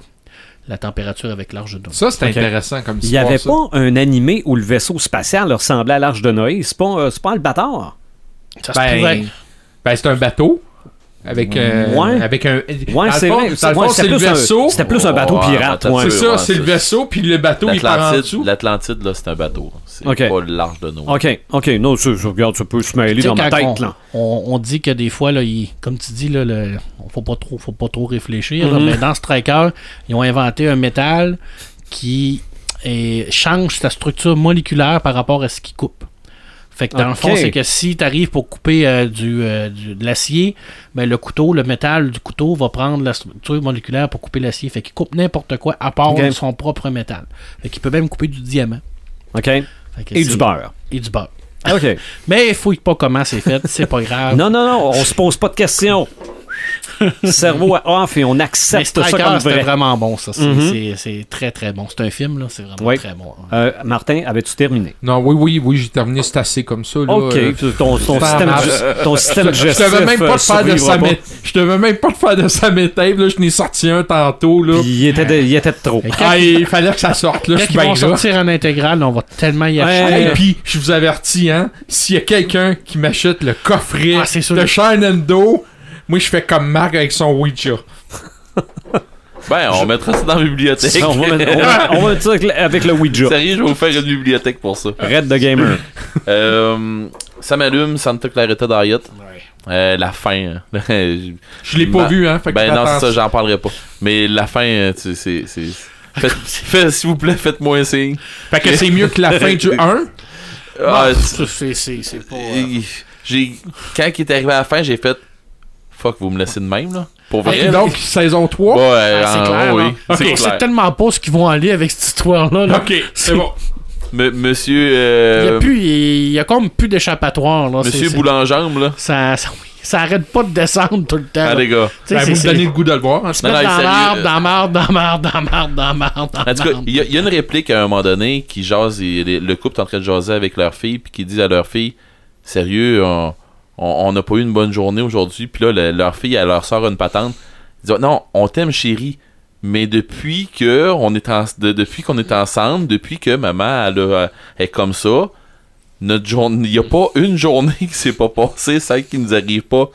E: la température avec l'arche de Noé.
B: Ça, c'est intéressant comme
A: Il n'y
B: histoire.
A: avait
B: ça.
A: pas un animé où le vaisseau spatial ressemblait à l'Arche de Noé? C'est pas, euh, c'est pas le bâtard.
E: Ça se pourrait.
B: Ben, ben, c'est un bateau. Avec, euh,
A: Ouais.
B: avec un.
A: Ouais, c'est vrai. Ouais,
B: c'est
A: c'était
B: le
A: plus, un-
B: vaisseau.
A: c'était plus un bateau pirate. ouais.
B: C'est ça,
D: Ouais,
B: c'est le vaisseau, puis le bateau, il part en
D: L'Atlantide,
B: dessous.
D: l'Atlantide, là, c'est un bateau. C'est
A: Ok.
D: pas l'arche de Noé.
A: OK, OK. Non, ça, je regarde, ça peut se mêler dans ma tête.
E: on,
A: là.
E: on- on dit que des fois, là, il- comme tu dis, là, le, faut pas trop, faut pas trop réfléchir. là,
A: Mhm.
E: mais dans Striker, ils ont inventé un métal qui eh, change sa structure moléculaire par rapport à ce qu'il coupe. Fait que dans le fond, c'est que si tu arrives pour couper euh, du, euh, du- de l'acier, ben, le couteau, le métal du couteau va prendre la structure moléculaire pour couper l'acier. Fait qu'il coupe n'importe quoi à part son propre métal. Fait qu'il peut même couper du diamant.
A: OK. Et du beurre.
E: Et du beurre.
A: OK.
E: Mais fouille pas comment c'est fait, c'est pas grave.
A: non, non, non, on se pose pas de questions. Cerveau à off et on
E: Mais
A: accepte ça comme
E: c'était
A: vrai.
E: vraiment bon, ça. C'est
A: Mhm.
E: c'est- c'est très, très bon. C'est un film, là. C'est vraiment
A: Oui.
E: très bon.
A: Euh, Martin, avais-tu terminé?
B: Non, oui, oui, oui, j'ai terminé, c'est assez comme ça. Là,
A: OK.
B: euh,
A: ton, système, ton système
B: Je
A: digestif
B: devais même pas de faire de sa Je devais même pas de faire de sa métape, là. Je n'ai sorti un tantôt, là.
A: Il était, de, il était de trop.
E: Quand,
B: Ah, il fallait que ça sorte, là.
E: quand
B: Je suis
E: ils vont sortir en intégrale, on va tellement y acheter.
B: Et puis, je vous avertis, hein, s'il y a quelqu'un qui m'achète le coffret
E: Ah,
B: de Shenandoah, moi, je fais comme Marc avec son Ouija.
D: Ben, on mettra ça dans la bibliothèque.
A: on, va mettre, on, va, on va mettre ça avec le- avec le Ouija.
D: Sérieux, je vais vous faire une bibliothèque pour ça.
A: Red the Gamer.
D: Euh, ça m'allume, Santa Clarita Diet. Euh, la fin. hein. Je-
B: l'ai pas
D: Ben-
B: vu, hein. Fait que
D: ben non, c'est ça, j'en parlerai pas. Mais la fin, euh, tu- c'est. c'est- S'il vous plaît, faites-moi un signe.
B: Fait que c'est mieux que la fin du 1.
D: Ah,
E: c'est- pas. euh,
D: j'ai quand il est arrivé à la fin j'ai fait fuck vous me laissez de même là? Pour vrai là?
B: Donc, saison 3.
D: ouais,
E: Ah, c'est
D: ah,
E: clair,
D: oui
E: là.
D: c'est
E: On sait
D: clair
E: tellement pas ce qu'ils vont aller avec cette histoire-là. là.
B: Ok, c'est bon.
D: M- monsieur
E: Il y a
D: euh,
E: plus, il y a comme plus d'échappatoire. là. C'est-
D: monsieur
E: c'est-
D: Boulangambe là
E: Ça, ça, oui, ça arrête pas de descendre tout le temps.
D: ah les gars
B: Ben,
E: c'est-
B: vous me
E: c'est-
B: donnez le goût de le voir. hein.
D: Non, non,
E: dans
D: euh,
E: dans marde, dans marde, dans marde, dans marde, dans
D: en tout cas il y, a- il y a une réplique à un moment donné qui jase le couple est en train de jaser avec leur fille puis qui dit à leur fille sérieux on on n'a pas eu une bonne journée aujourd'hui. Puis là le- leur fille elle leur sort une patente. Ils disent non on t'aime chérie. Mais depuis que on est en- de- depuis qu'on est ensemble depuis que maman elle a- est comme ça notre journée il y a pas une journée qui s'est pas passée sans qu'il nous arrive pas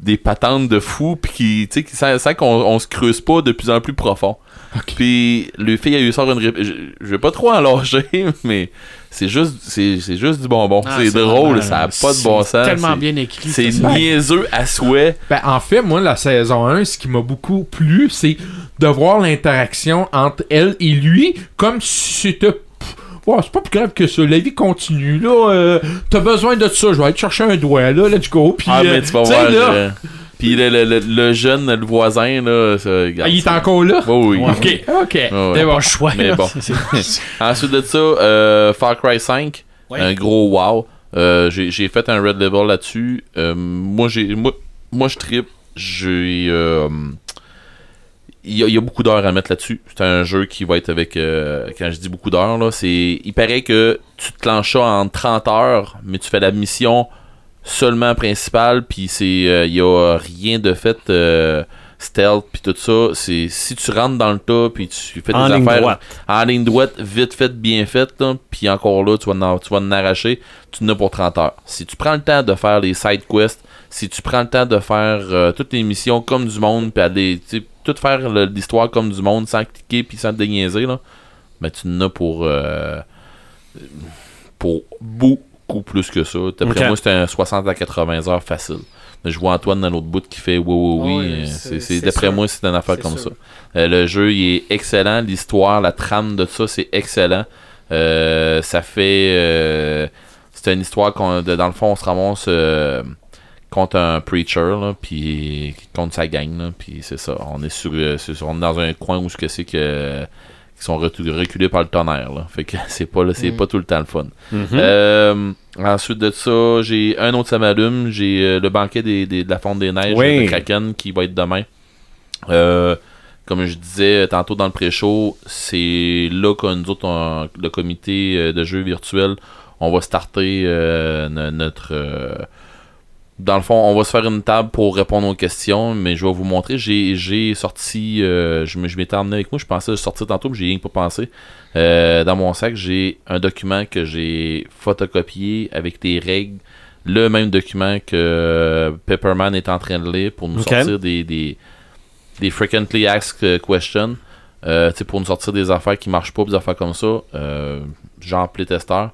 D: des patentes de fou puis qui tu sais qui- sans, sans qu'on on se creuse pas de plus en plus profond. Puis le fille a eu sort une je, je vais pas trop en lâcher mais c'est juste c'est c'est juste du bonbon
E: Ah,
D: c'est drôle ça a pas de bon
E: C'est
D: sens
E: tellement
D: c'est-
E: bien écrit.
D: c'est niaiseux à souhait
B: Ben, en fait, moi, la saison 1, ce qui m'a beaucoup plu, c'est de voir l'interaction entre elle et lui, comme si c'était. pff, Ouais, c'est pas plus grave que ça. La vie continue, là. euh, T'as besoin de ça. Je vais aller te chercher un doigt, là. Let's go. Puis,
D: ah
B: euh,
D: mais tu vas
B: sais,
D: voir
B: là,
D: euh, puis le, le, le, le jeune le voisin là ça, regarde,
B: ah, il est
D: ça-
B: encore là?
D: oui, oui.
B: Ok, ok.
D: ouais.
B: C'est bon.
E: Choix.
D: Mais bon. Ensuite de ça, euh, Far Cry 5,
E: Ouais.
D: un gros wow. Euh, j'ai j'ai fait un red level là-dessus. Euh, moi, j'ai, moi, moi, je tripe. J'ai, euh, il y, a- il y a beaucoup d'heures à mettre là-dessus. C'est un jeu qui va être avec, euh, quand je dis beaucoup d'heures là, c'est, il paraît que tu te lances ça en 30 heures, mais tu fais la mission seulement principale, puis c'est, euh, il y a rien de fait. euh, stealth puis tout ça c'est si tu rentres dans le tas puis tu fais des
A: En ligne
D: affaires
A: droite.
D: en ligne droite, vite fait, bien fait, puis encore là, tu vas, en, tu vas en arracher, tu en as pour 30 heures. Si tu prends le temps de faire les side quests, si tu prends le temps de faire euh, toutes les missions comme du monde, puis aller, tout faire l'histoire comme du monde sans cliquer puis sans te déniaiser, là, ben tu en as pour, euh, pour beaucoup plus que ça. D'après moi, c'était un 60 à 80 heures facile. Mais je vois Antoine dans l'autre bout qui fait oui, oui, oui.
F: Oui,
D: euh,
F: c'est-
D: D'après moi, c'est une affaire comme
F: sûr.
D: ça. Euh, le jeu, il est excellent. L'histoire, la trame de ça, c'est excellent. Euh, ça fait. euh, c'est une histoire qu'on, dans le fond, on se ramasse euh, contre un preacher, là, puis contre sa gang, puis c'est ça. On est sur, euh, sur- on est dans un coin où ce que c'est que qui sont reculés par le tonnerre, là. Fait que c'est pas, là, c'est
F: Mm.
D: pas tout le temps le fun.
A: Mhm.
D: Euh, ensuite de ça, j'ai un autre Samalume. J'ai euh, le banquet des, des- de la fonte des neiges
A: Oui.
D: de Kraken qui va être demain. Euh, comme je disais tantôt dans le pré-show, c'est là que nous autres, on- le comité de jeux virtuels, on va starter euh, no- notre. Euh, dans le fond, on va se faire une table pour répondre aux questions, mais je vais vous montrer. J'ai, j'ai sorti, euh, je, m'étais emmené avec moi, je pensais sortir tantôt, mais j'ai rien que pas pensé. Euh, dans mon sac, j'ai un document que j'ai photocopié avec des règles, le même document que Pepperman est en train de lire pour nous sortir des, des, des frequently asked questions. Euh, tu sais, pour nous sortir des affaires qui marchent pas, des affaires comme ça, euh, genre playtester.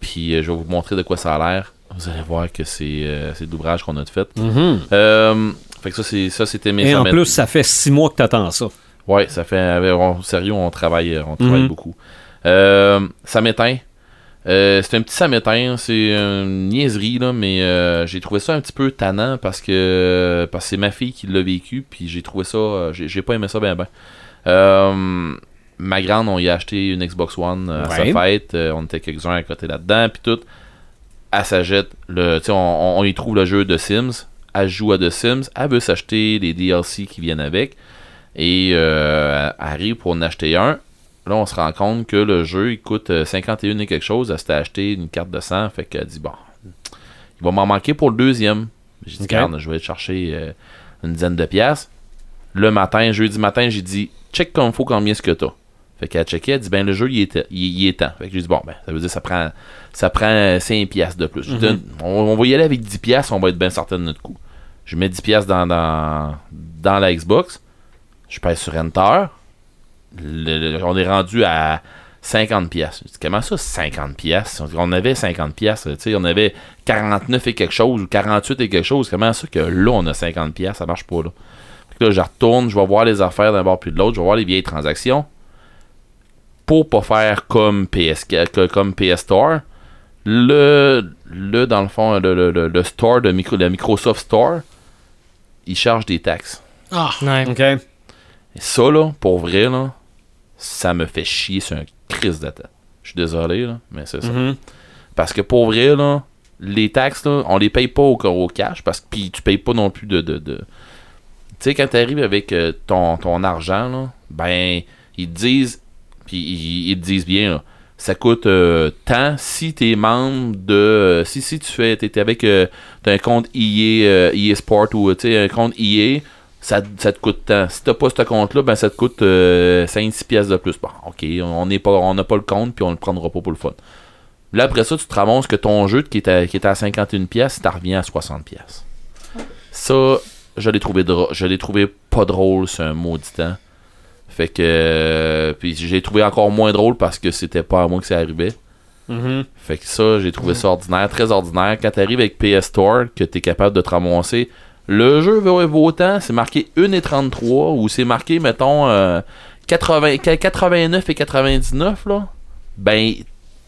D: Puis euh, je vais vous montrer de quoi ça a l'air. Vous allez voir que c'est euh, l'ouvrage qu'on a fait.
A: Mhm.
D: Euh, fait que ça, c'est ça c'était mes
A: Et en plus, ça fait six mois que t'attends ça.
D: Ouais, ça fait. euh, on- sérieux, on travaille, on travaille
A: Mhm.
D: beaucoup. Euh, samétain. Euh, c'est un petit samétain, c'est une niaiserie, là, mais euh, j'ai trouvé ça un petit peu tannant parce que parce que c'est ma fille qui l'a vécu, puis j'ai trouvé ça. euh, j'ai pas aimé ça ben ben. Euh, ma grande, on y a acheté une Xbox One euh, à
A: Ouais.
D: sa fête. euh, on était quelques-uns à côté là-dedans, puis tout. Elle s'achète le. On, y trouve le jeu de Sims. Elle joue à The Sims. Elle veut s'acheter les DLC qui viennent avec. Et euh, elle arrive pour en acheter un. Là, on se rend compte que le jeu, il coûte euh, 51 et quelque chose. Elle s'était acheté une carte de 100. Fait qu'elle dit, bon, il va m'en manquer pour le deuxième. J'ai dit,
A: Ok.
D: Regarde, je vais te chercher euh, une dizaine de piastres. Le matin, jeudi matin, j'ai dit, check comme faut combien est-ce que t'as. Fait qu'elle a checké, elle dit, ben le jeu, il est, il, il est temps. Fait que j'ai dit, bon, ben, ça veut dire ça prend, ça prend 5 piastres de plus. Dis, on, on va y aller avec 10 piastres, on va être bien certain de notre coup. Je mets 10 piastres dans, dans, dans la Xbox. Je pèse sur Enter. Le- le- on est rendu à 50 pièces. Comment ça 50 pièces On avait 50 pièces, tu sais, on avait 49 et quelque chose ou 48 et quelque chose. Comment ça que là on a 50 pièces, ça marche pas là? Fait que là je retourne, je vais voir les affaires d'un bord puis de l'autre, je vais voir les vieilles transactions pour pas faire comme PS comme PS Store. Le, le dans le fond le, le- le- le store de micro, le Microsoft Store, il charge des taxes.
E: Ah,
F: Ouais.
A: OK.
D: Et ça, là, pour vrai, là, ça me fait chier sur un crise de tête. Je suis désolé, là, mais c'est ça.
A: Mhm.
D: Parce que pour vrai, là, les taxes, là, on les paye pas au, au cash, parce que puis tu payes pas non plus de. de, de- Tu sais, quand tu arrives avec euh, ton, ton argent, là, ben, ils te disent, puis ils, te disent bien, là, ça coûte euh, tant si t'es membre de. euh, si, si tu fais. T'es avec. euh, t'as un compte EA, EA Sport ou un compte EA, ça, te coûte tant. Si t'as pas ce compte-là, ben ça te coûte 5-6 pièces de plus. Bon, ok, on n'a pas le compte, puis on le prendra pas pour le fun. Là, après ça, tu te ramasses que ton jeu qui était, qui à 51 pièces, ça revient à 60 pièces. Ça, je l'ai trouvé je l'ai trouvé pas drôle, c'est un maudit temps. Fait que euh, puis j'ai trouvé encore moins drôle parce que c'était pas à moi que ça arrivait.
A: Mhm.
D: Fait que ça, j'ai trouvé ça ordinaire, très ordinaire. Quand t'arrives avec PS Store, que t'es capable de te ramasser, le jeu vaut, vaut autant, c'est marqué 1,33 ou c'est marqué, mettons, euh, 80, 89 et 99, là, ben,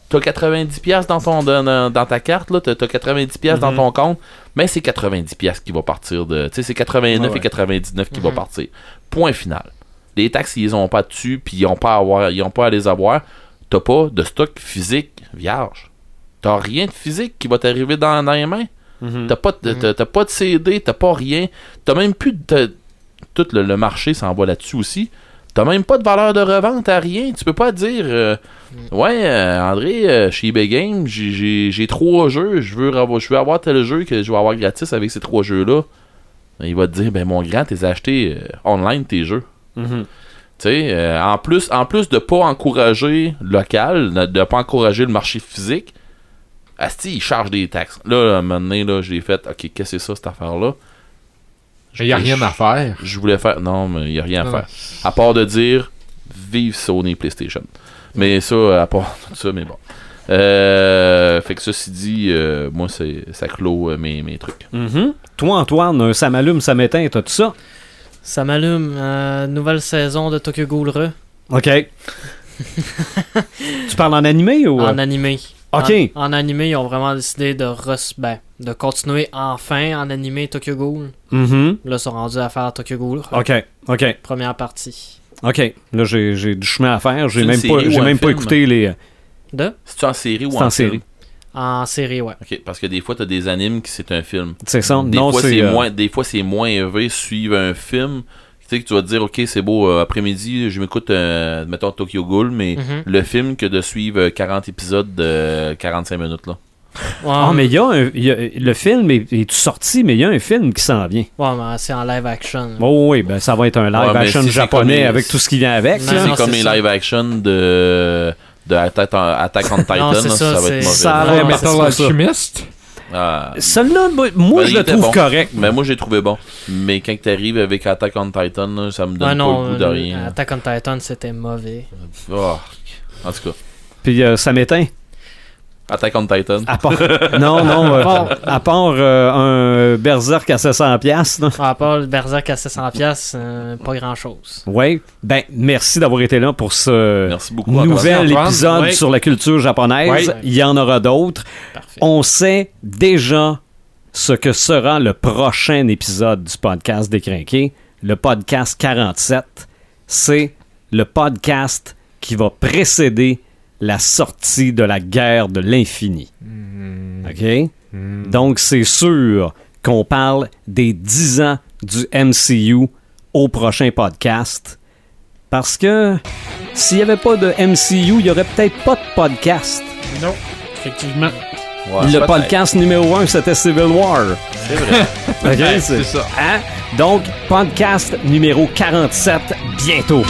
D: t'as 90$ piastres dans, ton, dans, ta carte, là, t'as t'as 90$ piastres dans ton compte, mais c'est 90$ piastres qui va partir de. Tu sais, c'est 89
A: Ouais, ouais.
D: et 99 qui va partir. Point final. Les taxes, ils ont pas dessus, puis ils ont pas à avoir, ils ont pas à les avoir. T'as pas de stock physique vierge. T'as rien de physique qui va t'arriver dans, dans les mains.
A: Mhm.
D: T'as pas, t'as pas de CD, t'as pas rien. T'as même plus de. tout le, le marché s'en va là-dessus aussi. T'as même pas de valeur de revente, t'as rien. Tu peux pas dire euh, Ouais, euh, André, euh, chez eBay Games, j'ai, trois jeux, je veux, avoir, je veux avoir tel jeu que je vais avoir gratis avec ces trois jeux-là. Il va te dire Ben mon grand, t'es acheté online tes jeux.
A: Mhm.
D: Tu sais, euh, en plus, en plus de pas encourager le local, de, pas encourager le marché physique, Asti, il charge des taxes. Là, à un moment donné, là, j'ai fait, OK, qu'est-ce que c'est ça, cette affaire-là?
B: Il n'y a rien à faire.
D: Je voulais faire, non, mais il n'y a rien à faire. À part de dire, vive Sony PlayStation. Mais ça, à part tout ça, mais bon. Euh, fait que ceci dit, euh, moi, c'est, ça clôt euh, mes, mes trucs.
A: Mhm. Toi, Antoine, ça m'allume, ça m'éteint, t'as tout ça?
F: Ça m'allume. euh, nouvelle saison de Tokyo Ghoul Re
A: OK. tu parles en animé ou...
F: en animé.
A: Ok.
F: En, en animé, ils ont vraiment décidé de, res- ben, de continuer enfin en animé Tokyo Ghoul.
A: Mhm.
F: Là, ils sont rendus à faire Tokyo Ghoul Re.
A: OK, OK,
F: Première partie.
A: OK. Là, j'ai j'ai du chemin à faire. J'ai
D: C'est
A: même, pas, j'ai même pas écouté les...
F: De?
D: C'est-tu en série ou
A: C'est
D: en,
A: en
D: série?
A: série.
F: En série, ouais.
D: OK, parce que des fois, t'as des animes qui c'est un film.
A: C'est ça?
D: Des
A: non,
D: fois,
A: c'est... euh,
D: moins, des fois, c'est moins élevé suivre un film Tu sais, que tu vas te dire, ok, c'est beau, euh, après-midi, je m'écoute, euh, mettons, Tokyo Ghoul, mais
F: Mhm.
D: le film que de suivre euh, 40 épisodes de 45 minutes, là.
F: Ouais,
A: Ah, mais il y a, un- il y a- le film est, est sorti, mais il y a un film qui s'en vient.
F: ouais, mais c'est en live action.
A: Oh oui, ben ça va être un live
D: Ouais,
A: action
D: si
A: japonais
D: les-
A: avec tout ce qui vient avec.
D: Si c'est comme les live action de, de Attack, on, Attack on Titan, là,
F: ça,
D: ça, va être mauvais.
A: ça a l'air
B: Metal. Alchemist.
D: Ah,
A: Celui-là, moi, moi,
D: Ben,
A: je le trouve
D: bon.
A: correct.
D: mais moi, j'ai trouvé bon. Mais quand t'arrives avec Attack on Titan, là, ça me donne
F: Ouais, non,
D: pas le goût de
F: euh,
D: rien.
F: Attack on Titan, c'était mauvais.
D: Oh, en tout cas,
A: Puis euh, ça m'éteint.
D: Attack on Titan.
A: À part... non, non, euh, à part euh, un Berserk à 700$. piastres, là.
F: À part le Berserk à 700$, piastres, euh, pas grand chose.
A: Ouais. Ben, merci d'avoir été là pour ce
D: Merci beaucoup, Antoine.
A: nouvel épisode sur la culture japonaise. Il y en aura d'autres. On sait déjà ce que sera le prochain épisode du podcast Décrinqué. Le podcast 47. C'est le podcast qui va précéder la sortie de la guerre de l'infini. OK? Donc, c'est sûr qu'on parle des 10 ans du MCU au prochain podcast. Parce que s'il n'y avait pas de MCU, il n'y aurait peut-être pas de podcast.
E: Non. Effectivement.
D: Ouais,
A: le podcast numéro 1, c'était Civil War.
D: C'est vrai.
A: OK?
B: c'est ça.
A: Hein? Donc, podcast numéro 47, bientôt.